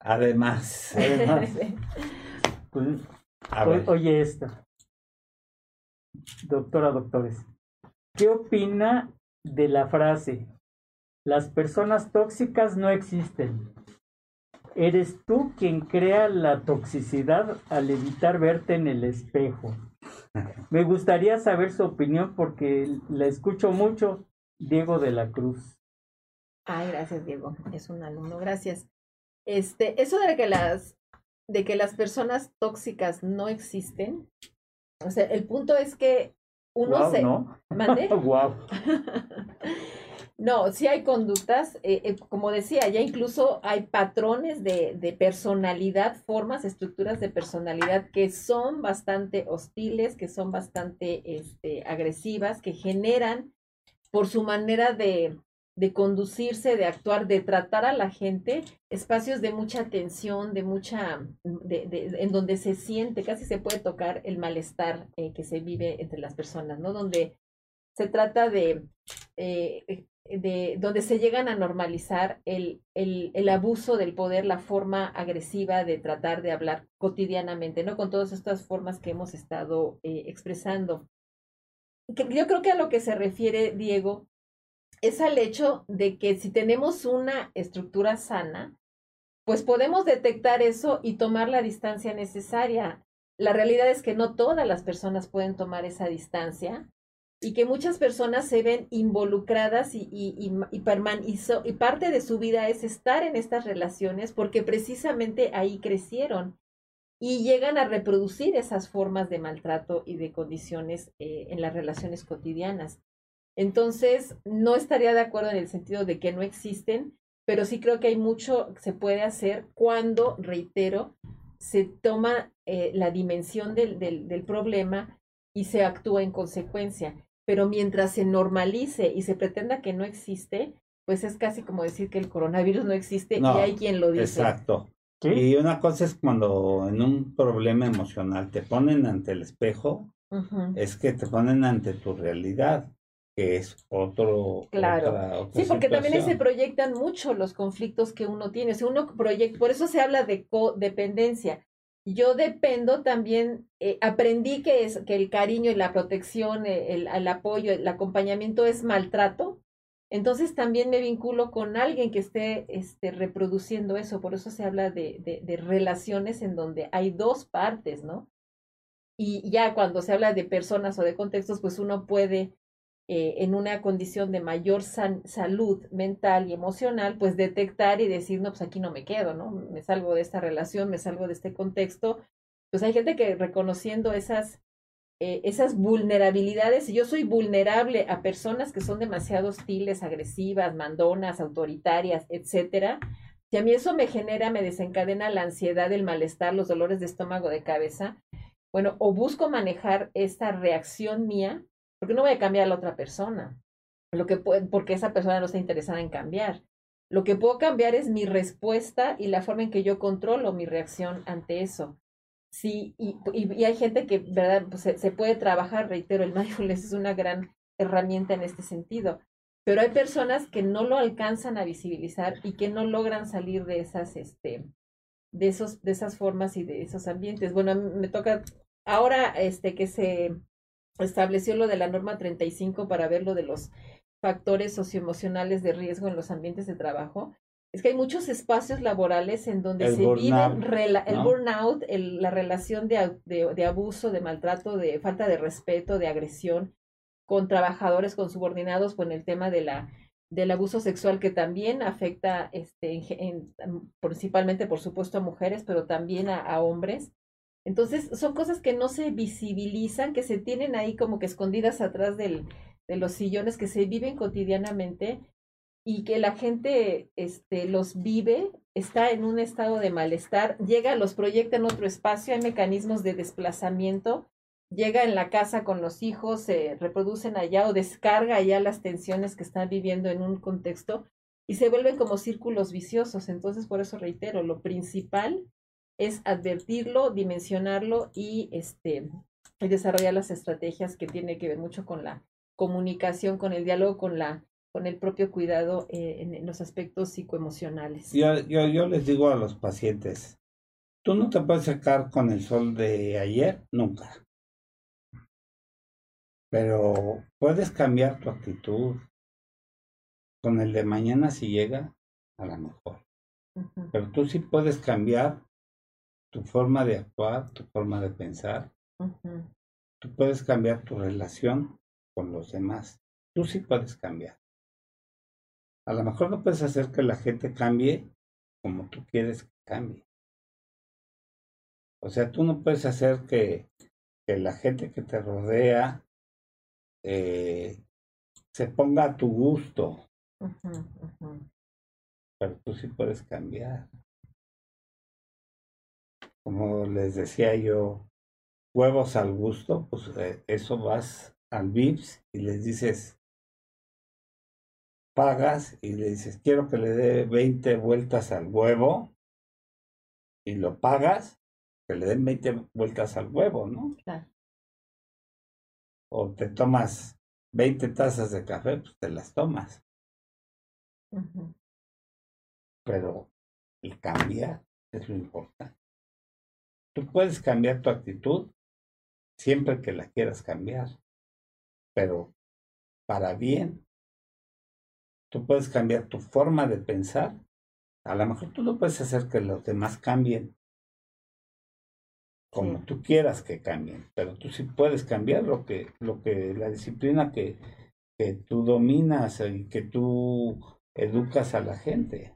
Además, además. Pues, oye esto. Doctora, doctores. ¿Qué opina de la frase? Las personas tóxicas no existen. Eres tú quien crea la toxicidad al evitar verte en el espejo. Me gustaría saber su opinión porque la escucho mucho, Diego de la Cruz. Ay, gracias, Diego. Es un alumno, gracias. Este, eso de que las de que las personas tóxicas no existen. O sea, el punto es que uno se... ¿no? ¿Mande? wow. no, sí hay conductas, eh, eh, como decía, ya incluso hay patrones de, de personalidad, formas, estructuras de personalidad que son bastante hostiles, que son bastante este, agresivas, que generan por su manera de, de conducirse, de actuar, de tratar a la gente, espacios de mucha tensión, de mucha, en donde se siente, casi se puede tocar el malestar eh, que se vive entre las personas, ¿no? Donde se trata de, eh, de donde se llegan a normalizar el, el, el, abuso del poder, la forma agresiva de tratar de hablar cotidianamente, ¿no? Con todas estas formas que hemos estado eh, expresando. Yo creo que a lo que se refiere Diego es al hecho de que si tenemos una estructura sana, pues podemos detectar eso y tomar la distancia necesaria. La realidad es que no todas las personas pueden tomar esa distancia y que muchas personas se ven involucradas y, y, y, y, parte de su vida es estar en estas relaciones porque precisamente ahí crecieron y llegan a reproducir esas formas de maltrato y de condiciones eh, en las relaciones cotidianas. Entonces, no estaría de acuerdo en el sentido de que no existen, pero sí creo que hay mucho que se puede hacer cuando, reitero, se toma eh, la dimensión del, del, del problema y se actúa en consecuencia. Pero mientras se normalice y se pretenda que no existe, pues es casi como decir que el coronavirus no existe y hay quien lo dice. Exacto. Y una cosa es cuando en un problema emocional te ponen ante el espejo, es que te ponen ante tu realidad que es otro. Claro. sí, porque también se proyectan mucho los conflictos que uno tiene. Si uno proyecta, por eso se habla de codependencia. Yo dependo también, eh, aprendí que, es, que el cariño y la protección, eh, el, el, apoyo, el acompañamiento es maltrato. Entonces también me vinculo con alguien que esté este, reproduciendo eso. Por eso se habla de, de, de relaciones en donde hay dos partes, ¿no? Y ya cuando se habla de personas o de contextos, pues uno puede eh, en una condición de mayor salud mental y emocional, pues detectar y decir, no, pues aquí no me quedo, ¿no? Me salgo de esta relación, me salgo de este contexto. Pues hay gente que reconociendo esas, eh, esas vulnerabilidades, y yo soy vulnerable a personas que son demasiado hostiles, agresivas, mandonas, autoritarias, etcétera, si a mí eso me genera, me desencadena la ansiedad, el malestar, los dolores de estómago, de cabeza, bueno, o busco manejar esta reacción mía porque no voy a cambiar a la otra persona, lo que porque esa persona no está interesada en cambiar. Lo que puedo cambiar es mi respuesta y la forma en que yo controlo mi reacción ante eso. Sí, y, y, hay gente que, ¿verdad? Pues se, se, puede trabajar, reitero, el mindfulness es una gran herramienta en este sentido, pero hay personas que no lo alcanzan a visibilizar y que no logran salir de esas, este, de esos, de esas formas y de esos ambientes. Bueno, me toca ahora este que se estableció lo de la norma 35 para ver lo de los factores socioemocionales de riesgo en los ambientes de trabajo. Es que hay muchos espacios laborales en donde se viven el burnout, la relación de, de, abuso, de maltrato, de falta de respeto, de agresión con trabajadores, con subordinados, con el tema de la del abuso sexual que también afecta este, principalmente, por supuesto, a mujeres, pero también a, hombres. Entonces, son cosas que no se visibilizan, que se tienen ahí como que escondidas atrás del, de los sillones, que se viven cotidianamente y que la gente este, los vive, está en un estado de malestar, llega, los proyecta en otro espacio, hay mecanismos de desplazamiento llega en la casa con los hijos, se reproducen allá o descarga allá las tensiones que están viviendo en un contexto y se vuelven como círculos viciosos. Entonces, por eso reitero, lo principal es advertirlo, dimensionarlo y este desarrollar las estrategias que tiene que ver mucho con la comunicación, con el diálogo, con la con el propio cuidado eh, en, los aspectos psicoemocionales. Yo, yo, yo les digo a los pacientes, tú no te puedes sacar con el sol de ayer, nunca. Pero puedes cambiar tu actitud. Con el de mañana si llega, a lo mejor. Pero tú sí puedes cambiar tu forma de actuar, tu forma de pensar. Tú puedes cambiar tu relación con los demás. Tú sí puedes cambiar. A lo mejor no puedes hacer que la gente cambie como tú quieres que cambie. O sea, tú no puedes hacer que, que la gente que te rodea eh, se ponga a tu gusto. Pero tú sí puedes cambiar. Como les decía yo, huevos al gusto, pues eh, eso vas al VIPS y les dices, pagas y le dices, quiero que le dé 20 vueltas al huevo y lo pagas, que le den 20 vueltas al huevo, ¿no? Claro o te tomas 20 tazas de café, pues te las tomas. Pero el cambiar es lo importante. Tú puedes cambiar tu actitud siempre que la quieras cambiar, pero para bien. Tú puedes cambiar tu forma de pensar. A lo mejor tú no puedes hacer que los demás cambien, como tú quieras que cambien, pero tú sí puedes cambiar lo que, lo que, la disciplina que, que tú dominas y que tú educas a la gente.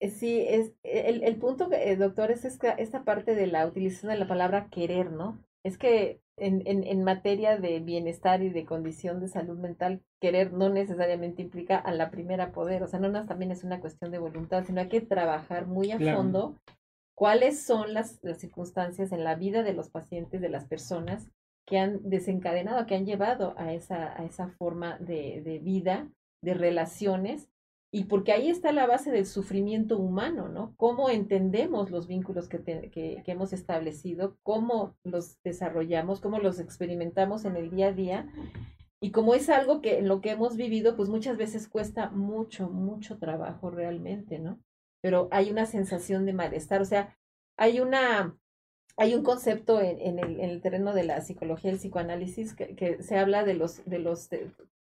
Eh, sí, es el, el punto, eh, doctor, es esta, esta parte de la utilización de la palabra querer, ¿no? Es que en, en, en, materia de bienestar y de condición de salud mental, querer no necesariamente implica a la primera poder, o sea, no, no también es una cuestión de voluntad, sino hay que trabajar muy a fondo cuáles son las, circunstancias en la vida de los pacientes, de las personas que han desencadenado, que han llevado a esa, a esa forma de, vida, de relaciones, y porque ahí está la base del sufrimiento humano, ¿no? Cómo entendemos los vínculos que, que, hemos establecido, cómo los desarrollamos, cómo los experimentamos en el día a día, y como es algo que en lo que hemos vivido, pues muchas veces cuesta mucho, mucho trabajo realmente, ¿no? pero hay una sensación de malestar, o sea, hay una, hay un concepto en, el, en el, terreno de la psicología el psicoanálisis que, que se habla de los, de los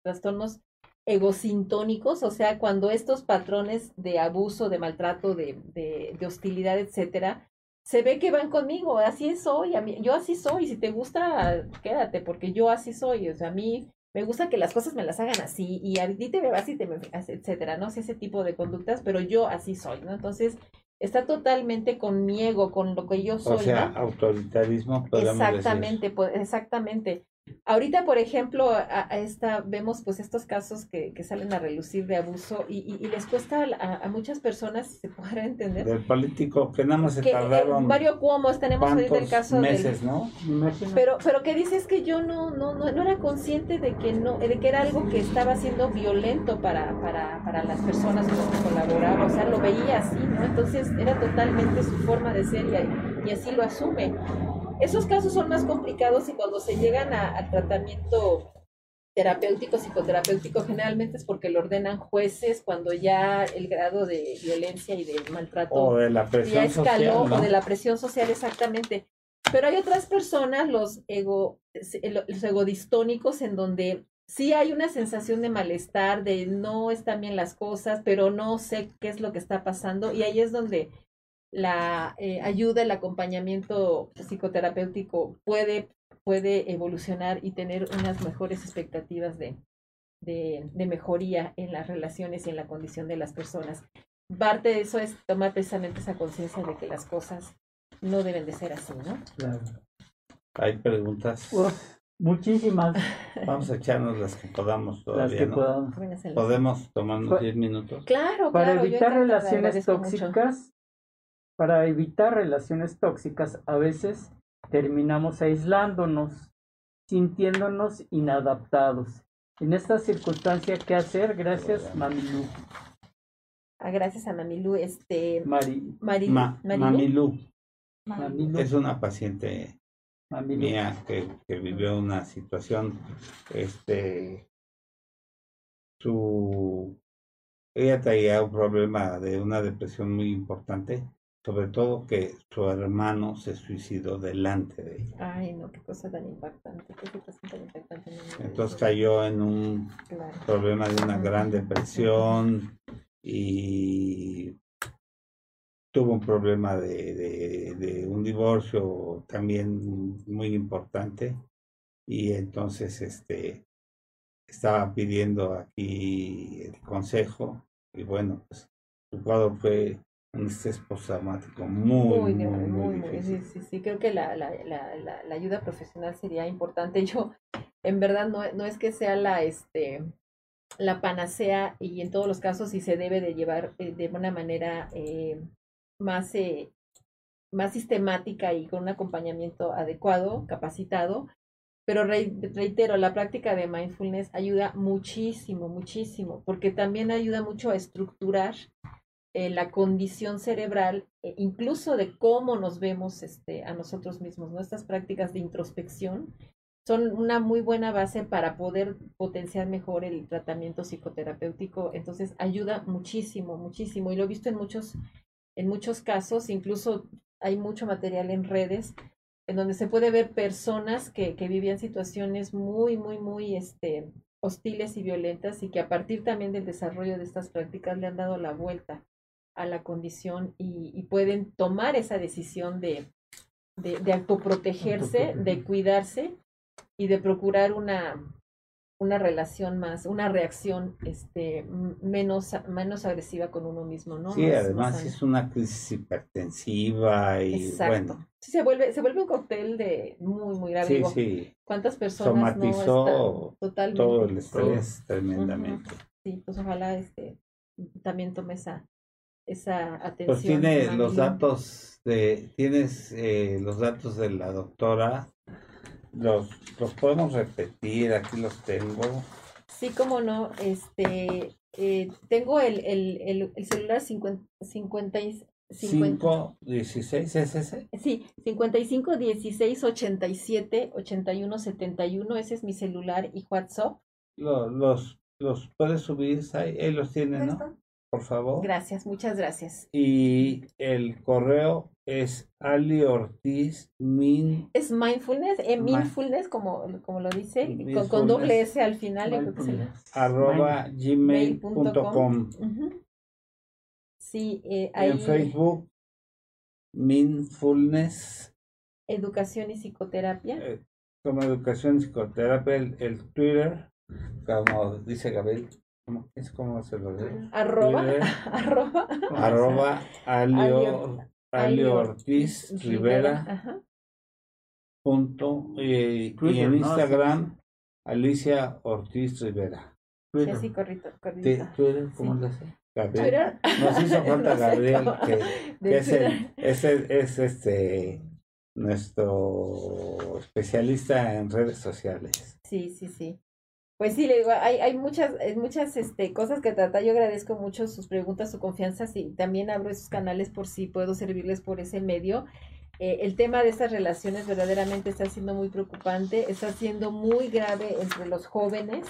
trastornos egosintónicos, o sea, cuando estos patrones de abuso, de maltrato, de, de, de, hostilidad, etcétera, se ve que van conmigo, así soy, a mí, yo así soy, si te gusta, quédate, porque yo así soy, o sea, a mí me gusta que las cosas me las hagan así y a ti te me vas y te me etcétera, ¿no? sé ese tipo de conductas, pero yo así soy, ¿no? Entonces, está totalmente con mi ego, con lo que yo soy. O sea, autoritarismo. Exactamente, pues, exactamente. Ahorita, por ejemplo, a, esta, vemos pues estos casos que, que, salen a relucir de abuso y, y, les cuesta a, muchas personas, si se podrá entender. Del político que nada más se que, eh, tardaron. varios Cuomos, tenemos ahorita el caso meses, ¿no? Pero, pero que dices que yo no, no, no, no, era consciente de que no, de que era algo que estaba siendo violento para, para, para las personas con las que colaboraba, o sea, lo veía así, ¿no? Entonces era totalmente su forma de ser y, y así lo asume. Esos casos son más complicados y cuando se llegan al tratamiento terapéutico, psicoterapéutico, generalmente es porque lo ordenan jueces cuando ya el grado de violencia y de maltrato O de la presión ya escaló social, ¿no? o de la presión social exactamente. Pero hay otras personas, los ego, los egodistónicos, en donde sí hay una sensación de malestar, de no están bien las cosas, pero no sé qué es lo que está pasando. Y ahí es donde la eh, ayuda, el acompañamiento psicoterapéutico puede, puede evolucionar y tener unas mejores expectativas de, de, de mejoría en las relaciones y en la condición de las personas. Parte de eso es tomar precisamente esa conciencia de que las cosas no deben de ser así, ¿no? Claro. Hay preguntas. Uf, muchísimas Vamos a echarnos las que podamos las todavía, que ¿no? podamos. Pónganse las- Podemos tomarnos Pa- 10 minutos. Claro, Para claro, evitar relaciones mucho. Para evitar relaciones tóxicas, a veces terminamos aislándonos, sintiéndonos inadaptados. En esta circunstancia, ¿qué hacer? Gracias, Mamilu. Ah, gracias a Mamilu, este, Mari, Mari, Ma- Marilu. Mamilu Mamilu, es una paciente Mamilu. mía que, que vivió una situación, este, su, ella traía un problema de una depresión muy importante, sobre todo que su hermano se suicidó delante de ella. Ay, no, qué cosa tan impactante, qué situación tan impactante. no, Entonces cayó en un Claro. problema de una gran depresión y tuvo un problema de, de, de un divorcio también muy importante y entonces este estaba pidiendo aquí el consejo y bueno pues su cuadro fue un estrés postraumático muy Muy, muy grave, muy, difícil sí, sí, sí, creo que la, la, la, la, ayuda profesional sería importante. Yo, en verdad, no, no es que sea la, este, la panacea y en todos los casos sí se debe de llevar eh, de una manera eh, más, eh, más sistemática y con un acompañamiento adecuado, capacitado. Pero rei- reitero, la práctica de mindfulness ayuda muchísimo, muchísimo, porque también ayuda mucho a estructurar eh, la condición cerebral, eh, incluso de cómo nos vemos este, a nosotros mismos. Nuestras prácticas de introspección son una muy buena base para poder potenciar mejor el tratamiento psicoterapéutico. Entonces ayuda muchísimo, muchísimo. Y lo he visto en muchos, en muchos casos, incluso hay mucho material en redes en donde se puede ver personas que, que vivían situaciones muy, muy, muy este, hostiles y violentas y que a partir también del desarrollo de estas prácticas le han dado la vuelta a la condición y, y pueden tomar esa decisión de, de, de autoprotegerse, de cuidarse y de procurar una, una relación más, una reacción este, menos, menos agresiva con uno mismo, ¿no? sí Más- además más es una crisis hipertensiva y Exacto. bueno Sí, se vuelve, se vuelve un cóctel de muy, muy grave. sí Digo, sí ¿Cuántas personas somatizó no están totalmente? todo el sí, estrés tremendamente. Sí, pues ojalá este también tome esa, esa atención. Pues tiene los datos de, tienes eh, los datos de la doctora, los, los podemos repetir, aquí los tengo. Sí, cómo no, este, eh, tengo el, el, el, el celular 50, 50, y- 50 5, 16, ¿es ese? Sí, 55 16 87 81 71, ese es mi celular y WhatsApp. Lo- los, los puedes subir, ahí, ahí los tienen, ¿no? Por favor. Gracias, muchas gracias. Y el correo es Ali Ortiz Min. Es mindfulness, eh, Mi- mindfulness, como, como lo dice, con, con doble S al final. yo creo que se le- arroba gmail.com. Sí, eh, ahí En Facebook, Mindfulness, educación y psicoterapia. eh, como educación y psicoterapia, el, el Twitter, como dice Gabriel, ¿cómo es como se lo ve? Arroba, Twitter, arroba, arroba Alio, Alio- Ortiz Rivera Ajá. punto y, y Twitter, en ¿no? Alicia Alicia Ortiz Rivera. Sí, así, corrito, Ti- cortito. Twitter, ¿cómo Sí. le hace? Gabriel. Twitter. Nos hizo falta No sé Gabriel, cómo. que, que es, el- Twitter. es, el- es este nuestro especialista en redes sociales. Sí, sí, sí. Pues sí, le digo, hay, hay muchas, hay muchas este, cosas que tratar. Yo agradezco mucho sus preguntas, su confianza. Sí, también abro esos canales por si puedo servirles por ese medio. eh, el tema de estas relaciones verdaderamente está siendo muy preocupante, está siendo muy grave entre los jóvenes.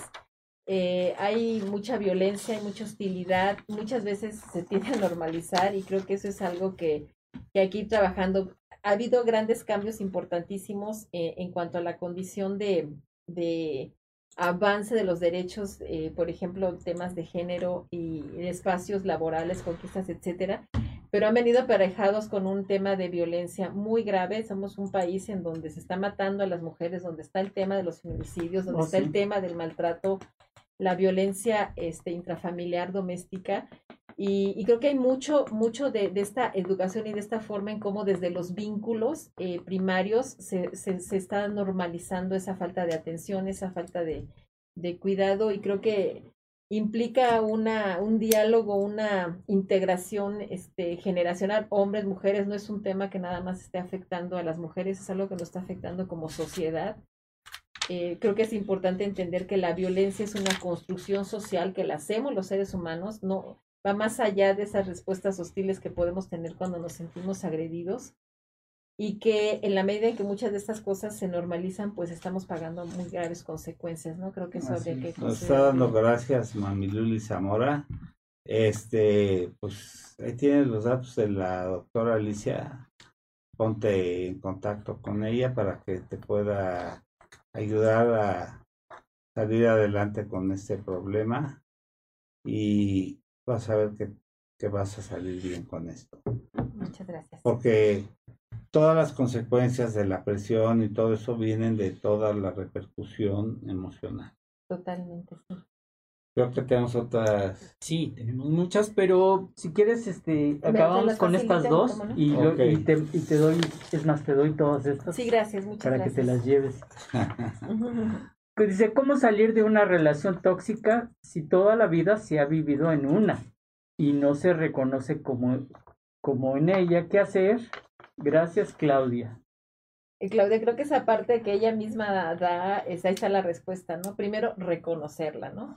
Eh, hay mucha violencia, hay mucha hostilidad, muchas veces se tiende a normalizar y creo que eso es algo que, que ir trabajando. Ha habido grandes cambios importantísimos eh, en cuanto a la condición de, de avance de los derechos, por ejemplo, temas de género y espacios laborales, conquistas, etcétera pero han venido aparejados con un tema de violencia muy grave. Somos un país en donde se está matando a las mujeres, donde está el tema de los feminicidios, donde oh, está el tema del maltrato, la violencia este, intrafamiliar doméstica. Y, creo que hay mucho, mucho de, esta educación y de esta forma en cómo desde los vínculos eh, primarios se, se, está normalizando esa falta de atención, esa falta de, de cuidado. Y creo que implica una, un diálogo, una integración este, generacional, hombres, mujeres, no es un tema que nada más esté afectando a las mujeres, es algo que nos está afectando como sociedad. Eh, creo que es importante entender que la violencia es una construcción social que la hacemos los seres humanos, no va más allá de esas respuestas hostiles que podemos tener cuando nos sentimos agredidos y que en la medida en que muchas de estas cosas se normalizan, pues estamos pagando muy graves consecuencias, ¿no? Creo que eso habría que Nos está dando gracias Mamiluli Zamora. Este, pues ahí tienes los datos de la doctora Alicia. Ponte en contacto con ella para que te pueda ayudar a salir adelante con este problema y vas a ver que, que vas a salir bien con esto. Muchas gracias. Porque todas las consecuencias de la presión y todo eso vienen de toda la repercusión emocional. Totalmente, sí. Creo que tenemos otras. Sí, tenemos muchas, pero si quieres, este, acabamos con estas dos y, y, te, y, te, doy, es más, te doy todas estas. Sí, gracias, muchas para gracias. que te las lleves. Dice, ¿cómo salir de una relación tóxica si toda la vida se ha vivido en una y no se reconoce como, como en ella? ¿Qué hacer? Gracias, Claudia. Y Claudia, creo que esa parte que ella misma da, esa está la respuesta, ¿no? Primero, reconocerla, ¿no?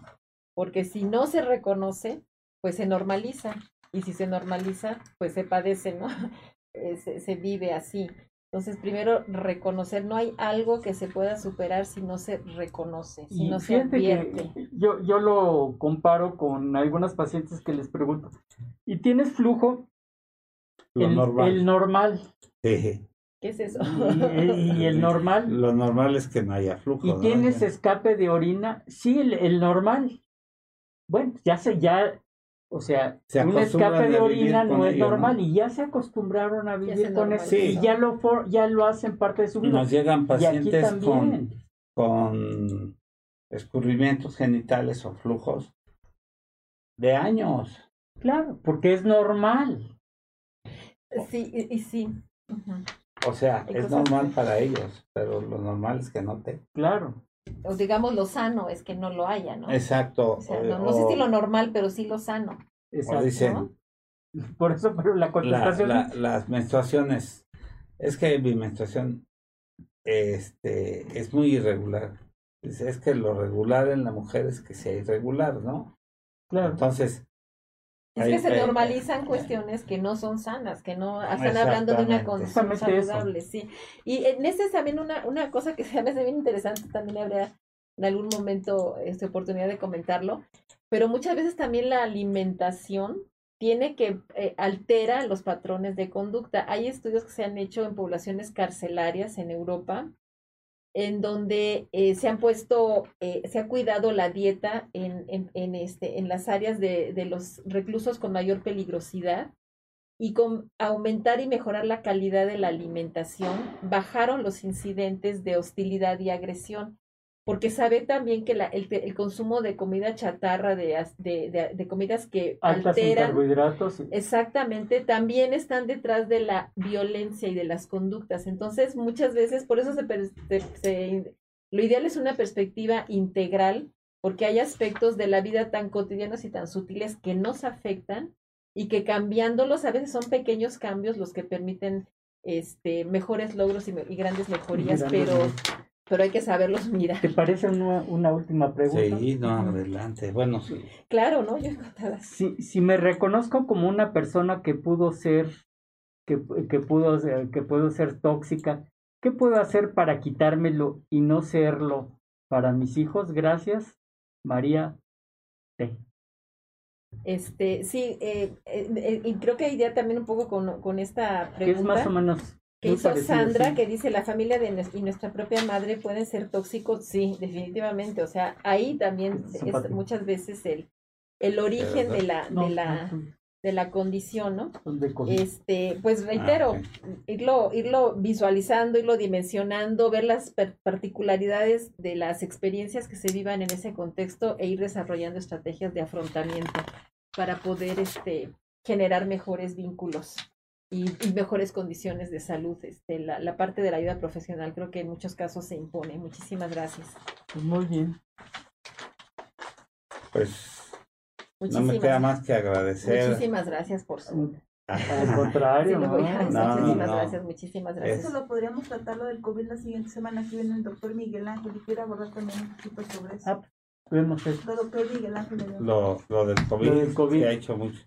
Porque si no se reconoce, pues se normaliza. Y si se normaliza, pues se padece, ¿no? Eh, se, vive así. Entonces, primero, reconocer, no hay algo que se pueda superar si no se reconoce, si no se advierte. yo, yo lo comparo con algunas pacientes que les pregunto, ¿y tienes flujo? Lo el, normal. El normal. ¿Qué es eso? Y, el normal. Lo normal es que no haya flujo. ¿Y tienes escape de orina? Sí, el, normal. Bueno, ya se, ya, o sea, un escape de orina no es normal y ya se acostumbraron a vivir con eso y ya lo, ya lo hacen parte de su vida. Nos llegan pacientes con, con escurrimientos genitales o flujos de años. Claro, porque es normal. Sí, y, sí. O sea, es normal para ellos, pero lo normal es que no te. Claro. O digamos lo sano es que no lo haya, ¿no? Exacto. O sea, no, sé si lo normal, pero sí lo sano. Exacto. Dicen, Por eso, pero la contestación. las menstruaciones. Es que mi menstruación este, es muy irregular. Es que lo regular en la mujer es que sea irregular, ¿no? Claro. Entonces, es que se normalizan cuestiones que no son sanas, que no están hablando de una condición saludable, sí. Y en ese es también una, una cosa que se me hace bien interesante, también habría en algún momento esta oportunidad de comentarlo, pero muchas veces también la alimentación tiene que eh, altera los patrones de conducta. Hay estudios que se han hecho en poblaciones carcelarias en Europa en donde eh, se han puesto, eh, se ha cuidado la dieta en, en, en, este, en las áreas de, de los reclusos con mayor peligrosidad y con aumentar y mejorar la calidad de la alimentación, bajaron los incidentes de hostilidad y agresión porque sabe también que la, el, el, consumo de comida chatarra, de, de, de, comidas que Altas alteran, carbohidratos. exactamente, también están detrás de la violencia y de las conductas. Entonces, muchas veces, por eso se, se, lo ideal es una perspectiva integral, porque hay aspectos de la vida tan cotidianos y tan sutiles que nos afectan y que cambiándolos, a veces son pequeños cambios los que permiten este, mejores logros y, y grandes mejorías, pero pero hay que saberlos mirar. ¿Te parece una, una última pregunta? Sí, no, adelante. Bueno, sí. Claro, ¿no? Yo si, si me reconozco como una persona que pudo ser que, que, puedo, que puedo ser tóxica. ¿Qué puedo hacer para quitármelo y no serlo para mis hijos? Gracias, María T. Este, sí, eh, eh, y creo que idea también un poco con, con esta pregunta. Que es más o menos que hizo Sandra, que dice, la familia de y nuestra propia madre pueden ser tóxicos, sí, definitivamente. O sea, ahí también es muchas veces el, el origen de la, de la, de la condición, ¿no? Este, pues reitero, ah, irlo, irlo visualizando, irlo dimensionando, ver las particularidades de las experiencias que se vivan en ese contexto e ir desarrollando estrategias de afrontamiento para poder este, generar mejores vínculos y, mejores condiciones de salud. Este, la, la, parte de la ayuda profesional creo que en muchos casos se impone. Muchísimas gracias. Pues muy bien. Pues no me queda más que agradecer. Muchísimas gracias por su... Al contrario, muchísimas gracias, muchísimas gracias. Eso lo podríamos tratar lo del COVID la siguiente semana. Aquí viene el doctor Miguel Ángel y quiere abordar también un poquito sobre eso. Ah, vemos eso. Lo doctor Miguel Ángel. Lo, lo del COVID, lo del COVID. ha hecho mucho.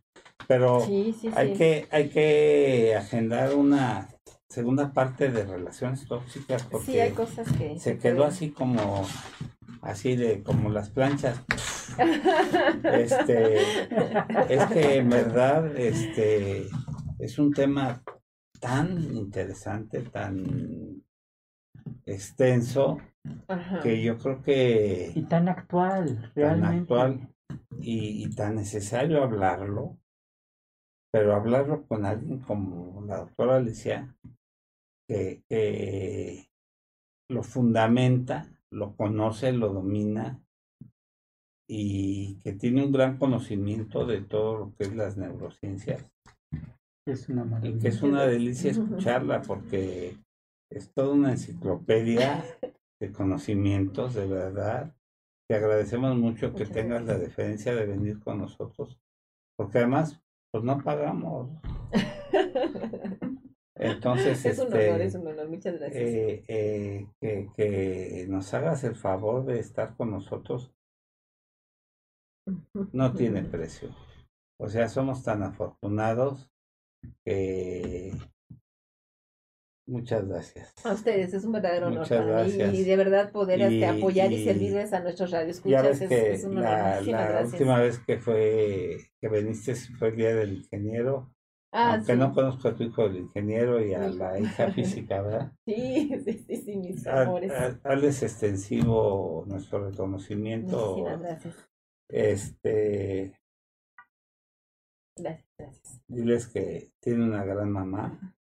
Pero hay, Que, hay que agendar una segunda parte de relaciones tóxicas porque sí, hay cosas que se quedó así como así de como las planchas. Este es que en verdad este es un tema tan interesante tan extenso que yo creo que y tan actual realmente. tan actual y, y tan necesario hablarlo pero hablarlo con alguien como la doctora Alicia, que, lo fundamenta, lo conoce, lo domina y que tiene un gran conocimiento de todo lo que es las neurociencias. Es una Y que es una delicia escucharla porque es toda una enciclopedia de conocimientos, de verdad. Te agradecemos mucho que tengas la deferencia de venir con nosotros, porque además pues no pagamos. Entonces, es un honor, este, es un honor, muchas gracias. Eh, eh, que, que nos hagas el favor de estar con nosotros no tiene precio. O sea, somos tan afortunados que Muchas gracias. A ustedes, es un verdadero honor para mí y de verdad poder este, apoyar y, servirles a nuestros radioescuchas es, es un honor. La, última vez que fue que viniste fue el día del ingeniero. Ah, aunque no conozco a tu hijo el ingeniero y a la hija física, ¿verdad? Sí, sí, sí, sí mis amores. Hazles extensivo nuestro reconocimiento. Muchísimas gracias. Este. Gracias, gracias. Diles que tiene una gran mamá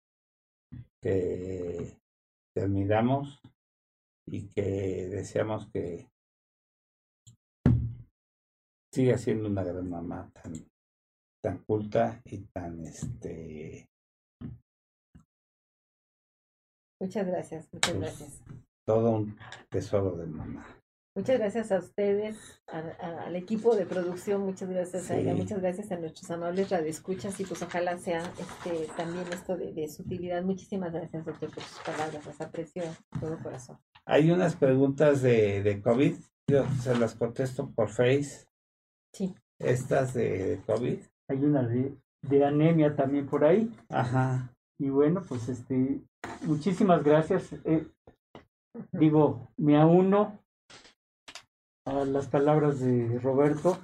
que te admiramos y que deseamos que siga siendo una gran mamá tan, tan culta y tan este muchas gracias muchas pues, gracias. todo un tesoro de mamá Muchas gracias a ustedes, al equipo de producción, muchas gracias a ella, muchas gracias a nuestros amables radioescuchas y pues ojalá sea este también esto de, de su utilidad. Muchísimas gracias, doctor, por sus palabras, las aprecio de todo corazón. Hay unas preguntas de, de COVID, yo se las contesto por Face. Sí. Estas de, COVID. Hay una de, de anemia también por ahí. Ajá. Y bueno, pues este, muchísimas gracias. Eh, digo, me auno a las palabras de Roberto.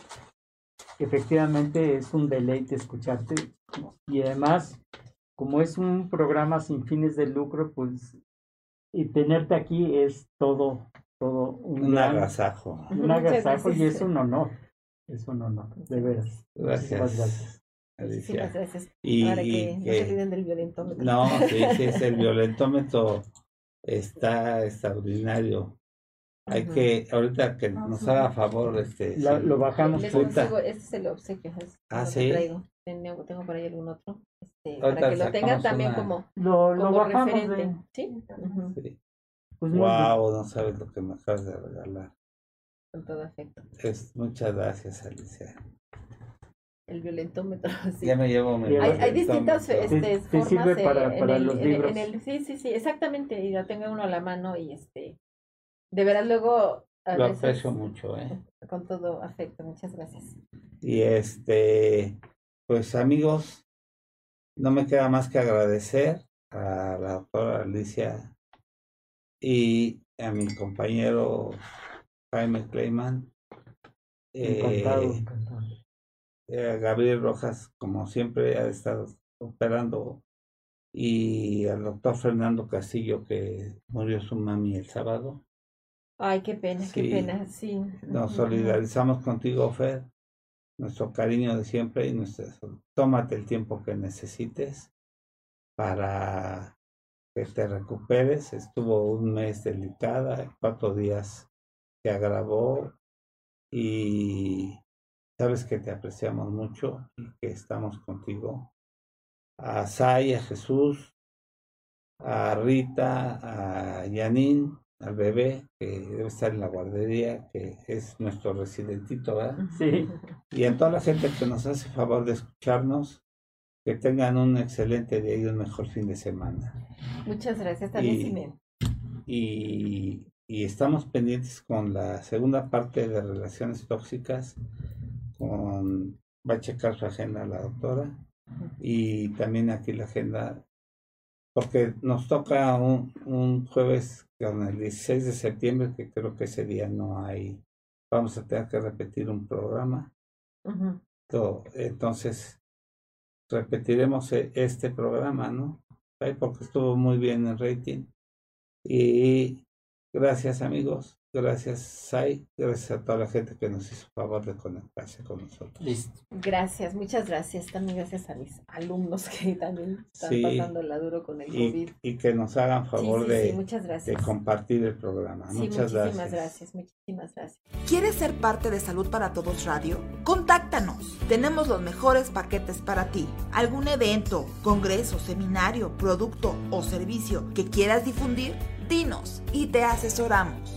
Efectivamente es un deleite escucharte y además, como es un programa sin fines de lucro, pues y tenerte aquí es todo, todo un, agasajo. Un agasajo y es un honor. Es un honor, de veras. Gracias. gracias. Muchísimas gracias. Y, Para que, no se olviden del violentómetro. No, sí, sí, es el violentómetro está extraordinario. Hay que, ahorita que nos haga favor, este. lo bajamos. este es el obsequio. ah, sí. Tengo, tengo por ahí algún otro. Este, para que lo tengan también como, lo, lo como referente. ¿Sí? sí. Pues wow, no sabes lo que me acabas de regalar. Con todo afecto. Es, muchas gracias, Alicia. El violentómetro. Sí. Ya me llevo mi Hay, hay distintas este, formas. Sirve para, para los libros. En el, sí, sí, sí, exactamente. Y lo tengo uno a la mano y este de verdad luego... Lo aprecio mucho, ¿eh? Con todo afecto, muchas gracias. Y este, pues amigos, no me queda más que agradecer a la doctora Alicia y a mi compañero Jaime Clayman. Encantado, Eh, encantado. eh, Gabriel Rojas, como siempre, ha estado operando, y al doctor Fernando Castillo, que murió su mami el sábado. Ay, qué pena, Sí. qué pena, sí. Nos solidarizamos contigo, Fer. Nuestro cariño de siempre y nuestro, tómate el tiempo que necesites para que te recuperes. Estuvo un mes delicada, cuatro días se agravó y sabes que te apreciamos mucho y que estamos contigo. A Sai, a Jesús, a Rita, a Yanin, al bebé que debe estar en la guardería, que es nuestro residentito, ¿verdad? Sí. Y a toda la gente que nos hace favor de escucharnos, que tengan un excelente día y un mejor fin de semana. Muchas gracias, también Y-. Y, y estamos pendientes con la segunda parte de relaciones tóxicas, con va a checar su agenda la doctora y también aquí la agenda, porque nos toca un, un jueves con el 16 de septiembre, que creo que ese día no hay, vamos a tener que repetir un programa. Todo. Entonces, repetiremos e- este programa, ¿no? Porque estuvo muy bien el rating. Y gracias, amigos. Gracias, Sai. Gracias a toda la gente que nos hizo favor de conectarse con nosotros. Listo. Gracias, muchas gracias. También gracias a mis alumnos que también están Sí. pasando la duro con el COVID. Y, y que nos hagan favor sí, de, sí, muchas de gracias. compartir el programa. Sí, Muchas muchísimas gracias. gracias, muchísimas gracias. ¿Quieres ser parte de Salud para Todos Radio? Contáctanos. Tenemos los mejores paquetes para ti. ¿Algún evento, congreso, seminario, producto o servicio que quieras difundir? Dinos y te asesoramos.